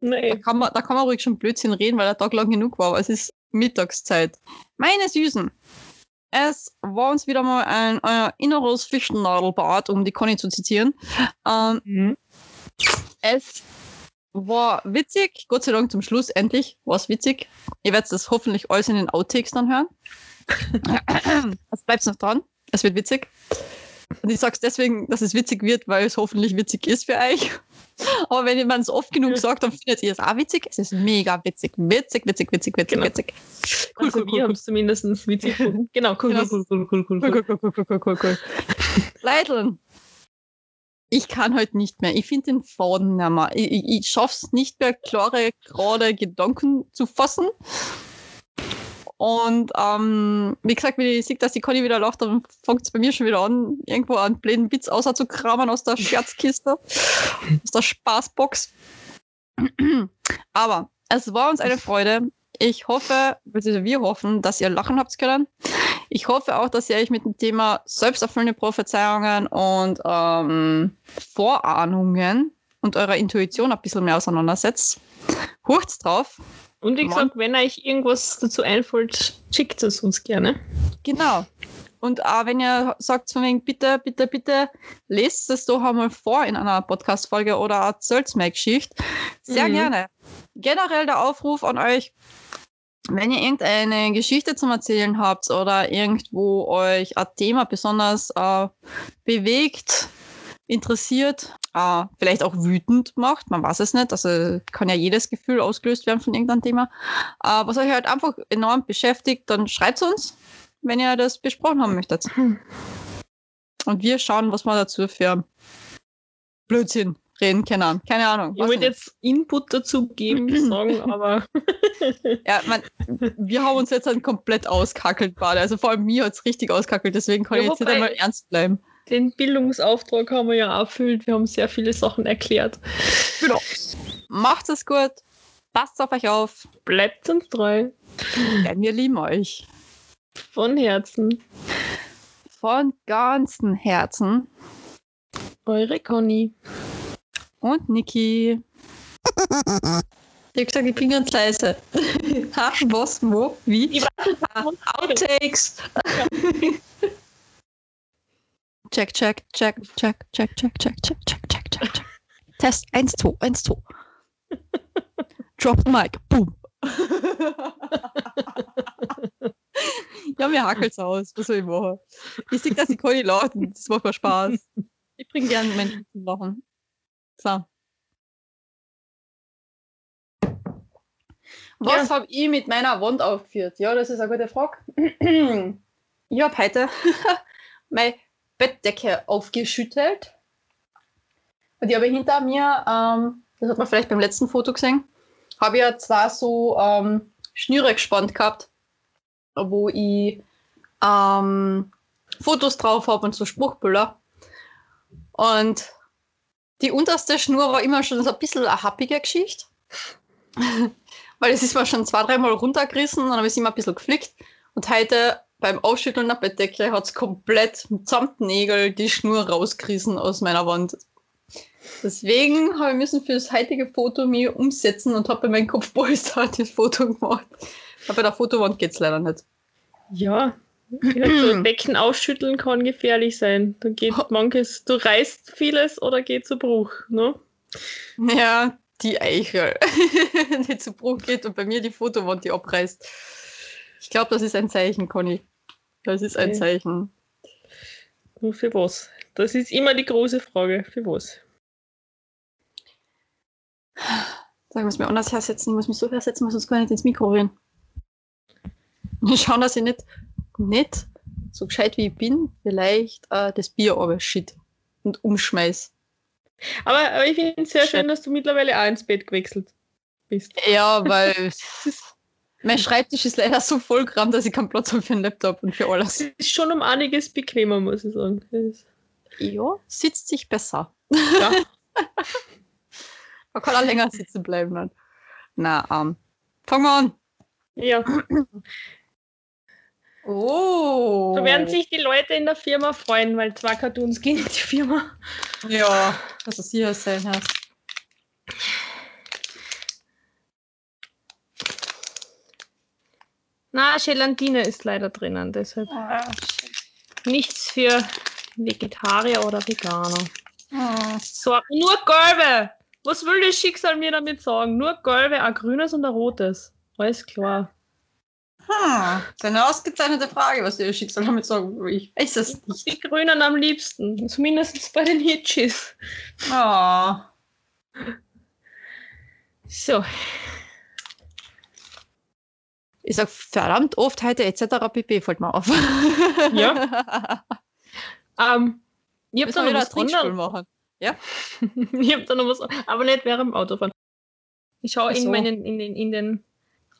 Nee. Da kann, man, da kann man ruhig schon Blödsinn reden, weil der Tag lang genug war, aber es ist Mittagszeit. Meine Süßen, es war uns wieder mal ein äh, inneres Fischennadelbad, um die Conny zu zitieren. Ähm, mhm. Es war witzig, Gott sei Dank zum Schluss, endlich war es witzig. Ihr werdet das hoffentlich alles in den Outtakes dann hören. Es bleibt noch dran, es wird witzig. Und ich sage es deswegen, dass es witzig wird, weil es hoffentlich witzig ist für euch. Aber wenn man es oft genug sagt, dann findet ihr es auch witzig. Es ist mega witzig. Witzig, witzig, witzig, witzig, genau. witzig. Cool, also cool, wir cool. haben es zumindest witzig gefunden. Genau, cool, cool, cool, cool, cool, cool, cool, cool, cool, cool, cool, cool. Leideln. Ich kann heute nicht mehr. Ich finde den Faden nicht mehr. Ich, ich, ich schaffe es nicht mehr, klare, gerade Gedanken zu fassen. Und ähm, wie gesagt, wenn ich sehe, dass die Conny wieder lacht, dann fängt es bei mir schon wieder an, irgendwo einen blöden Witz außer zu kramen aus der Scherzkiste, aus der Spaßbox. Aber es war uns eine Freude. Ich hoffe, beziehungsweise wir hoffen, dass ihr lachen habt können. Ich hoffe auch, dass ihr euch mit dem Thema selbsterfüllende Prophezeiungen und ähm, Vorahnungen und eurer Intuition ein bisschen mehr auseinandersetzt. Hurcht's drauf. Und wie gesagt, wenn euch irgendwas dazu einfällt, schickt es uns gerne. Genau. Und auch wenn ihr sagt, von wegen, bitte, bitte, bitte, lest es doch einmal vor in einer Podcast-Folge oder erzählt mir Geschichte. Sehr mhm. gerne. Generell der Aufruf an euch, wenn ihr irgendeine Geschichte zum Erzählen habt oder irgendwo euch ein Thema besonders äh, bewegt, interessiert, äh, vielleicht auch wütend macht, man weiß es nicht, also kann ja jedes Gefühl ausgelöst werden von irgendeinem Thema. Äh, was euch halt einfach enorm beschäftigt, dann schreibt es uns, wenn ihr das besprochen haben möchtet. Und wir schauen, was wir dazu für Blödsinn reden können. Keine Ahnung. Ich wollte jetzt Input dazu geben, sagen, aber. ja, man, wir haben uns jetzt dann komplett auskackelt, beide. Also vor allem mir hat es richtig auskackelt, deswegen kann ja, ich jetzt nicht einmal ernst bleiben den Bildungsauftrag haben wir ja erfüllt. Wir haben sehr viele Sachen erklärt. Genau. Macht es gut. Passt auf euch auf. Bleibt uns treu. Denn wir lieben euch. Von Herzen. Von ganzem Herzen. Eure Conny. Und Niki. Ich habe gesagt, ich bin ganz leise. ha, was, wo, wie? Outtakes. Ja. Check, check, check, check, check, check, check, check, check, check, check, check. Test 1, 2, 1, 2. Drop the mic. Boom. ja, mir hakelt's aus. Was soll ich machen? Ich sehe, dass die Conny lacht und das macht mir Spaß. Ich bringe gerne Menschen zum Lachen. So. Was ja. habe ich mit meiner Wand aufgeführt? Ja, das ist eine gute Frage. ich habe heute meine Bettdecke aufgeschüttelt. Und ich habe hinter mir, ähm, das hat man vielleicht beim letzten Foto gesehen, habe ich ja zwei so ähm, Schnüre gespannt gehabt, wo ich ähm, Fotos drauf habe und so Spruchbilder. Und die unterste Schnur war immer schon so ein bisschen eine happige Geschichte. Weil es ist mir schon zwei, dreimal runtergerissen und dann habe ich es immer ein bisschen geflickt. Und heute beim Ausschütteln der Bettdecke hat es komplett mitsamt Nägel die Schnur rausgerissen aus meiner Wand. Deswegen habe ich müssen für das heutige Foto mir umsetzen und habe bei meinem Kopfpolster das Foto gemacht. Aber bei der Fotowand geht es leider nicht. Ja, so Becken ausschütteln kann gefährlich sein. Da geht manches, du reißt vieles oder geht zu Bruch, ne? Ja, die Eichel, die zu Bruch geht und bei mir die Fotowand, die abreißt. Ich glaube, das ist ein Zeichen, Conny. Das ist ein. Zeichen. Nur für was? Das ist immer die große Frage. Für was? Sagen wir es mir anders hersetzen. Ich muss mich so hersetzen, sonst kann ich nicht ins Mikro reden. Schauen, dass ich nicht, nicht so gescheit wie ich bin, vielleicht äh, das Bier aber shit und umschmeiß. Aber, aber ich finde es sehr schön, dass du mittlerweile auch ins Bett gewechselt bist. Ja, weil mein Schreibtisch ist leider so vollkram, dass ich keinen Platz habe für einen Laptop und für alles. Es ist schon um einiges bequemer, muss ich sagen. Ja, sitzt sich besser. Ja. Man kann auch länger sitzen bleiben. Dann. Na, ähm, fangen wir an. Ja. Oh. So werden sich die Leute in der Firma freuen, weil zwei Cartoons gehen in die Firma. Ja, dass es hier sein hast. Na, Gelatine ist leider drinnen, deshalb ah, nichts für Vegetarier oder Veganer. Ah. So, nur gelbe. Was will das Schicksal mir damit sagen? Nur gelbe, ein grünes und ein rotes. Alles klar. Hm, das ist eine ausgezeichnete Frage, was das Schicksal damit sagen will. Ich weiß es nicht. Die Grünen am liebsten. Zumindest bei den Hitchis. Oh. So. Ich sag verdammt oft heute etc. pp. fällt mir auf. Ja. ähm, ich hab da noch was anderes. machen. Ja. ich hab da noch was, aber nicht während dem Autofahren. Ich schaue so. in meinen, in den, in den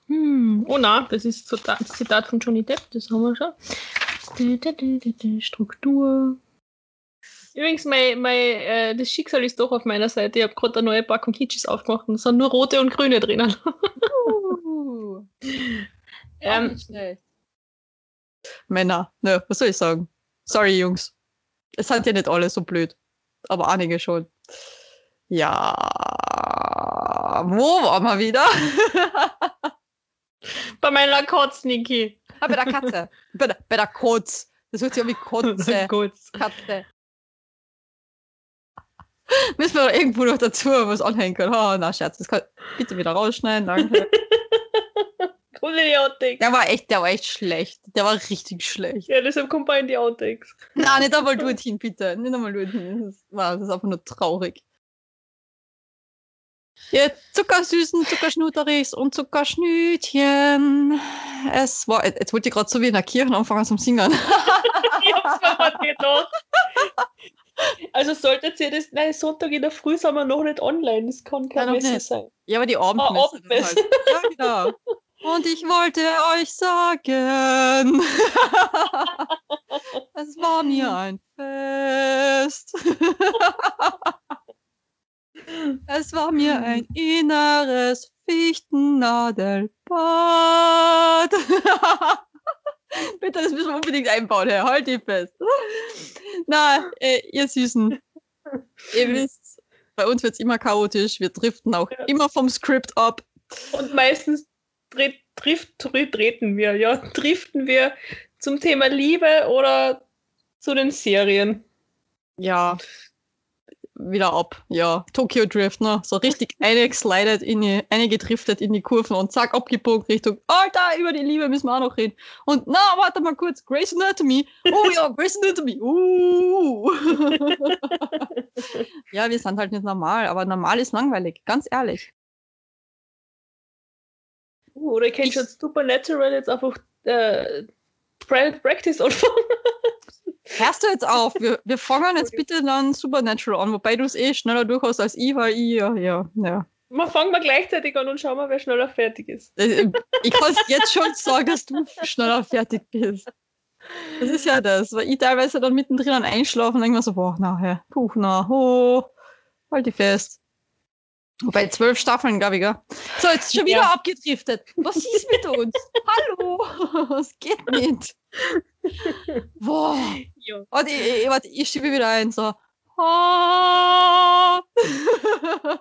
hm. Oh na, das ist das Zitat von Johnny Depp, das haben wir schon. Struktur. Übrigens, mein, mein, äh, das Schicksal ist doch auf meiner Seite. Ich habe gerade eine neue Packung Hitches aufgemacht und es sind nur rote und grüne drinnen. uh, ähm, Männer, ne, was soll ich sagen? Sorry, Jungs. Es sind ja nicht alle so blöd, aber einige schon. Ja, wo waren wir wieder? Bei meiner Kotz, Niki. Ah, bei der Katze. bei, der, bei der Kotz. Das hört sich an wie Kotze. Kotz. Katze. Müssen wir irgendwo noch dazu was anhängen können. Oh, na, Scherz. Das kann bitte wieder rausschneiden, danke. Coole die Outtakes. Der war echt, der war echt schlecht. Der war richtig schlecht. Ja, deshalb kommt bei in die Outtakes. Nein, nicht einmal dorthin, bitte. Nicht einmal dorthin. Das, war, das ist einfach nur traurig. Ihr zuckersüßen Zuckerschnuterichs und Zuckerschnütchen. Es war, jetzt wollte ich gerade so wie in der Kirche anfangen zum Singen. ich hab's mir gedacht. Also solltet ihr das, nein, Sonntag in der Früh sind wir noch nicht online, das kann kein Messe sein. Ja, aber die Abendmesse. Ah, Abendmesse. Halt. Ja, genau. Und ich wollte euch sagen, es war mir ein Fest. Es war mir ein inneres Fichtennadelbad. Bitte, das müssen wir unbedingt einbauen, Herr. Halt die fest. Na, äh, ihr Süßen. Ihr wisst, bei uns wird es immer chaotisch. Wir driften auch ja. immer vom Skript ab. Und meistens drift, drift, treten wir, ja. Driften wir zum Thema Liebe oder zu den Serien. Ja, wieder ab. Ja, Tokyo Drift, ne? So richtig eingeslidet in die, eingedriftet in die Kurven und zack, abgebogen Richtung, Alter, über die Liebe müssen wir auch noch reden. Und na, warte mal kurz, Grace Anatomy. Oh ja, Grace Anatomy. Uh. ja, wir sind halt nicht normal, aber normal ist langweilig, ganz ehrlich. Oder ich kenne schon Supernatural jetzt einfach äh, Practice anfangen. Hörst du jetzt auf? Wir, wir fangen jetzt bitte dann Supernatural an, wobei du es eh schneller durch hast als ich, weil ich ja, ja, ja. Wir fangen mal gleichzeitig an und schauen mal, wer schneller fertig ist. Äh, Ich kann jetzt schon sagen, dass du schneller fertig bist. Das ist ja das, weil ich teilweise dann mittendrin einschlafen und denke mir so, boah, nachher, puh, na, oh, halt die fest. Wobei zwölf Staffeln, glaube ich, gell? So, jetzt schon wieder Ja. abgedriftet. Was ist mit uns? Hallo, es geht nicht. Boah. Ja. Warte, ich, ich, warte, ich schiebe wieder ein, so. Ah.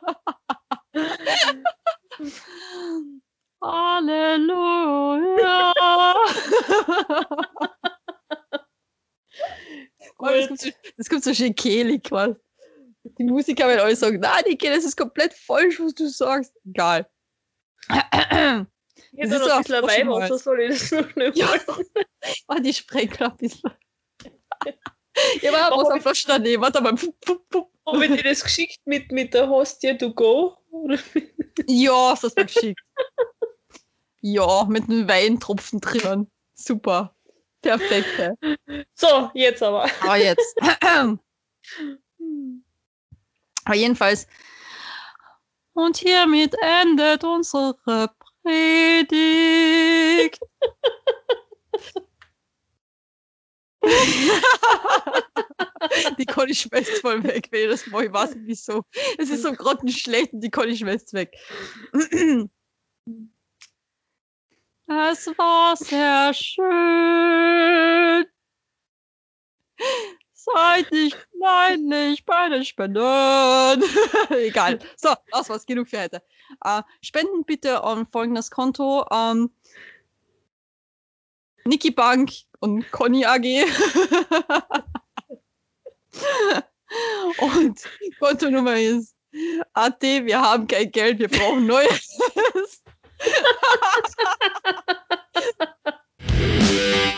Halleluja. Oh, das, kommt so, das kommt so schön kehlig, was? Die Musiker werden alle sagen, nein, Niki, das ist komplett falsch, was du sagst. Egal. Ich hätte Das noch ist ein bisschen so soll ich das noch nicht Ja. machen. Oh, die Sprenger ein bisschen. Ja, aber was am Flasch daneben. Warte mal. Habe ich dir das geschickt mit, mit der Hostia to go? Ja, hast du das mir geschickt. Ja, mit einem Weintropfen drinnen. Super. Perfekt. So, jetzt aber. Aber jetzt. Aber jedenfalls. Und hiermit endet unsere Predigt. die Conny schmeißt voll weg, ich das mal, ich weiß nicht wieso. Es ist so grottenschlecht und die Conny schmeißt weg. Es war sehr schön. Zeit nicht, nein, nicht, beide spenden. Egal. So, das war's, genug für heute. Äh, spenden bitte an folgendes Konto. Ähm, Niki Bank und Conny AG. und Kontonummer ist AT, wir haben kein Geld, wir brauchen Neues.